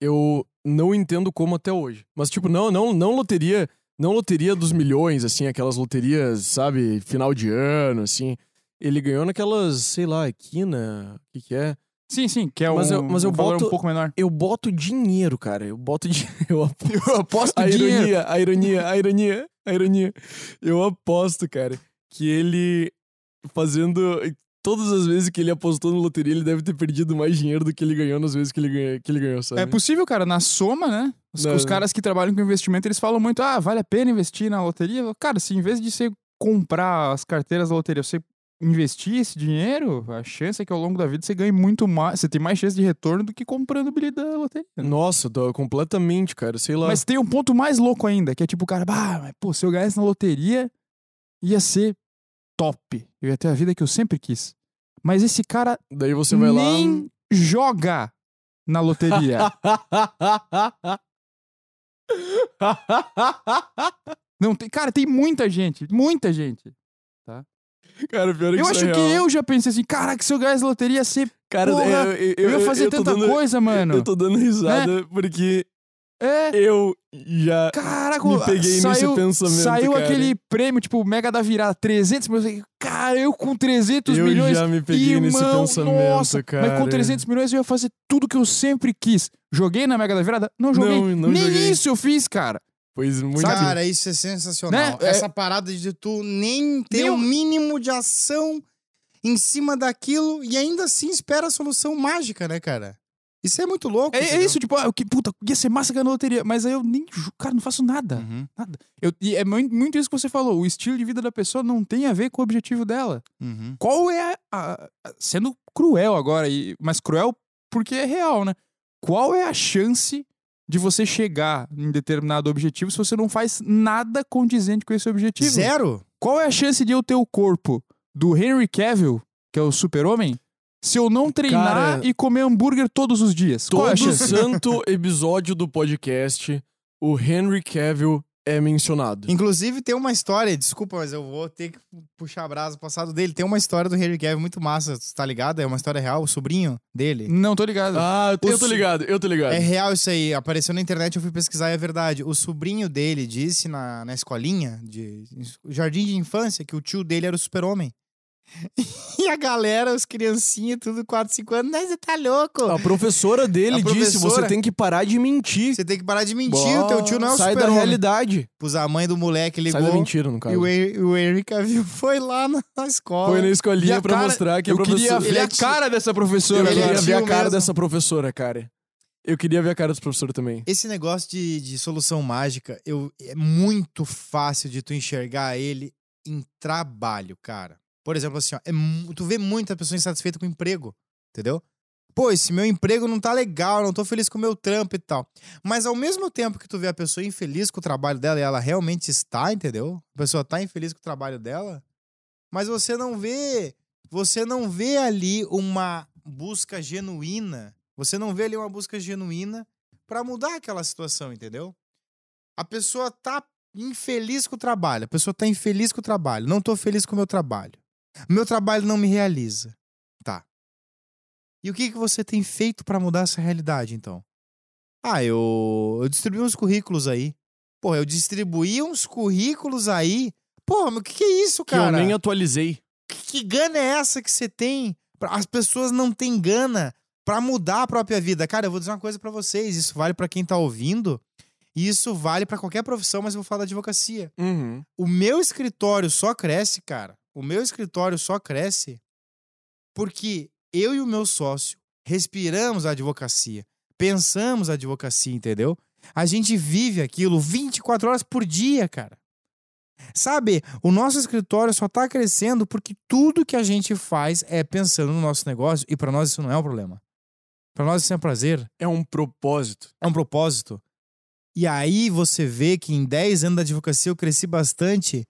Eu não entendo como até hoje. Mas, tipo, não, não, não loteria. Não loteria dos milhões, assim, aquelas loterias, sabe, final de ano, assim. Ele ganhou naquelas, sei lá, quina, o que, que é? Sim, sim, que é Mas um, eu- mas eu um valor boto- um pouco menor. Eu boto dinheiro, cara. Eu boto dinheiro. (laughs) Eu aposto. Eu aposto A dinheiro. ironia, a ironia, a ironia, a ironia. Eu aposto, cara, que ele fazendo. Todas as vezes que ele apostou na loteria, ele deve ter perdido mais dinheiro do que ele ganhou nas vezes que ele, ganha, que ele ganhou, sabe? É possível, cara, na soma, né? Os, Não, os não. caras que trabalham com investimento, eles falam muito, ah, vale a pena investir na loteria? Cara, se em vez de você comprar as carteiras da loteria, você investir esse dinheiro, a chance é que ao longo da vida você ganhe muito mais, você tem mais chance de retorno do que comprando o bilhete da loteria. né? Nossa, tô completamente, cara. Sei lá. Mas tem um ponto mais louco ainda, que é tipo, cara, bah, mas, pô, se eu ganhasse na loteria, ia ser top. Eu ia ter a vida que eu sempre quis. Mas esse cara Daí você vai lá. nem joga na loteria. (laughs) Não tem, cara, tem muita gente, muita gente. Cara, pior é que Eu isso acho é que eu já pensei assim, caraca, se eu ganhasse loteria ia ser, Cara, porra, eu, eu, eu, ia fazer eu tanta dando- coisa, mano. Eu tô dando risada porque É, eu já. caraca, Me peguei nesse saiu, pensamento, Saiu cara. aquele prêmio, tipo, mega da virada, 300 milhões. Cara, eu com 300 eu milhões, já me peguei nesse Irmão, pensamento, nossa, cara. Mas com 300 milhões eu ia fazer tudo que eu sempre quis. Joguei na Mega da Virada? Não joguei. Não, não Nem joguei. isso eu fiz, cara. Pois muito. Cara, isso é sensacional. Né? É- Essa parada de tu nem ter Nem o o- mínimo de ação em cima daquilo e ainda assim espera a solução mágica, né, cara? Isso é muito louco. É, é isso, tipo, ah, que puta, ia ser massa ganhar na loteria. Mas aí eu nem. Cara, não faço nada. Uhum, Nada. Eu, e é mui- muito isso que você falou. O estilo de vida da pessoa não tem a ver com o objetivo dela. uhum. Qual é a. a- a- sendo cruel agora, e, mas cruel porque é real, né? Qual é a chance de você chegar em determinado objetivo se você não faz nada condizente com esse objetivo? Zero? Qual é a chance de eu ter o corpo do Henry Cavill, que é o super-homem, se eu não treinar Cara, e comer hambúrguer todos os dias? Qual é Todo santo episódio do podcast, o Henry Cavill é mencionado. Inclusive, tem uma história, desculpa, mas eu vou ter que puxar a brasa passado dele. Tem uma história do Henry Cavill muito massa, tá ligado? É uma história real, o sobrinho dele. Não, tô ligado. Ah, eu O tô ligado, eu tô ligado. É real isso aí, apareceu na internet, eu fui pesquisar e é verdade. O sobrinho dele disse na, na escolinha, de jardim de infância, que o tio dele era o super-homem. E a galera, os criancinhas, tudo 4, 5 anos, "Não, você tá louco. A professora dele A disse: você professora- tem que parar de mentir. Você tem que parar de mentir, o teu tio não é o Sai da realidade. Pois a mãe do moleque Sai da ligou mentira, no e caso. o, Hen- o Henry Cavill foi lá na, na escola. Foi na E escolinha a pra cara- mostrar que a eu queria professora. ver a cara dessa Eu professora. É queria ver a cara mesmo. dessa professora, cara. Eu queria ver a cara dessa professora também. Esse negócio de, de solução mágica, eu, é muito fácil de tu enxergar ele em trabalho, cara. Por exemplo, assim, ó, é tu vê muita pessoa insatisfeita com o emprego, entendeu? Pô, esse meu emprego não tá legal, não tô feliz com o meu trampo e tal. Mas ao mesmo tempo que tu vê a pessoa infeliz com o trabalho dela e ela realmente está, entendeu? A pessoa tá infeliz com o trabalho dela, mas você não vê, você não vê ali uma busca genuína, você não vê ali uma busca genuína pra mudar aquela situação, entendeu? A pessoa tá infeliz com o trabalho, a pessoa tá infeliz com o trabalho, não tô feliz com o meu trabalho. Meu trabalho não me realiza. Tá. E o que que você tem feito pra mudar essa realidade, então? Ah, eu, eu distribuí uns currículos aí. Pô, eu distribuí uns currículos aí. Pô, mas o que, que é isso, Que eu cara? nem atualizei. Que, que gana é essa que você tem? As pessoas não têm gana pra mudar a própria vida. Cara, eu vou dizer uma coisa pra vocês, isso vale pra quem tá ouvindo E isso vale pra qualquer profissão, mas eu vou falar da advocacia. Uhum. O meu escritório só cresce, cara. O meu escritório só cresce porque eu e o meu sócio respiramos a advocacia, pensamos a advocacia, entendeu? A gente vive aquilo 24 horas por dia, cara. Sabe, o nosso escritório só tá crescendo porque tudo que a gente faz é pensando no nosso negócio e pra nós isso não é um problema. Pra nós isso é um prazer, É um propósito. é um propósito. E aí você vê que em 10 anos da advocacia eu cresci bastante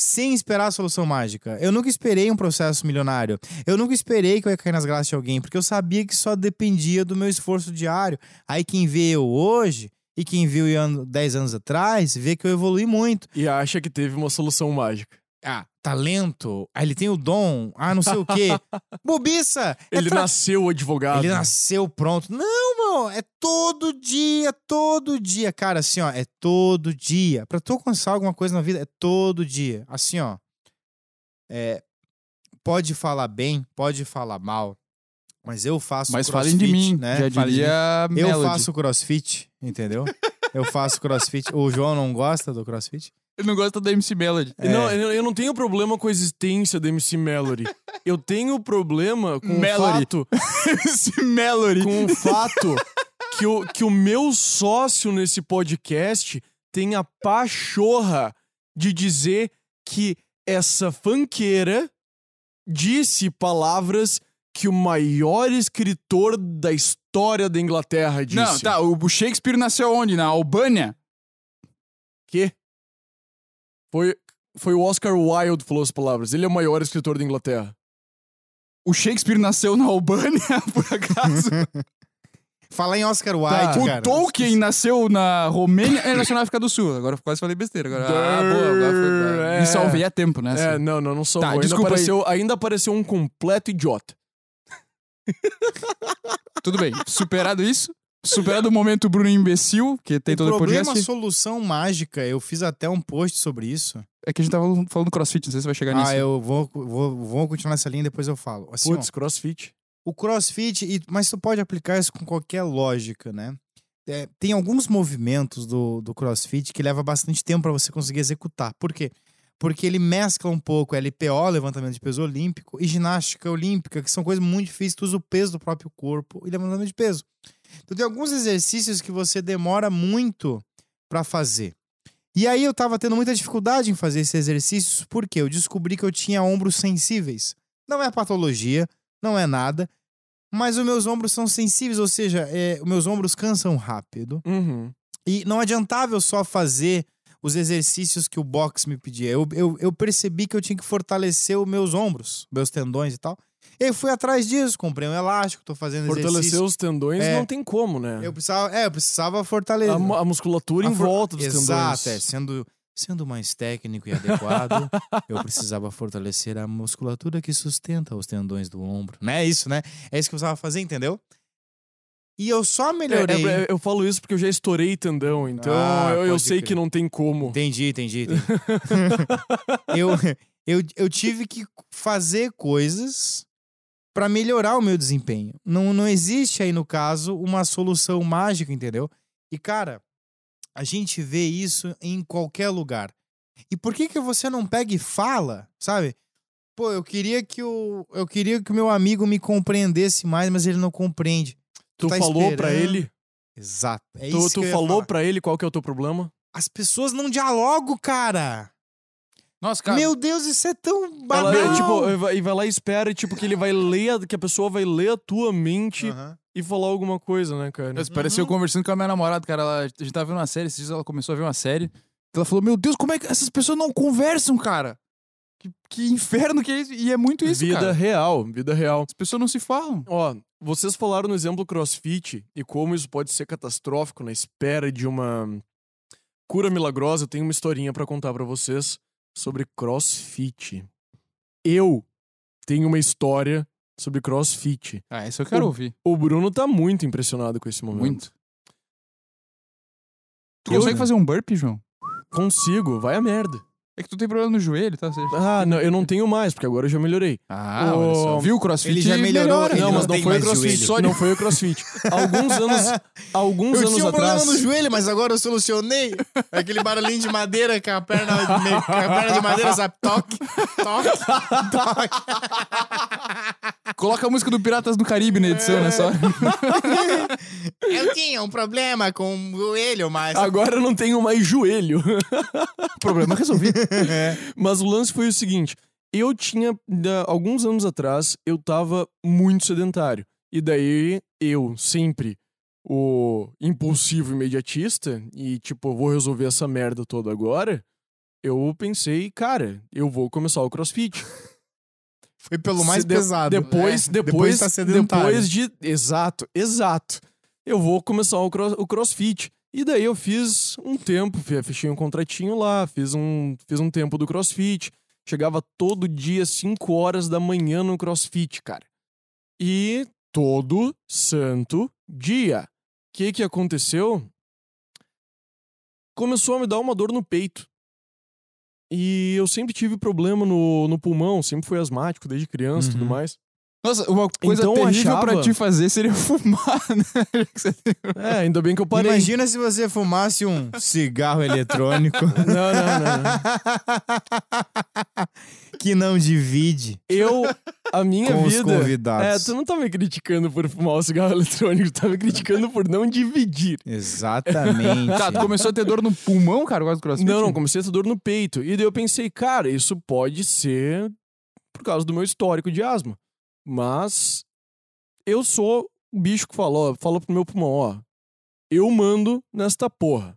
sem esperar a solução mágica. Eu nunca esperei um processo milionário. Eu nunca esperei que eu ia cair nas graças de alguém, porque eu sabia que só dependia do meu esforço diário. Aí quem vê eu hoje e quem viu eu ano- 10 anos atrás, vê que eu evolui muito. E acha que teve uma solução mágica. Ah, talento, ah, ele tem o dom, ah, não sei o quê. (laughs) Bobiça! é Ele tra- nasceu advogado. Ele nasceu pronto. Não, mano, é todo dia, todo dia. Cara, assim, ó, é todo dia. Pra tu alcançar alguma coisa na vida, é todo dia. Assim, ó. É, pode falar bem, pode falar mal, mas eu faço Mas crossfit, falem de mim, né? já diria. Eu faço crossfit, entendeu? eu faço crossfit. O João não gosta do crossfit? Ele não gosta da MC Melody. É. Não, eu não tenho problema com a existência da MC Melody. Eu tenho problema com Melody. o fato, (laughs) MC Melody. com o fato que, o, que o meu sócio nesse podcast tem a pachorra de dizer que essa fanqueira disse palavras que o maior escritor da história da Inglaterra disse. Não, tá, o o Shakespeare nasceu onde? Na Albânia? Que? Foi, foi o Oscar Wilde que falou as palavras. Ele é o maior escritor da Inglaterra. O Shakespeare nasceu na Albânia, (laughs) por acaso? Falar em Oscar Tá. Wilde, o cara. Tolkien nasceu na Romênia. Ele nasceu na África do Sul. Agora quase falei besteira. Agora, ah, boa, agora foi, É. Me salvei a tempo, né? É, não, não, não sou. Tá, ainda, desculpa aí. apareceu, ainda apareceu um completo idiota. Tudo bem. Superado isso. Superado o momento Bruno imbecil, que tem o todo o problema, podcast. solução mágica, eu fiz até um post sobre isso. É que a gente tava falando do crossfit, não sei se vai chegar nisso. Ah, eu vou, vou, vou continuar essa linha depois eu falo. Assim, ó, Putz, crossfit. o crossfit, e- mas tu pode aplicar isso com qualquer lógica, né? É, tem alguns movimentos do, do crossfit que leva bastante tempo pra você conseguir executar. Por quê? Porque ele mescla um pouco LPO, levantamento de peso olímpico, e ginástica olímpica, que são coisas muito difíceis. Tu usa o peso do próprio corpo e levantamento de peso. Então tem alguns exercícios que você demora muito pra fazer. E aí eu tava tendo muita dificuldade em fazer esses exercícios, porque eu descobri que eu tinha ombros sensíveis. Não é patologia, não é nada, mas os meus ombros são sensíveis, ou seja, é, os meus ombros cansam rápido. Uhum. E não adiantava eu só fazer os exercícios que o box me pedia. Eu, eu, eu percebi que eu tinha que fortalecer os meus ombros, meus tendões e tal. E aí fui atrás disso, comprei um elástico, tô fazendo Fortalecer exercício. os tendões É. não tem como, né? Eu precisava, é, eu precisava fortalecer. A, a musculatura A em volta dos Exato, é, tendões. sendo, sendo mais técnico e adequado, eu precisava fortalecer a musculatura que sustenta os tendões do ombro. Não é isso, né? É isso que eu precisava fazer, entendeu? E eu só É, melhorei. é, eu falo isso porque eu já estourei tendão, então Ah, eu, eu sei crer. que não tem como. Entendi, entendi. entendi. (laughs) eu, eu, eu tive que fazer coisas pra melhorar o meu desempenho. Não, não existe aí, no caso, uma solução mágica, entendeu? E, cara, a gente vê isso em qualquer lugar. E por que que você não pega e fala, sabe? Pô, eu queria que o eu queria que o meu amigo me compreendesse mais, mas ele não compreende. Tu tá falou pra esperando. ele? Exato. É tu isso tu falou pra ele qual que é o teu problema? As pessoas não dialogam, cara. Nossa, cara. Meu Deus, isso é tão Ela, banal. é, tipo, e vai- lá e espera, tipo, que ele vai ler, a- que a pessoa vai ler a tua mente Aham. e falar alguma coisa, né, cara? Nossa, Pareceu eu Uhum. conversando com a minha namorada, cara. Ela, a gente tava vendo uma série, esses dias ela começou a ver uma série. Ela falou: Meu Deus, como é que essas pessoas não conversam, cara? Que, que inferno que é isso? E é muito isso, vida cara. real, vida real. As pessoas não se falam. Ó, vocês falaram no exemplo crossfit e como isso pode ser catastrófico na espera de uma cura milagrosa. Eu tenho uma historinha pra contar pra vocês sobre crossfit. Eu tenho uma história sobre crossfit. Ah, isso eu quero O- ouvir. O Bruno tá muito impressionado com esse momento. Muito. Tu Eu- consegue fazer um burpee, João? Consigo, vai a merda. É que tu tem problema no joelho, tá? Você- Ah, não, eu não tenho mais, porque agora eu já melhorei. Ah, olha só. Viu o crossfit? ele já melhorou, melhora. ele não, mas não não foi o crossfit. Só não foi o crossfit. (laughs) Alguns anos, alguns Eu anos tinha um atrás. problema no joelho, mas agora eu solucionei. Aquele barulhinho de madeira com a perna, com a perna de madeira, sabe? Toque, toque, toque. Coloca a música do Piratas do Caribe na edição, né? Só. (laughs) Eu tinha um problema com o joelho, mas... Agora eu não tenho mais joelho. Problema resolvido. (laughs) Mas o lance foi o seguinte: eu tinha, alguns anos atrás, eu tava muito sedentário. E daí eu, sempre o impulsivo imediatista, e tipo, vou resolver essa merda toda agora. Eu pensei, cara, eu vou começar o crossfit. (laughs) Foi pelo mais de- pesado. Depois, É, depois, tá sedentário. depois de. Exato, exato. Eu vou começar o, cross- o crossfit. E daí eu fiz um tempo, fe- fechei um contratinho lá, fiz um, fiz um tempo do crossfit. Chegava todo dia, 5 horas da manhã no crossfit, cara. E todo santo dia. O que que aconteceu? Começou a me dar uma dor no peito. E eu sempre tive problema no, no pulmão, sempre fui asmático desde criança e tudo Uhum. mais. Nossa, uma coisa Então, terrível achava- pra te fazer seria (laughs) fumar, né? É, ainda bem que eu parei. Imagina se você fumasse um cigarro eletrônico (laughs) Não, não, não, que não divide Eu, a minha com os vida. É, convidados. tu não tá me criticando por fumar o cigarro eletrônico, tu tá me criticando por não dividir. Exatamente. Tá, tu começou a ter dor no pulmão, cara, quase do crossfit? Não, não, comecei a ter dor no peito. E daí eu pensei, cara, isso pode ser por causa do meu histórico de asma. Mas eu sou o bicho que falou, falou pro meu pulmão, ó. Eu mando nesta porra.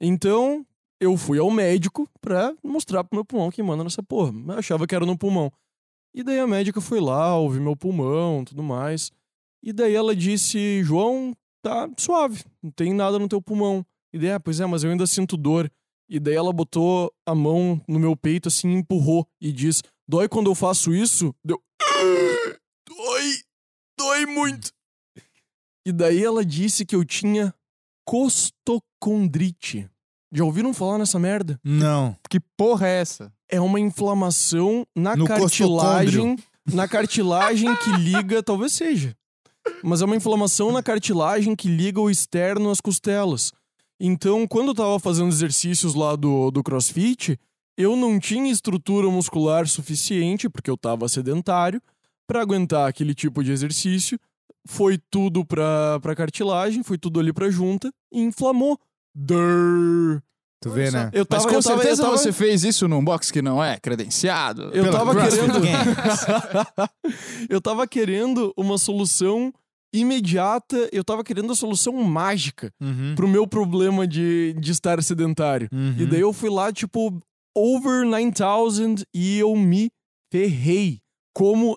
Então, eu fui ao médico pra mostrar pro meu pulmão que manda nessa porra. Eu achava que era no pulmão. E daí a médica foi lá, ouviu meu pulmão, tudo mais. E daí ela disse, João, tá suave, não tem nada no teu pulmão. E daí, ah, pois é, mas eu ainda sinto dor. E daí ela botou a mão no meu peito assim, empurrou e diz: Dói quando eu faço isso? Deu. Dói! Dói muito! E daí ela disse que eu tinha costocondrite. Já ouviram falar nessa merda? Não. Que porra é essa? É uma inflamação na No cartilagem. Na cartilagem que liga. Talvez seja. Mas é uma inflamação na cartilagem que liga o externo às costelas. Então, quando eu tava fazendo exercícios lá do, do crossfit, eu não tinha estrutura muscular suficiente, porque eu tava sedentário, pra aguentar aquele tipo de exercício. Foi tudo pra, pra cartilagem, foi tudo ali pra junta e inflamou. Durr. Tu vê, né? Eu Mas tava, com eu tava, certeza eu tava, você fez isso num box que não é credenciado. Eu tava querendo. (laughs) Eu tava querendo uma solução imediata, eu tava querendo a solução mágica Uhum. pro meu problema de, de estar sedentário. Uhum. E daí eu fui lá, tipo, over 9000 e eu me ferrei. Como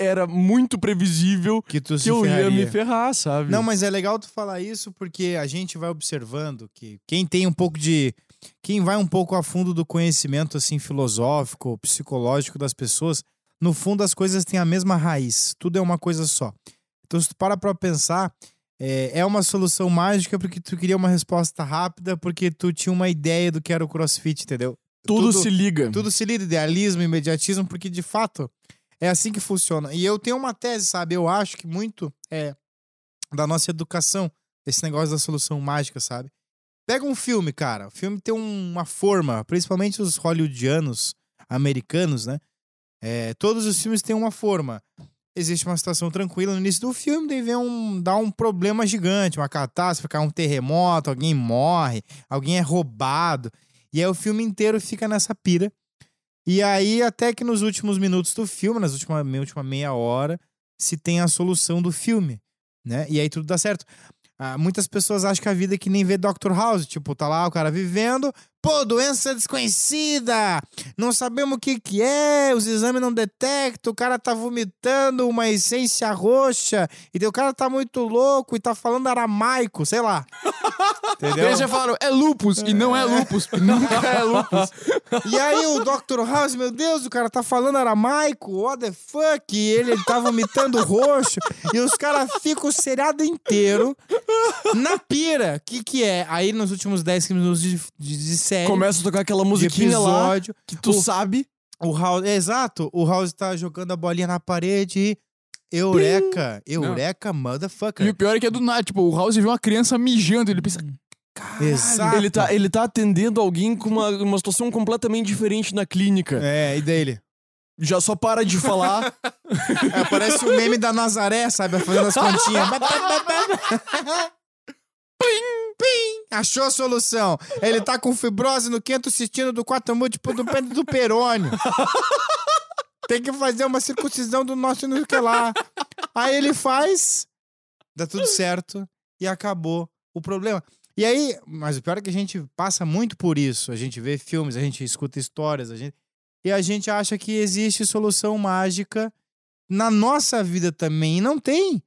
era muito previsível que tu que eu ia ferraria. me ferrar, sabe? Não, mas é legal tu falar isso porque a gente vai observando que quem tem um pouco de. Quem vai um pouco a fundo do conhecimento assim filosófico, psicológico das pessoas, no fundo as coisas têm a mesma raiz. Tudo é uma coisa só. Então, se tu para pra pensar, é, é uma solução mágica porque tu queria uma resposta rápida, porque tu tinha uma ideia do que era o crossfit, entendeu? Tudo, se liga. Tudo se lida, idealismo, imediatismo, porque de fato é assim que funciona. E eu tenho uma tese, sabe? Eu acho que muito é da nossa educação, esse negócio da solução mágica, sabe? Pega um filme, cara. O filme tem um- uma forma, principalmente os hollywoodianos, americanos, né? É, todos os filmes têm uma forma. Existe uma situação tranquila no início do filme, daí vem um, dá um problema gigante, uma catástrofe, um terremoto, alguém morre, alguém é roubado. E aí o filme inteiro fica nessa pira. E aí, até que nos últimos minutos do filme, nas últimas última meia hora, se tem a solução do filme, né? E aí tudo dá certo. Ah, muitas pessoas acham que a vida é que nem ver Dr. House. Tipo, tá lá o cara vivendo. Pô, doença desconhecida! Não sabemos o que que é, os exames não detectam, o cara tá vomitando uma essência roxa, e o cara tá muito louco e tá falando aramaico, sei lá. (laughs) Entendeu? Eles já falaram, é lupus, e não é lupus. Nunca é lupus. E aí o Dr. House, meu Deus, o cara tá falando aramaico, what the fuck? E ele, ele tá vomitando roxo. E os caras ficam o seriado inteiro Na pira, o que que é? Aí nos últimos 10 minutos de, de, de série, Começa a tocar aquela musiquinha lá episódio, que tu o- sabe. o House... É, exato, o House tá jogando a bolinha na parede e... Eureka! Eureka, motherfucker. E o pior é que é do nada. Tipo, o House vê uma criança mijando. Ele pensa. Caralho. Exato. Ele tá, ele tá atendendo alguém com uma, uma situação completamente diferente na clínica. É, e dele? Já só para de falar. (laughs) É, parece o meme da Nazaré, sabe? Fazendo as continhas. (laughs) (laughs) pim, pim. Achou a solução. Ele tá com fibrose no quinto cistino do quarto múltiplo do pêndulo do perônio. Tem que fazer uma circuncisão do nosso não que lá. Aí ele faz, dá tudo certo e acabou o problema. E aí, mas o pior é que a gente passa muito por isso. A gente vê filmes, a gente escuta histórias, a gente e a gente acha que existe solução mágica na nossa vida também. E não tem.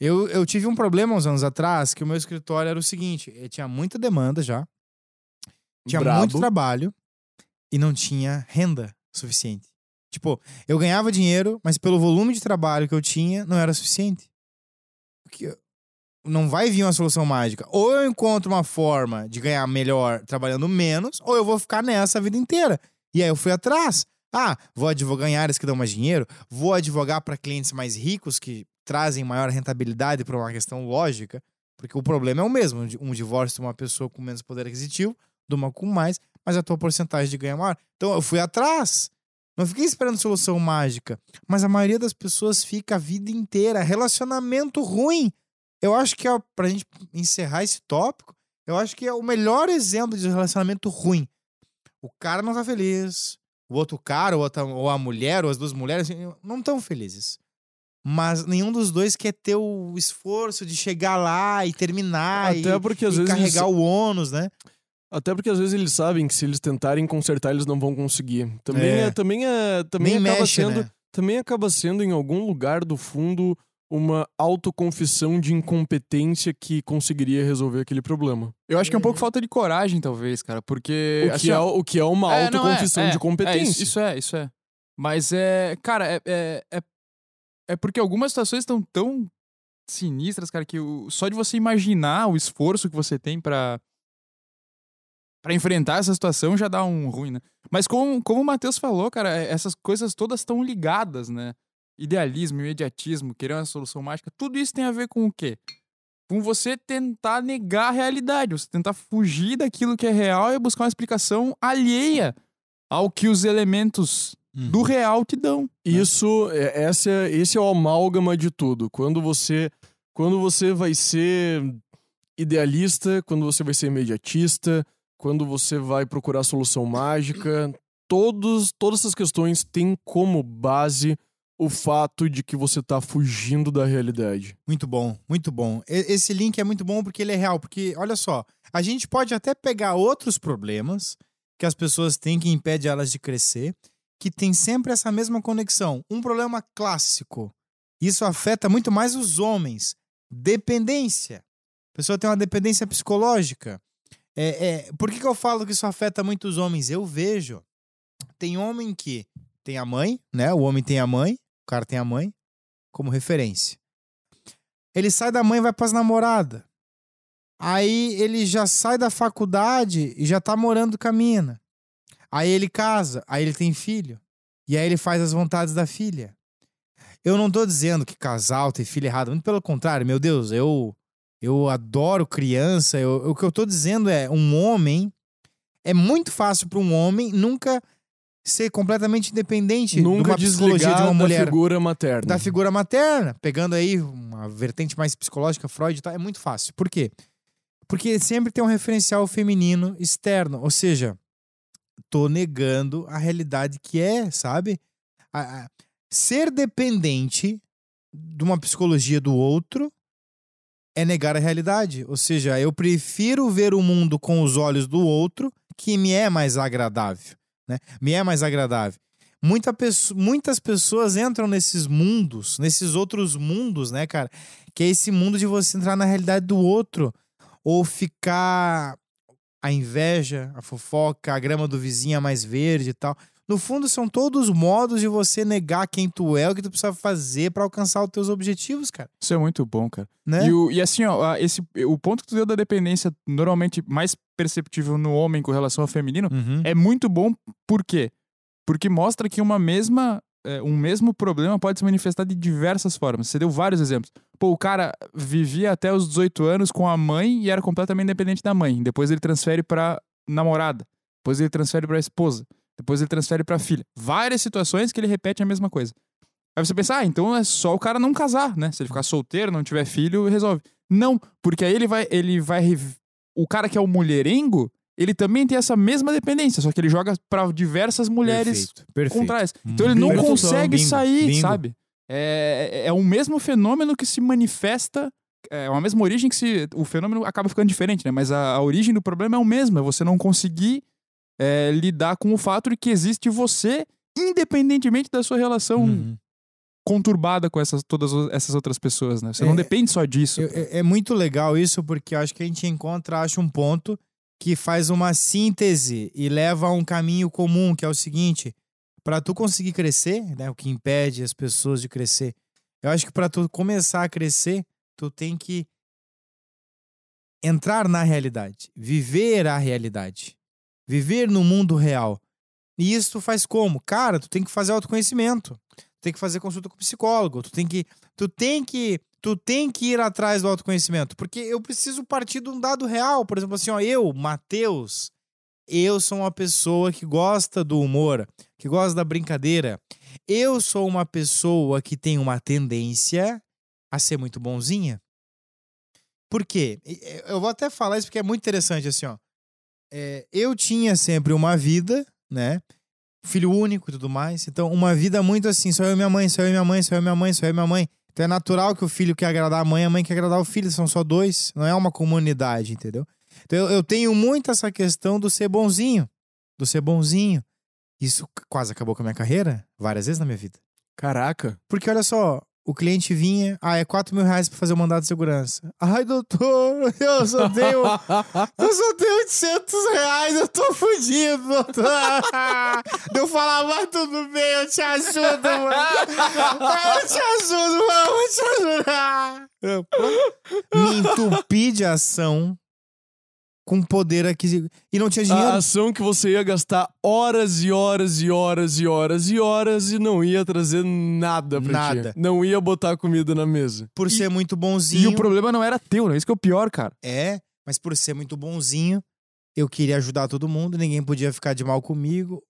Eu, eu tive um problema uns anos atrás que o meu escritório era o seguinte: eu tinha muita demanda já, tinha Brabo. muito trabalho e não tinha renda suficiente. Tipo, eu ganhava dinheiro, mas pelo volume de trabalho que eu tinha, não era suficiente. Porque não vai vir uma solução mágica. Ou eu encontro uma forma de ganhar melhor trabalhando menos, ou eu vou ficar nessa a vida inteira. E aí eu fui atrás. Ah, vou advogar em áreas que dão mais dinheiro, vou advogar para clientes mais ricos que trazem maior rentabilidade por uma questão lógica, porque o problema é o mesmo, um divórcio de uma pessoa com menos poder aquisitivo, de uma com mais, mas a tua porcentagem de ganho é maior. Então eu fui atrás. Não fiquei esperando solução mágica, mas a maioria das pessoas fica a vida inteira relacionamento ruim. Eu acho que é pra gente encerrar esse tópico, eu acho que é o melhor exemplo de relacionamento ruim. O cara não tá feliz, o outro cara, ou, outra- ou a mulher, ou as duas mulheres, assim, não estão felizes. Mas nenhum dos dois quer ter o esforço de chegar lá e terminar Até e, porque às e vezes eles- carregar o ônus, né? Até porque às vezes eles sabem que se eles tentarem consertar, eles não vão conseguir. Também É. é, também é, também Nem acaba mexe, sendo, né? também acaba sendo em algum lugar do fundo uma autoconfissão de incompetência que conseguiria resolver aquele problema. Eu acho que é um pouco falta de coragem, talvez, cara. Porque. O que, assim, é, o que é uma É, é, autoconfissão é, de É, competência. isso, isso é, isso é. Mas é. Cara, é. É, é, é porque algumas situações estão tão sinistras, cara, que o- só de você imaginar o esforço que você tem pra. Pra enfrentar essa situação já dá um ruim, né? Mas como, como o Matheus falou, cara, é- essas coisas todas estão ligadas, né? Idealismo, imediatismo, querer uma solução mágica, tudo isso tem a ver com o quê? Com você tentar negar a realidade, você tentar fugir daquilo que é real e buscar uma explicação alheia ao que os elementos do real te dão. Isso, é, essa, é- esse é o amálgama de tudo. Quando você, quando você vai ser idealista, quando você vai ser imediatista, quando você vai procurar solução mágica, todos, todas essas questões têm como base o fato de que você tá fugindo da realidade. Muito bom, muito bom. Esse link é muito bom porque ele é real. Porque, olha só, a gente pode até pegar outros problemas que as pessoas têm que impede elas de crescer, que tem sempre essa mesma conexão. Um problema clássico. Isso afeta muito mais os homens. Dependência. A pessoa tem uma dependência psicológica. É, é, por que, que eu falo que isso afeta muito os homens? Eu vejo. Tem homem que tem a mãe, né? O homem tem a mãe, o cara tem a mãe como referência. Ele sai da mãe e vai pras namoradas. Aí ele já sai da faculdade e já tá morando com a mina. Aí ele casa, aí ele tem filho. E aí ele faz as vontades da filha. Eu não tô dizendo que casal tem filho errado, muito pelo contrário, meu Deus, eu eu adoro criança. Eu, o que eu tô dizendo é um homem é muito fácil para um homem nunca ser completamente independente de Nunca uma psicologia de uma da mulher figura materna. da figura materna, pegando aí uma vertente mais psicológica, Freud e tal, é muito fácil. Por quê? Porque sempre tem um referencial feminino externo, ou seja, tô negando a realidade que é, sabe? A- a- ser dependente de uma psicologia do outro é negar a realidade, ou seja, eu prefiro ver o mundo com os olhos do outro, que me é mais agradável, né? Me é mais agradável. Muita pesso- muitas pessoas entram nesses mundos, nesses outros mundos, né, cara? Que é esse mundo de você entrar na realidade do outro ou ficar a inveja, a fofoca, a grama do vizinho é mais verde e tal. No fundo, são todos modos de você negar quem tu é, o que tu precisa fazer pra alcançar os teus objetivos, cara. Isso é muito bom, cara. Né? E, o- e assim, ó, esse, o ponto que tu deu da dependência, normalmente mais perceptível no homem com relação ao feminino, Uhum. é muito bom, por quê? Porque mostra que uma mesma, é, um mesmo problema pode se manifestar de diversas formas. Você deu vários exemplos. Pô, o cara vivia até os 18 anos com a mãe e era completamente dependente da mãe. Depois ele transfere pra namorada. Depois ele transfere pra esposa. Depois ele transfere pra filha. Várias situações que ele repete a mesma coisa. Aí você pensa, ah, então é só o cara não casar, né? Se ele ficar solteiro, não tiver filho, resolve. Não, porque aí ele vai, ele vai, o cara que é o mulherengo, ele também tem essa mesma dependência, só que ele joga pra diversas mulheres Perfeito, perfeito. contrárias. Então ele não Bingo. consegue Bingo, sair, bingo. sabe? É, é, é o mesmo fenômeno que se manifesta, é a mesma origem que se. O fenômeno acaba ficando diferente, né? Mas a, a origem do problema é o mesmo, é você não conseguir é, lidar com o fato de que existe você, independentemente da sua relação Uhum. conturbada com essas, todas essas outras pessoas, né? Você É, não depende só disso. É, é muito legal isso, porque acho que a gente encontra, acho, um ponto que faz uma síntese e leva a um caminho comum, que é o seguinte: para tu conseguir crescer, né, o que impede as pessoas de crescer, eu acho que para tu começar a crescer, tu tem que entrar na realidade, viver a realidade, viver no mundo real. E isso tu faz como? Cara, tu tem que fazer autoconhecimento. Tu tem que fazer consulta com psicólogo, tu tem que tu tem que tu tem que ir atrás do autoconhecimento, porque eu preciso partir de um dado real, por exemplo assim, ó, eu, Matheus, eu sou uma pessoa que gosta do humor, que gosta da brincadeira. Eu sou uma pessoa que tem uma tendência a ser muito bonzinha. Por quê? Eu vou até falar isso porque é muito interessante assim, ó. É, eu tinha sempre uma vida, né? Filho único e tudo mais. Então, uma vida muito assim, só eu e minha mãe, só eu e minha mãe, só eu e minha mãe, só eu e minha mãe. Então é natural que o filho quer agradar a mãe, a mãe quer agradar o filho, são só dois, não é uma comunidade, entendeu? Então eu, eu tenho muito essa questão do ser bonzinho, do ser bonzinho. Isso quase acabou com a minha carreira, várias vezes na minha vida. Caraca. Porque olha só, o cliente vinha, ah, é 4 mil reais pra fazer o mandado de segurança. Ai, doutor, eu só tenho, (laughs) eu só tenho 800 reais, eu tô fudido, doutor. (laughs) Eu falava, mas tudo bem, eu te ajudo, mano. Eu te ajudo, mano, eu te ajudar. Me entupi de ação com poder aquisitivo. E não tinha dinheiro. A ação que você ia gastar horas e horas e horas e horas e horas e não ia trazer nada pra Nada. ti. Não ia botar comida na mesa. por ser muito E bonzinho. o problema não era teu, né? Isso que é o pior, cara. É, mas por ser muito bonzinho, eu queria ajudar todo mundo, ninguém podia ficar de mal comigo.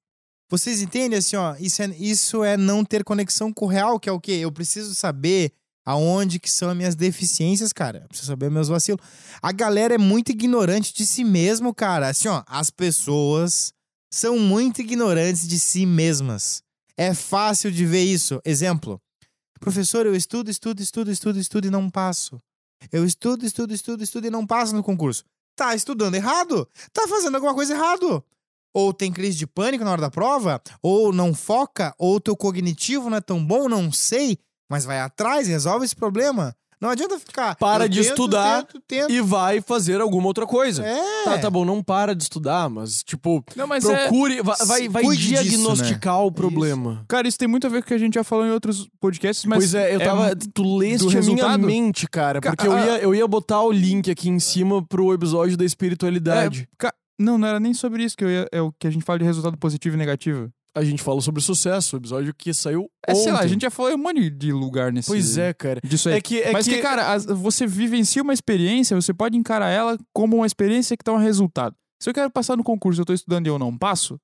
Vocês entendem assim, ó? Isso é, isso é não ter conexão com o real, que é o quê? Eu preciso saber aonde que são as minhas deficiências, cara. Preciso saber meus vacilos. A galera é muito ignorante de si mesmo, cara. Assim, ó, as pessoas são muito ignorantes de si mesmas. É fácil de ver isso. Exemplo. Professor, eu estudo, estudo, estudo, estudo, estudo e não passo. Eu estudo, estudo, estudo, estudo e não passo no concurso. Tá estudando errado? Tá fazendo alguma coisa errado? Ou tem crise de pânico na hora da prova? Ou não foca? Ou teu cognitivo não é tão bom? Não sei. Mas vai atrás, resolve esse problema. Não adianta ficar. Para eu de tento, estudar tento, tento. E vai fazer alguma outra coisa. É. Tá, tá bom, não para de estudar, mas, tipo, Não, mas é. procure. Vai, vai, vai Cuide disso, diagnosticar o problema. Cara, isso tem muito a ver com o que a gente já falou em outros podcasts, mas. pois é, eu tava. tu leste a minha mente, cara. Ca- Porque eu ia, eu ia botar o link aqui em cima pro episódio da espiritualidade. É, ca- Não, não era nem sobre isso que eu ia, é o que a gente fala de resultado positivo e negativo. A gente fala sobre sucesso, o episódio que saiu É, ontem. sei lá, a gente já falou um monte de lugar nesse. Pois é, cara. Disso aí. É que, é Mas que, que cara, as- você vivencia uma experiência, você pode encarar ela como uma experiência que dá um resultado. Se eu quero passar no concurso, eu tô estudando e eu não passo,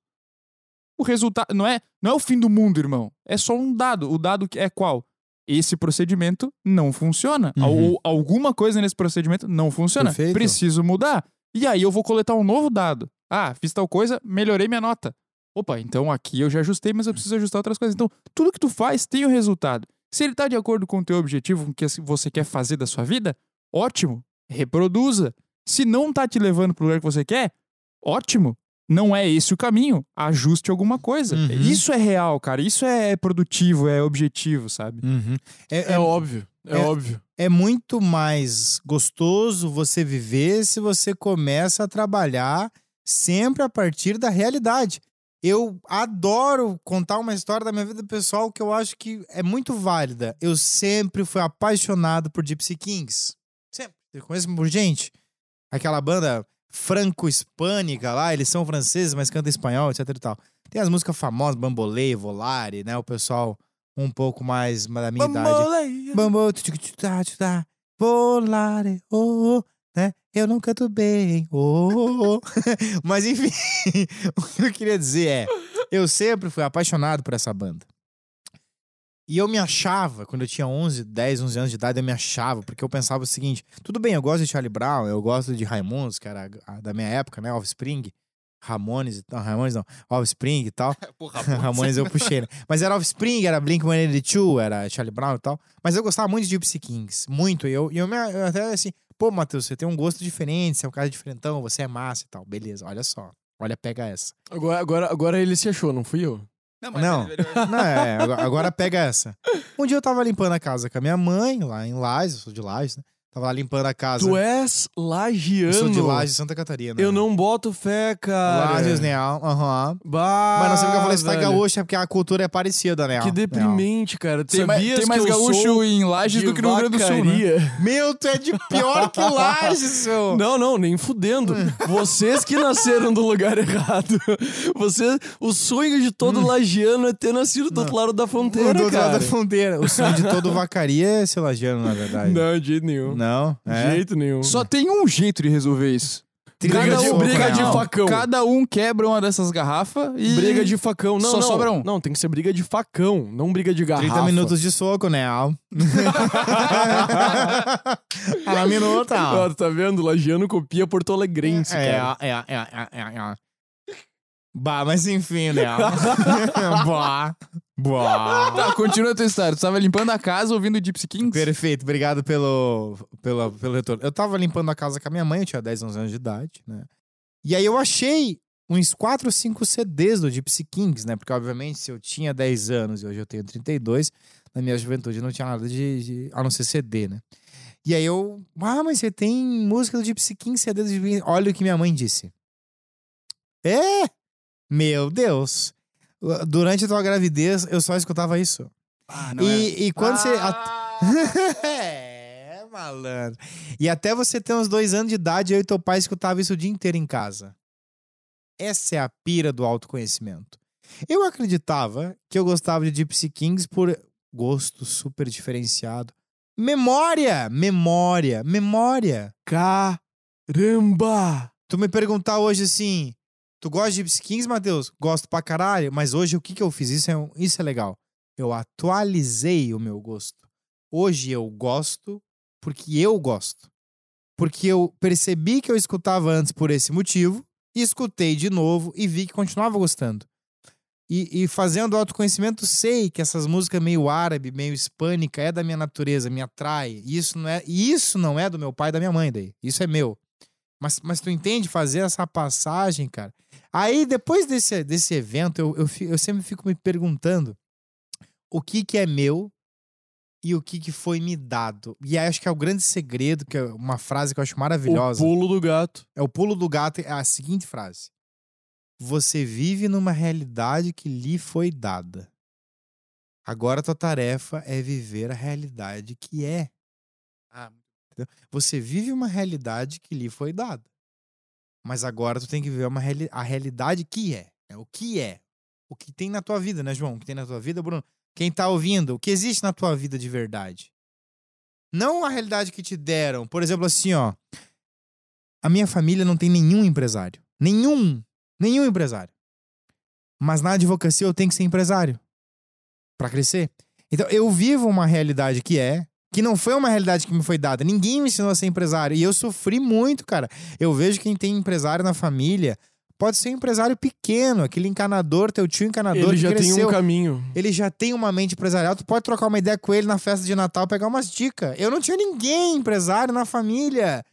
o resultado não é, não é o fim do mundo, irmão. É só um dado. O dado que é qual? Esse procedimento não funciona. Uhum. Ou alguma coisa nesse procedimento não funciona. Perfeito. Preciso mudar. E aí eu vou coletar um novo dado. Ah, fiz tal coisa, melhorei minha nota. Opa, então aqui eu já ajustei, mas eu preciso ajustar outras coisas. Então, tudo que tu faz tem o resultado. Se ele tá de acordo com o teu objetivo, com o que você quer fazer da sua vida, ótimo, reproduza. Se não tá te levando pro lugar que você quer, ótimo. Não é esse o caminho, ajuste alguma coisa. Uhum. Isso é real, cara. Isso é produtivo, é objetivo, sabe? Uhum. É, é óbvio. É, é- óbvio. é muito mais gostoso você viver se você começa a trabalhar sempre a partir da realidade. Eu adoro contar uma história da minha vida pessoal que eu acho que é muito válida. Eu sempre fui apaixonado por Gypsy Kings. Sempre. Eu conheço por gente. Aquela banda franco-hispânica lá, eles são franceses, mas cantam espanhol, etc e tal. Tem as músicas famosas, Bambolê, Volare, né? O pessoal um pouco mais da minha idade. Bambolê, Volare, oh, oh, né? Eu não canto bem, oh, (laughs) oh. Mas enfim, (laughs) o que eu queria dizer é, eu sempre fui apaixonado por essa banda. E eu me achava, quando eu tinha 11, 10, 11 anos de idade, eu me achava, porque eu pensava o seguinte: tudo bem, eu gosto de Charlie Brown, eu gosto de Raimundos, que era da minha época, né? Offspring, Ramones tal. Ramones não, Offspring e tal. (laughs) Porra, Ramones eu puxei, né? Mas era Offspring, era Blink 182, era Charlie Brown e tal. Mas eu gostava muito de Gypsy Kings, muito. E eu, e eu, me, eu até assim, pô, Matheus, você tem um gosto diferente, você é um cara diferentão, você é massa e tal. Beleza, olha só. Olha, pega essa. Agora, agora, agora ele se achou, não fui eu. Não, Não. (laughs) Não, é, agora, agora pega essa. Um dia eu tava limpando a casa com a minha mãe, lá em Lages, eu sou de Lages, né? Tava lá limpando a casa. Tu és lagiano. Eu sou de Lages, Santa Catarina. Eu não boto fé, cara. Lages, né? Aham. Bah, Mas não sei porque eu falei isso tá velho. gaúcho, é porque a cultura é parecida, né? Que deprimente, cara. Tem, mais, Sabias tem mais que eu gaúcho sou em Lages do que no Rio Grande do Sul, né? (laughs) Meu, tu é de pior que (laughs) Lages, seu. Não, não, nem fudendo. (laughs) Vocês que nasceram do lugar errado. Você, o sonho de todo lagiano é ter nascido do outro lado da fronteira, do outro lado cara. da fronteira. O sonho de todo vacaria é ser lagiano, na verdade. Não, de nenhum. Não? É? De jeito nenhum. Só tem um jeito de resolver isso. Briga de- soco, briga de facão. Cada um quebra uma dessas garrafas e. Briga de facão. Não, Só não. sobra um. Não, tem que ser briga de facão, não briga de garrafa. 30 minutos de soco, né? Al? (laughs) Ó, tu tá vendo? Lagiano copia Porto Alegrense, É, cara. é, é, é, é, é. Bah, mas enfim, né? (laughs) Bah, bah. Tá, continua a tua história. Tu tava limpando a casa ouvindo Gypsy Kings? Perfeito, obrigado pelo, pelo, pelo retorno. Eu tava limpando a casa com a minha mãe, eu tinha 10, 11 anos de idade, né? E aí eu achei uns 4 ou 5 CDs do Gypsy Kings, né? Porque, obviamente, se eu tinha 10 anos e hoje eu tenho 32, na minha juventude não tinha nada de, de a não ser CD, né? E aí eu, ah, mas você tem música do Gypsy Kings, CD do Gypsy Kings. Olha o que minha mãe disse. É? Meu Deus. Durante a tua gravidez, eu só escutava isso. Ah, não é. E, e quando você. Ah, (laughs) é, malandro. E até você ter uns dois anos de idade, eu e teu pai escutava isso o dia inteiro em casa. Essa é a pira do autoconhecimento. Eu acreditava que eu gostava de Gypsy Kings por gosto super diferenciado. Memória! Memória! Memória! Caramba! Tu me perguntar hoje assim, tu gosta de Gypsy Matheus? Gosto pra caralho, mas hoje o que que eu fiz? Isso é, isso é legal. Eu atualizei o meu gosto. Hoje eu gosto porque eu gosto. Porque eu percebi que eu escutava antes por esse motivo, e escutei de novo e vi que continuava gostando. E, e fazendo autoconhecimento, sei que essas músicas meio árabe, meio hispânica, é da minha natureza, me atrai. E isso não é, isso não é do meu pai e da minha mãe daí. Isso é meu. Mas, mas tu entende fazer essa passagem, cara? Aí, depois desse, desse evento, eu, eu, eu sempre fico me perguntando o que que é meu e o que que foi me dado. E aí, acho que é o grande segredo, que é uma frase que eu acho O maravilhosa. pulo do gato. É o pulo do gato, é a seguinte frase. Você vive numa realidade que lhe foi dada. Agora tua tarefa é viver a realidade que é. Ah, Entendeu? Você vive uma realidade que lhe foi dada. Mas agora tu tem que viver uma reali- a realidade que é. É o que é. O que tem na tua vida, né, João? O que tem na tua vida, Bruno? Quem tá ouvindo, o que existe na tua vida de verdade? Não a realidade que te deram. Por exemplo, assim, ó. A minha família não tem nenhum empresário. Nenhum. Nenhum empresário. Mas na advocacia eu tenho que ser empresário. Pra crescer. Então eu vivo uma realidade que é. Que não foi uma realidade que me foi dada. Ninguém me ensinou a ser empresário. E eu sofri muito, cara. Eu vejo quem tem empresário na família. Pode ser um empresário pequeno, aquele encanador, teu tio encanador Ele já cresceu tem um caminho. ele já tem uma mente empresarial, tu pode trocar uma ideia com ele na festa de Natal, pegar umas dicas. Eu não tinha ninguém empresário na família.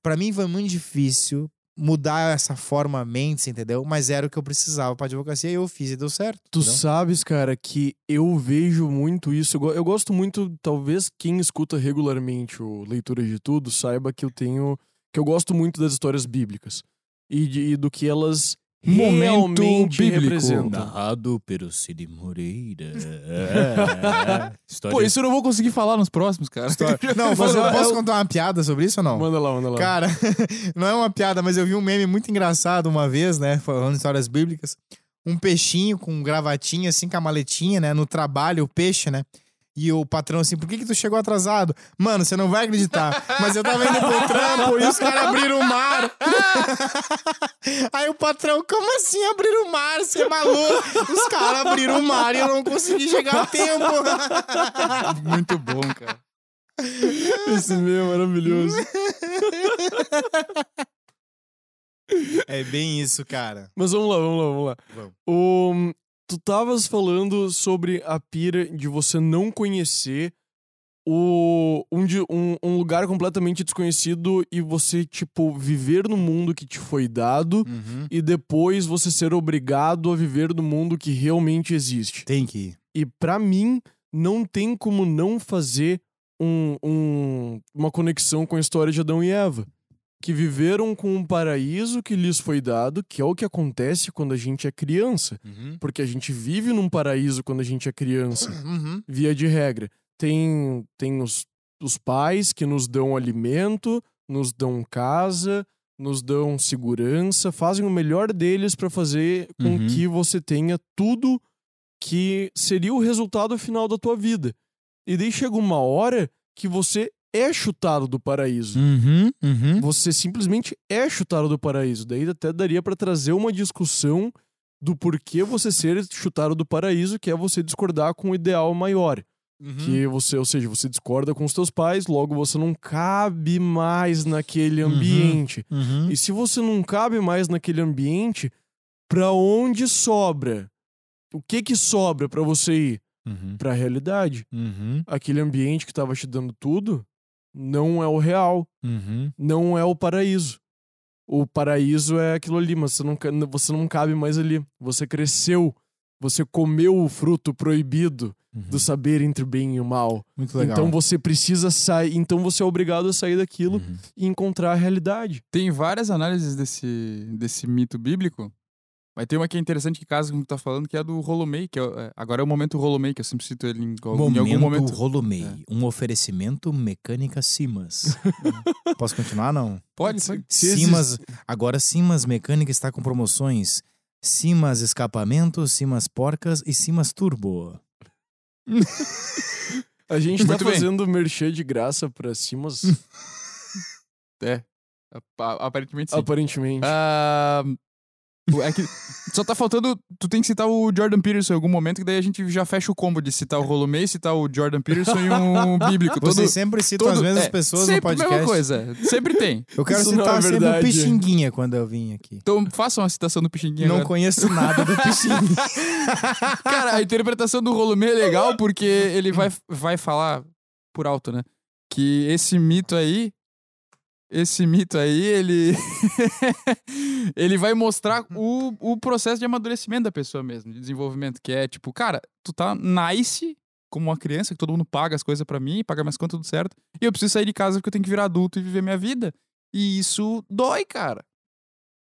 Pra mim foi muito difícil mudar essa forma mente, entendeu? Mas era o que eu precisava pra advocacia e eu fiz e deu certo. Tu entendeu? sabes, cara, que eu vejo muito isso. Eu go- Eu gosto muito, talvez quem escuta regularmente o Leitura de Tudo saiba que eu tenho. que eu gosto muito das histórias bíblicas. E, de- e do que elas Momento realmente bíblico. representa. Narrado pelo Cid Moreira. (laughs) Pô, isso eu não vou conseguir falar nos próximos, cara. (laughs) Não, Mas eu é- posso é contar uma piada sobre isso ou não? Manda lá, manda lá. Cara, (laughs) não é uma piada, mas eu vi um meme muito engraçado uma vez, né? Falando histórias bíblicas. Um peixinho com gravatinha, assim, com a maletinha, né? No trabalho, o peixe, né? E o patrão assim, por que que tu chegou atrasado? Mano, você não vai acreditar. Mas eu tava indo pro trampo e os caras abriram o mar. (laughs) Aí o patrão, como assim abrir o mar? Você é maluco? Os caras abriram o mar e eu não consegui chegar a tempo. (laughs) Muito bom, cara. Esse meme é maravilhoso. É bem isso, cara. Mas vamos lá, vamos lá, vamos lá. Vamos. O, tu tavas falando sobre a pira de você não conhecer o, um, um, um lugar completamente desconhecido e você, tipo, viver no mundo que te foi dado Uhum. e depois você ser obrigado a viver no mundo que realmente existe. Tem que ir. E pra mim, não tem como não fazer um, um- uma conexão com a história de Adão e Eva. Que viveram com um paraíso que lhes foi dado, que é o que acontece quando a gente é criança. Uhum. Porque a gente vive num paraíso quando a gente é criança, (clears throat) Uhum. via de regra. Tem, tem os, os pais que nos dão alimento, nos dão casa, nos dão segurança, fazem o melhor deles pra fazer com Uhum. que você tenha tudo que seria o resultado final da tua vida. E daí chega uma hora que você é chutado do paraíso. Uhum. Uhum. Você simplesmente é chutado do paraíso. Daí até daria pra trazer uma discussão do porquê você ser chutado do paraíso, que é você discordar com o ideal maior. Uhum. Que você, ou seja, você discorda com os teus pais, logo você não cabe mais naquele ambiente. Uhum. E se você não cabe mais naquele ambiente, pra onde sobra? O que que sobra pra você ir? Uhum. Pra realidade. Uhum. Aquele ambiente que tava te dando tudo não é o real, Uhum. não é o paraíso. O paraíso é aquilo ali, mas você não, você não cabe mais ali. Você cresceu, você comeu o fruto proibido do saber entre o bem e o mal. Muito legal. Então você precisa sair, então você é obrigado a sair daquilo Uhum. e encontrar a realidade. Tem várias análises desse, desse mito bíblico. Mas tem uma que é interessante que casa com o que tá falando, que é a do Rolomei, que é, é- agora é o momento Rolomei, que eu sempre cito ele em, em algum momento. Rolomei, um oferecimento mecânica Simas. (laughs) Posso continuar, não? Pode, pode. Simas, agora Simas Mecânica está com promoções. Simas Escapamentos, Simas Porcas e Simas Turbo. (laughs) A gente tá Muito bem. fazendo merchan de graça pra cima, (laughs) É. Apa- Aparentemente sim. aparentemente. Ah, o- é que só tá faltando. Tu tem que citar o Jordan Peterson em algum momento, que daí a gente já fecha o combo de citar o Rolomei, citar o Jordan Peterson e um (laughs) bíblico. Todo, Vocês sempre citam todo- as mesmas é, pessoas no podcast. a mesma coisa. Sempre tem. Eu quero Isso citar é sempre o. Pixinguinha quando eu vim aqui. Então façam a citação do Pixinguinha. Não agora. conheço nada do Pixinguinha. (laughs) Cara, a interpretação do Rolomei é legal porque ele vai, vai falar por alto, né? Que esse mito aí. Esse mito aí, ele. (laughs) ele vai mostrar o, o processo de amadurecimento da pessoa mesmo, de desenvolvimento. Que é tipo, cara, tu tá nice como uma criança, que todo mundo paga as coisas pra mim, paga minhas contas, tudo certo. E eu preciso sair de casa porque eu tenho que virar adulto e viver minha vida. E isso dói, cara.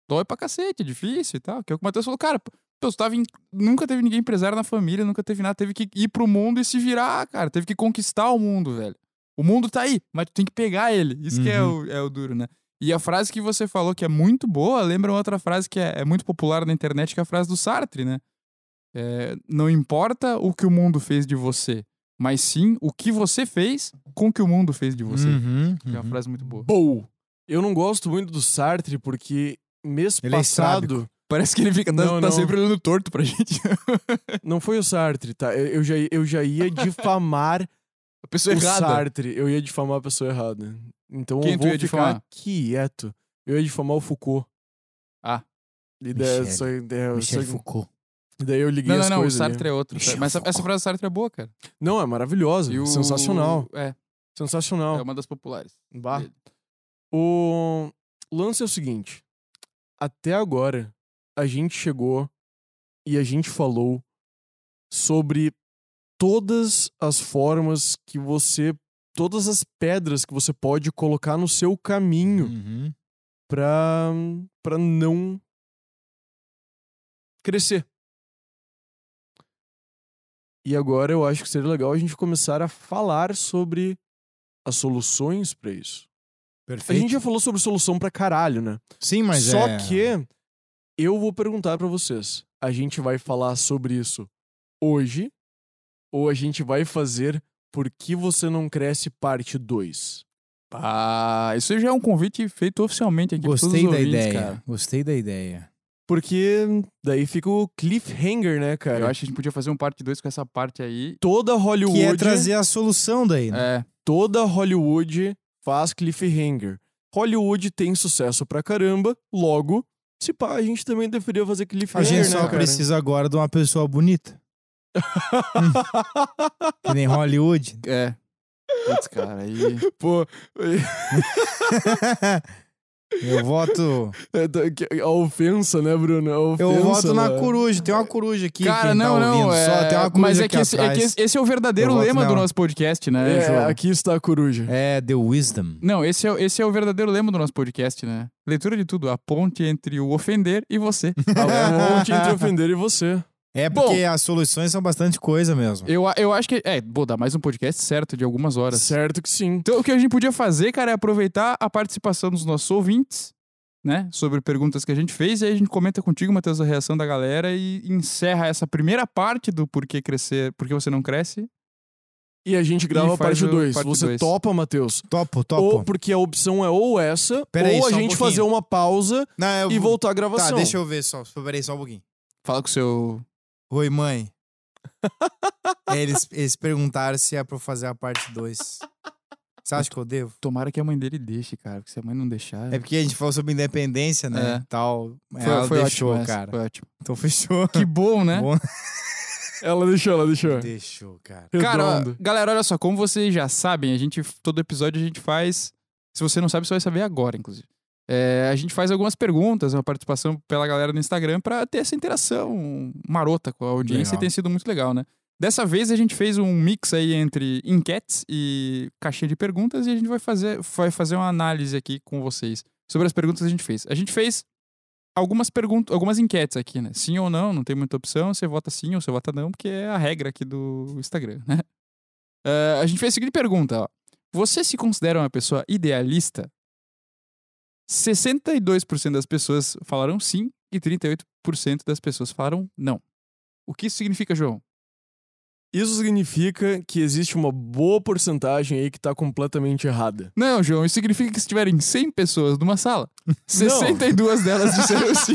Dói pra cacete, é difícil e tal. Que é o que o Matheus falou, cara, pô, tava em- nunca teve ninguém empresário na família, nunca teve nada, teve que ir pro mundo e se virar, cara. Teve que conquistar o mundo, velho. O mundo tá aí, mas tu tem que pegar ele. Isso que é o, é o duro, né? E a frase que você falou que é muito boa, lembra outra frase que é, é muito popular na internet, que é a frase do Sartre, né? É, não importa o que o mundo fez de você, mas sim o que você fez com o que o mundo fez de você. Uhum, Que é uma uhum. frase muito boa. Boa! Eu não gosto muito do Sartre porque mês Ele é passado. Parece que ele fica, tá, Não, tá não. sempre olhando torto pra gente. (laughs) não foi o Sartre, tá? Eu, eu já, eu já ia difamar A pessoa o errada. Sartre. Eu ia difamar a pessoa errada. Então Quem eu vou ia ficar difamar? quieto. Eu ia difamar o Foucault. Ah. E daí, Michel. só, daí, Michel só- Foucault. e daí eu liguei Não, as não, não, o coisas. ali. Sartre é outro. Michel Mas essa, essa Foucault. frase do Sartre é boa, cara. Não, é maravilhosa. O- Sensacional. É, Sensacional. é uma das populares. Bah. dele. O lance é o seguinte: até agora a gente chegou e a gente falou sobre todas as formas que você, todas as pedras que você pode colocar no seu caminho Uhum. pra, pra não crescer. E agora eu acho que seria legal a gente começar a falar sobre as soluções pra isso. A Perfeito. gente já falou sobre solução pra caralho, né? Sim, mas Só é... que eu vou perguntar pra vocês. A gente vai falar sobre isso hoje ou a gente vai fazer Por que você não cresce parte 2? Ah, isso já é um convite feito oficialmente aqui Gostei os da ouvintes, ideia. cara. Gostei da ideia. Porque daí fica o cliffhanger, né, cara? Eu acho que a gente podia fazer um parte 2 com essa parte aí. Toda Hollywood, Que é trazer a solução daí, né? É, toda Hollywood faz cliffhanger. Hollywood tem sucesso pra caramba, logo, se pá, a gente também deveria fazer A cliffhanger, gente né, só cara? precisa agora de uma pessoa bonita. (laughs) Que nem Hollywood. é. Putz, cara, aí. (laughs) Pô, (laughs) Eu voto. é da- que- a ofensa, né, Bruno? Eu ofensa, voto na né? coruja. Tem uma coruja aqui. Cara, não, tá não. é... Só tem uma coruja Mas é que, esse, é que esse- é o verdadeiro Eu lema do nosso podcast, né, É, João? aqui está a coruja. É The Wisdom. Não, esse é, o- esse é o verdadeiro lema do nosso podcast, né? Leitura de tudo, a ponte entre o ofender e você. A ponte entre ofender e você. É Bom. porque as soluções são bastante coisa mesmo. Eu, a- eu acho que. É, vou dar mais um podcast certo de algumas horas. Certo que sim. Então, o que a gente podia fazer, cara, é aproveitar a participação dos nossos ouvintes, né? Sobre perguntas que a gente fez, e aí a gente comenta contigo, Matheus, a reação da galera e encerra essa primeira parte do porquê crescer, porque você não cresce. E a gente grava a parte o 2. parte Você dois. topa, Matheus? Topo, topo. Ou porque a opção é ou essa, Pera aí, ou a um gente pouquinho. fazer uma pausa Não, eu e voltar à Tá, gravação. deixa eu ver só. Peraí, só um pouquinho. Fala com o seu. Oi, mãe. eles, eles perguntaram se é pra eu fazer a parte 2. Você acha que eu devo? Tomara que a mãe dele deixe, cara, porque se a mãe não deixar. É porque a gente falou sobre independência, né? É. Tal. foi, Ela foi deixou, ótimo, cara. Foi ótimo. Então fechou. Que bom, né? Bom. Ela deixou, ela deixou. Deixou, cara. Cara, ó, galera, olha só, como vocês já sabem, a gente todo episódio a gente faz. Se você não sabe, você vai saber agora, inclusive. É, a gente faz algumas perguntas, uma participação pela galera no Instagram pra ter essa interação marota com a audiência Legal. e tem sido muito legal, né? Dessa vez a gente fez um mix aí entre enquetes e caixinha de perguntas e a gente vai fazer, vai fazer uma análise aqui com vocês sobre as perguntas que a gente fez. A gente fez algumas perguntas, algumas enquetes aqui, né? Sim ou não, não tem muita opção, você vota sim ou você vota não, porque é a regra aqui do Instagram, né? Eh, a gente fez a seguinte pergunta, ó. Você se considera uma pessoa idealista? 62% das pessoas falaram sim e 38% das pessoas falaram não. O que isso significa, João? Isso significa que existe uma boa porcentagem aí que tá completamente errada. Não, João, isso significa que se tiverem 100 pessoas numa sala, 62 delas disseram (laughs) sim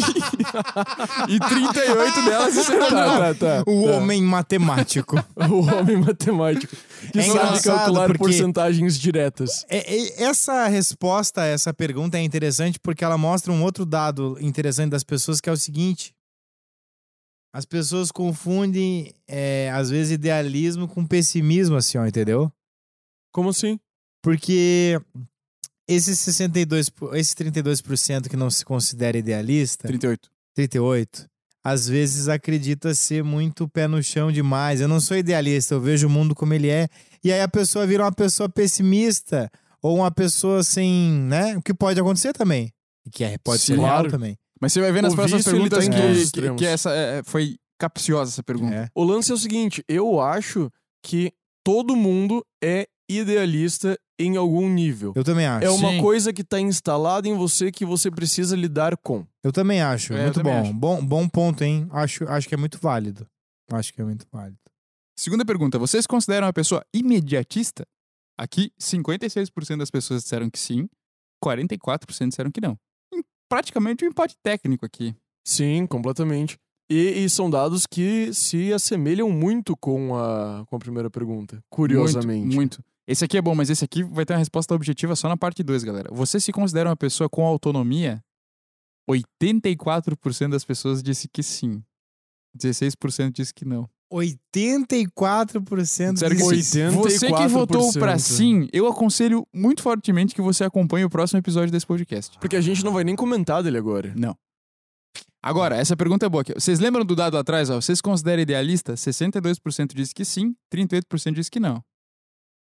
e 38 delas disseram não. Tá, tá, tá. O tá. homem matemático. (laughs) O homem matemático. Que É sabe engraçado calcular porque- porcentagens diretas. É, é, essa resposta a essa pergunta é interessante porque ela mostra um outro dado interessante das pessoas que é o seguinte. As pessoas confundem, é, às vezes, idealismo com pessimismo, assim, ó, entendeu? Como assim? Porque esses 62, po- esses 32% que não se considera idealista, 38. 38, às vezes acredita ser muito pé no chão demais. Eu não sou idealista, eu vejo o mundo como ele é. E aí a pessoa vira uma pessoa pessimista ou uma pessoa sem, né? O que pode acontecer também. E que é, pode ser Sim, real claro. também. Mas você vai ver nas O próximas vício, tá perguntas os que, que, que essa é, foi capciosa essa pergunta. É. O lance é o seguinte: eu acho que todo mundo é idealista em algum nível. Eu também acho. É uma Sim. coisa que tá instalada em você que você precisa lidar com. Eu também acho. É, eu muito também bom. acho. bom. Bom ponto, hein? Acho, acho que é muito válido. Acho que é muito válido. Segunda pergunta, você se considera uma pessoa imediatista? Aqui, 56% das pessoas disseram que sim, 44% disseram que não. Praticamente um empate técnico aqui. Sim, completamente. E, e são dados que se assemelham muito com a, com a primeira pergunta, curiosamente. Muito, muito. Esse aqui é bom, mas esse aqui vai ter uma resposta objetiva só na parte 2, galera. Você se considera uma pessoa com autonomia? 84% das pessoas disse que sim. 16% disse que não. 84% Sério que disse sim. 84%. Você que votou pra sim, eu aconselho muito fortemente que você acompanhe o próximo episódio desse podcast. Porque a gente não vai nem comentar dele agora. Não. Agora, essa pergunta é boa aqui. Vocês lembram do dado atrás? Ó? Você se considera idealista? 62% disse que sim, 38% disse que não.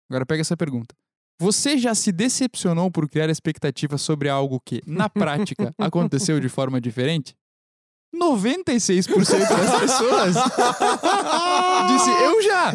Agora pega essa pergunta. Você já se decepcionou por criar expectativas sobre algo que, na prática, (laughs) aconteceu de forma diferente? 96% das pessoas (laughs) disse eu já.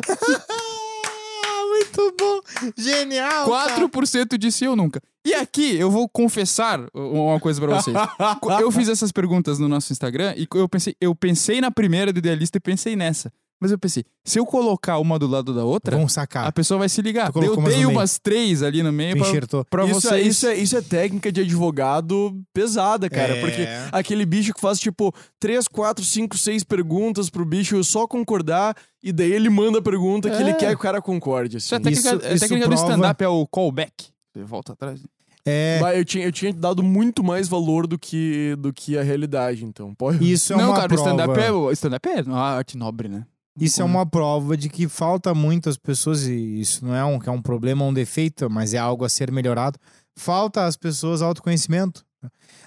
Ah, muito bom. Genial. cara. 4% disse eu nunca. E aqui eu vou confessar uma coisa pra vocês. (laughs) Eu fiz essas perguntas no nosso Instagram e eu pensei, eu pensei na primeira do idealista e pensei nessa. Mas eu pensei, se eu colocar uma do lado da outra, Vamos sacar. a pessoa vai se ligar. Tu colocou Eu umas dei no meio. umas três ali no meio Tu pra, enxertou. pra isso, é, vocês. isso, é, isso é técnica de advogado pesada, cara. É. Porque aquele bicho que faz, tipo, 3, 4, 5, 6 perguntas pro bicho só concordar, e daí ele manda a pergunta que É. ele quer que o cara concorde. Isso é Assim. técnica, Isso- é isso técnica do prova- stand-up, é o callback. Você volta atrás. É, Bah, eu, tinha, eu tinha dado muito mais valor do que, do que a realidade, então. Pode. isso é Não, uma cara, o prova. stand-up é, o stand-up é uma arte nobre, né? Isso é uma prova de que falta muitas pessoas, e isso não é um, é um problema, um defeito, mas é algo a ser melhorado. Falta às pessoas autoconhecimento.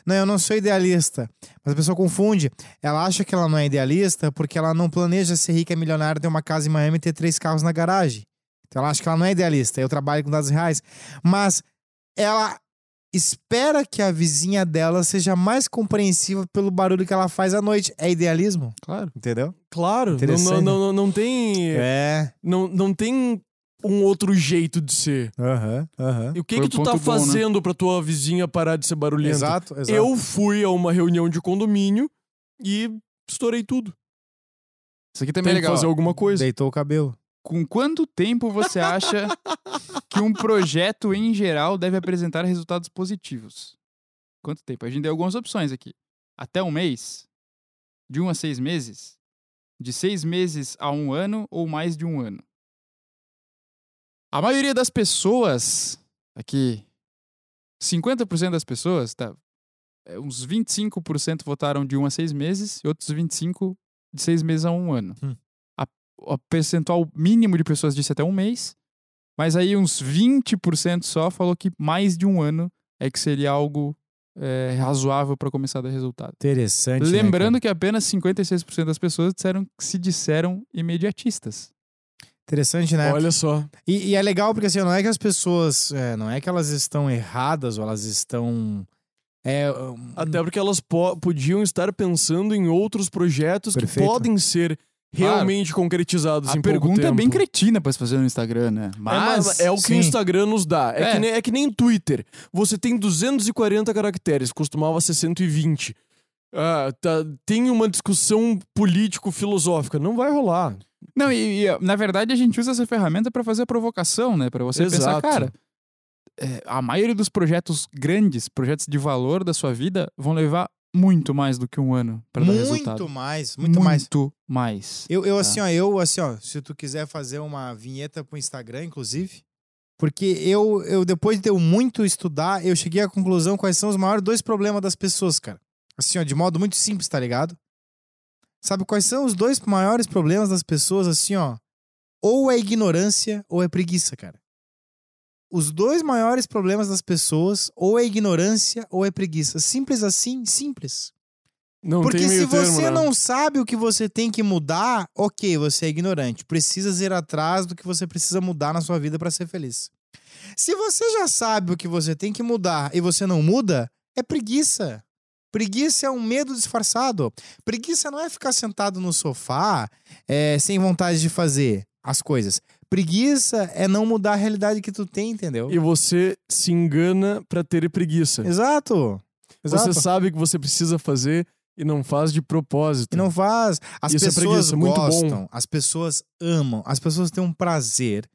Não, eu não sou idealista. Mas a pessoa confunde. Ela acha que ela não é idealista porque ela não planeja ser rica, milionária, ter uma casa em Miami e ter três carros na garagem. Então ela acha que ela não é idealista. Eu trabalho com dados reais. Mas ela espera que a vizinha dela seja mais compreensiva pelo barulho que ela faz à noite. É idealismo? Claro. Entendeu? Claro, não, não, não, não, tem. É. Não, não tem um outro jeito de ser. Aham, aham. E o que, Foi que tu tá bom, né? fazendo pra tua vizinha parar de ser barulhenta? Exato, exato. Eu fui a uma reunião de condomínio e estourei tudo. Isso aqui Tem também é que legal. fazer alguma coisa. Deitou o cabelo. Com quanto tempo você acha que um projeto em geral deve apresentar resultados positivos? Quanto tempo? A gente deu algumas opções aqui. Até um mês? De um a seis meses? De seis meses a um ano ou mais de um ano? A maioria das pessoas, aqui, 50% das pessoas, tá? é, Uns 25% votaram de um a seis meses e outros 25% de seis meses a um ano o percentual mínimo de pessoas disse até um mês, mas aí uns 20% só falou que mais de um ano é que seria algo é, razoável para começar a dar resultado. Interessante. né, Lembrando que apenas 56% das pessoas disseram que se disseram imediatistas. Interessante, né? Olha só. E, e é legal porque assim, não é que as pessoas. é, não é que elas estão erradas ou elas estão. É, um, Até porque elas po- podiam estar pensando em outros projetos Perfeito. que podem ser realmente concretizados A em pouco pergunta é bem cretina para se fazer no Instagram, né? É, Mas, mas é o que sim. o Instagram nos dá. É, É. Que nem, é que nem Twitter. Você tem 240 caracteres, costumava ser 120. Ah, tá, tem uma discussão político-filosófica. Não vai rolar. Não, e, e, na verdade a gente usa essa ferramenta para fazer a provocação, né? Para você pensar, Exato. cara, é, a maioria dos projetos grandes, projetos de valor da sua vida, vão levar muito mais do que um ano para dar resultado. muito mais, muito, mais. Muito mais. Eu, eu assim, ó, eu, assim, ó, se tu quiser fazer uma vinheta pro Instagram, inclusive. Porque eu, eu, depois de eu muito estudar, eu cheguei à conclusão quais são os maiores dois problemas das pessoas, cara. Assim, ó, de modo muito simples, tá ligado? Sabe quais são os dois maiores problemas das pessoas, assim, ó? Ou é ignorância ou é preguiça, cara. Os dois maiores problemas das pessoas, ou é ignorância ou é preguiça. Simples assim, simples. Não Porque se termo, você né? não sabe o que você tem que mudar, ok, você é ignorante. Precisa ir atrás do que você precisa mudar na sua vida para ser feliz. Se você já sabe o que você tem que mudar e você não muda, é preguiça. Preguiça é um medo disfarçado. Preguiça não é ficar sentado no sofá é, sem vontade de fazer as coisas. Preguiça é não mudar a realidade que tu tem, entendeu? E você se engana pra ter preguiça. Exato. Exato. Você sabe o que você precisa fazer e não faz de propósito. E não faz. As Isso é pessoas preguiça, muito bom. gostam, as pessoas amam, as pessoas têm um prazer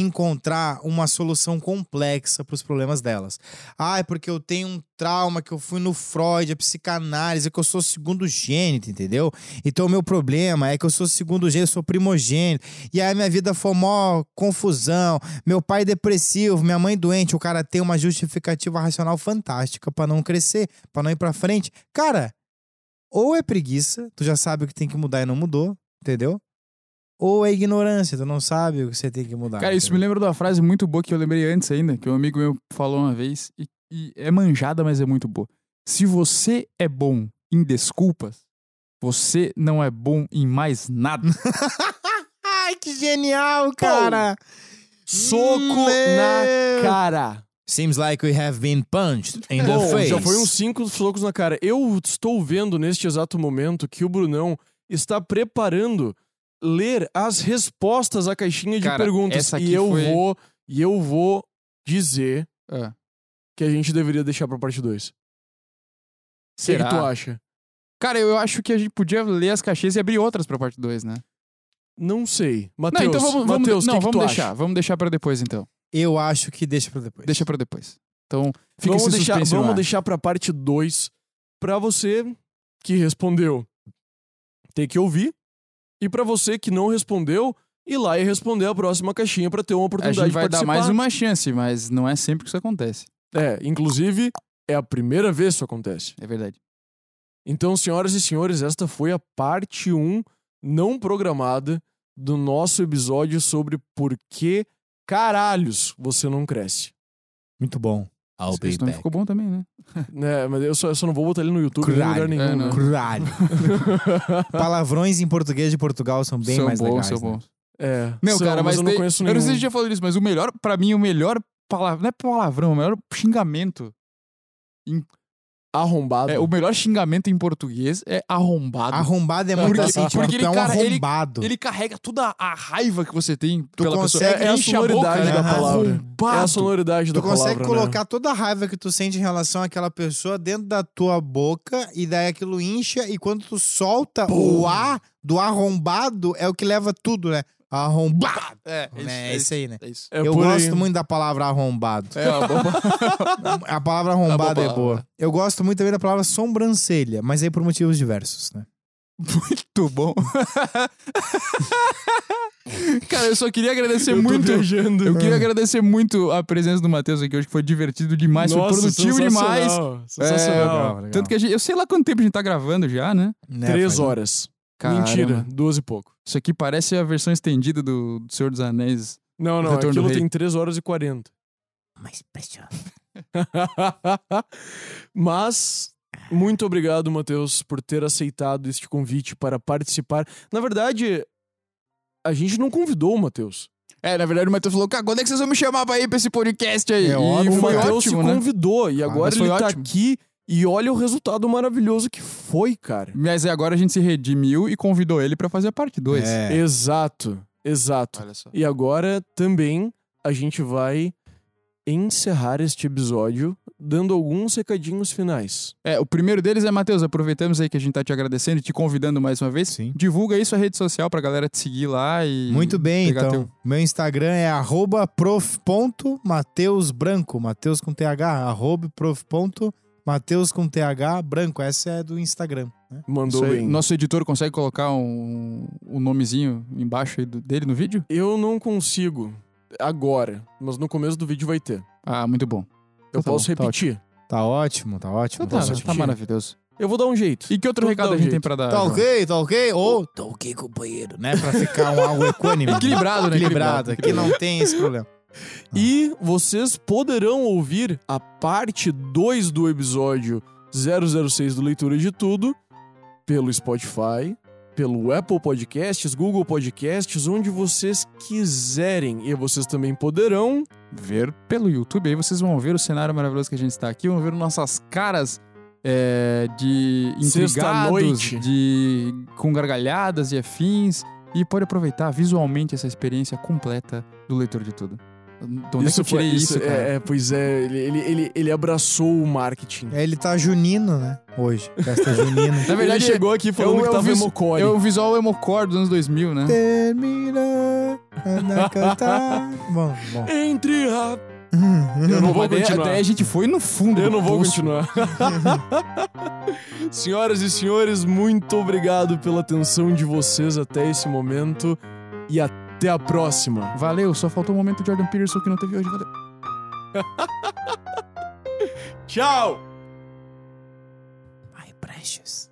encontrar uma solução complexa para os problemas delas. Ah, é porque eu tenho um trauma que eu fui no Freud, a psicanálise, que eu sou segundo gênito, entendeu? Então o meu problema é que eu sou segundo gênito, eu sou primogênito. E aí minha vida foi mó confusão. Meu pai depressivo, minha mãe doente, o cara tem uma justificativa racional fantástica para não crescer, para não ir para frente. Cara, ou é preguiça, tu já sabe o que tem que mudar e não mudou, entendeu? Ou é ignorância, tu não sabe o que você tem que mudar. Cara, isso me lembra de uma frase muito boa que eu lembrei antes ainda, que um amigo meu falou uma vez, e, e é manjada, mas é muito boa. Se você é bom em desculpas, você não é bom em mais nada. (laughs) Ai, que genial, cara! Soco Meu! na cara. Seems like we have been punched in the Bom, face. já foi uns cinco socos na cara. Eu estou vendo neste exato momento que o Brunão está preparando ler as respostas à caixinha de Cara, perguntas. essa aqui E eu foi- vou e eu vou dizer Ah, que a gente deveria deixar pra parte 2. O que, será? que tu acha? Cara, eu acho que a gente podia ler as caixinhas e abrir outras pra parte 2, né? Não sei. Matheus, não, então vamos, vamos, Matheus, não, que que vamos tu deixar. acha? Vamos deixar pra depois, então. Eu acho que deixa pra depois. Deixa pra depois. Então, fica Vamos esse deixar, vamos ar. deixar pra parte 2 pra você que respondeu ter que ouvir e pra você que não respondeu ir lá e responder a próxima caixinha pra ter uma A oportunidade gente vai de dar mais uma chance, mas não é sempre que isso acontece. É, inclusive é a primeira vez que isso acontece. É verdade. Então, senhoras e senhores, esta foi a parte 1 não programada do nosso episódio sobre por que caralhos você não cresce. Muito bom. I'll Esse be ficou bom também, né? né, mas eu só, eu só não vou botar ele no YouTube em lugar nenhum. É, né? (laughs) Palavrões em português de Portugal são bem são mais bons, legais. são né? bons. É, Meu, são, cara, mas, eu não conheço Eu nenhum. não sei se já falou isso, mas o melhor, pra mim, o melhor palavra. Não é palavrão, o melhor xingamento. Arrombado. É, o melhor xingamento em português é arrombado. Arrombado é muito assim, tipo, porque tu é um ele, cara, ele- arrombado. Ele carrega toda a raiva que você tem Tu pela consegue- pessoa. é a enche sonoridade boca, da né? palavra. Arrombado. É a sonoridade Tu da consegue palavra, né? colocar toda a raiva que tu sente em relação àquela pessoa dentro da tua boca e daí aquilo incha e quando tu solta o ar do arrombado é o que leva tudo, né? Arrombado. É, É, é isso aí, né? É isso. É Eu por aí. gosto muito da palavra arrombado. É uma boa (laughs) A palavra arrombado É é boa. Eu gosto muito também da palavra sobrancelha, mas aí por motivos diversos, né? Muito bom. (laughs) Cara, eu só queria agradecer Eu tô muito. viajando. Eu queria agradecer muito a presença do Matheus aqui hoje, que foi divertido demais, foi Nossa, produtivo demais. sensacional, Sensacional. legal, legal. Tanto que a gente. Eu sei lá quanto tempo a gente tá gravando já, né? Né, Três faz- horas. Caramba. Mentira, duas e pouco. Isso aqui parece a versão estendida do, do Senhor dos Anéis. Não, não, Retorno aquilo tem três horas e quarenta. Mas precioso. (laughs) Mas, muito obrigado, Matheus, por ter aceitado este convite para participar. Na verdade, a gente não convidou o Matheus. É, na verdade o Matheus falou, cara, quando é que vocês vão me chamar pra ir pra esse podcast aí? É e óbvio, o Matheus se né? convidou e agora mas foi ele tá ótimo. aqui e olha o resultado maravilhoso que foi, cara. Mas aí agora a gente se redimiu e convidou ele pra fazer a parte 2. É. Exato, exato. Olha só. E agora também a gente vai encerrar este episódio dando alguns recadinhos finais. É, o primeiro deles é, Matheus, aproveitamos aí que a gente tá te agradecendo e te convidando mais uma vez. Sim. Divulga aí sua rede social pra galera te seguir lá e. Muito bem, pegar então. teu- Meu Instagram é arroba prof.mateusbranco, Mateus com TH, arroba prof.mateus com TH branco. Essa é do Instagram. né? Mandou bem. Nosso editor consegue colocar um, um nomezinho embaixo aí do- dele no vídeo? Eu não consigo agora, mas no começo do vídeo vai ter. Ah, muito bom. Eu Então tá posso bom, tá repetir. Tá ótimo, tá ótimo. Então tá tá, ótimo. tá maravilhoso. Eu vou dar um jeito. E que outro Tudo recado dá a gente jeito. tem pra dar? Tá ok, tá ok? Ou tá ok, companheiro, né? Pra ficar um algo (laughs) equânime. Equilibrado, né? Equilibrado. Aqui não tem esse problema. E vocês poderão ouvir a parte 2 do episódio 006 do Leitura de Tudo pelo Spotify, pelo Apple Podcasts, Google Podcasts, onde vocês quiserem. E vocês também poderão Ver pelo YouTube. Aí vocês vão ver o cenário maravilhoso que a gente está aqui. Vão ver nossas caras é, de intrigados, de com gargalhadas e afins. E pode aproveitar visualmente essa experiência completa do leitor de tudo. De onde é que eu tirei foi- isso, cara? é, é, pois é, ele, ele, ele, ele abraçou o marketing. É, Ele tá junino, né? Hoje. Festa junina. (laughs) Na verdade, ele chegou aqui falando eu- que eu tava emocore. É o visual emocore dos anos 2000, né? Termina a cantar. Bom, bom. Entre a... (laughs) Eu não vou continuar. daí a gente foi no fundo. Eu não vou poço. continuar. (laughs) Senhoras e senhores, muito obrigado pela atenção de vocês até esse momento e até a próxima. Valeu, só faltou o momento de Jordan Peterson que não teve hoje. Valeu. (laughs) Tchau! My precious.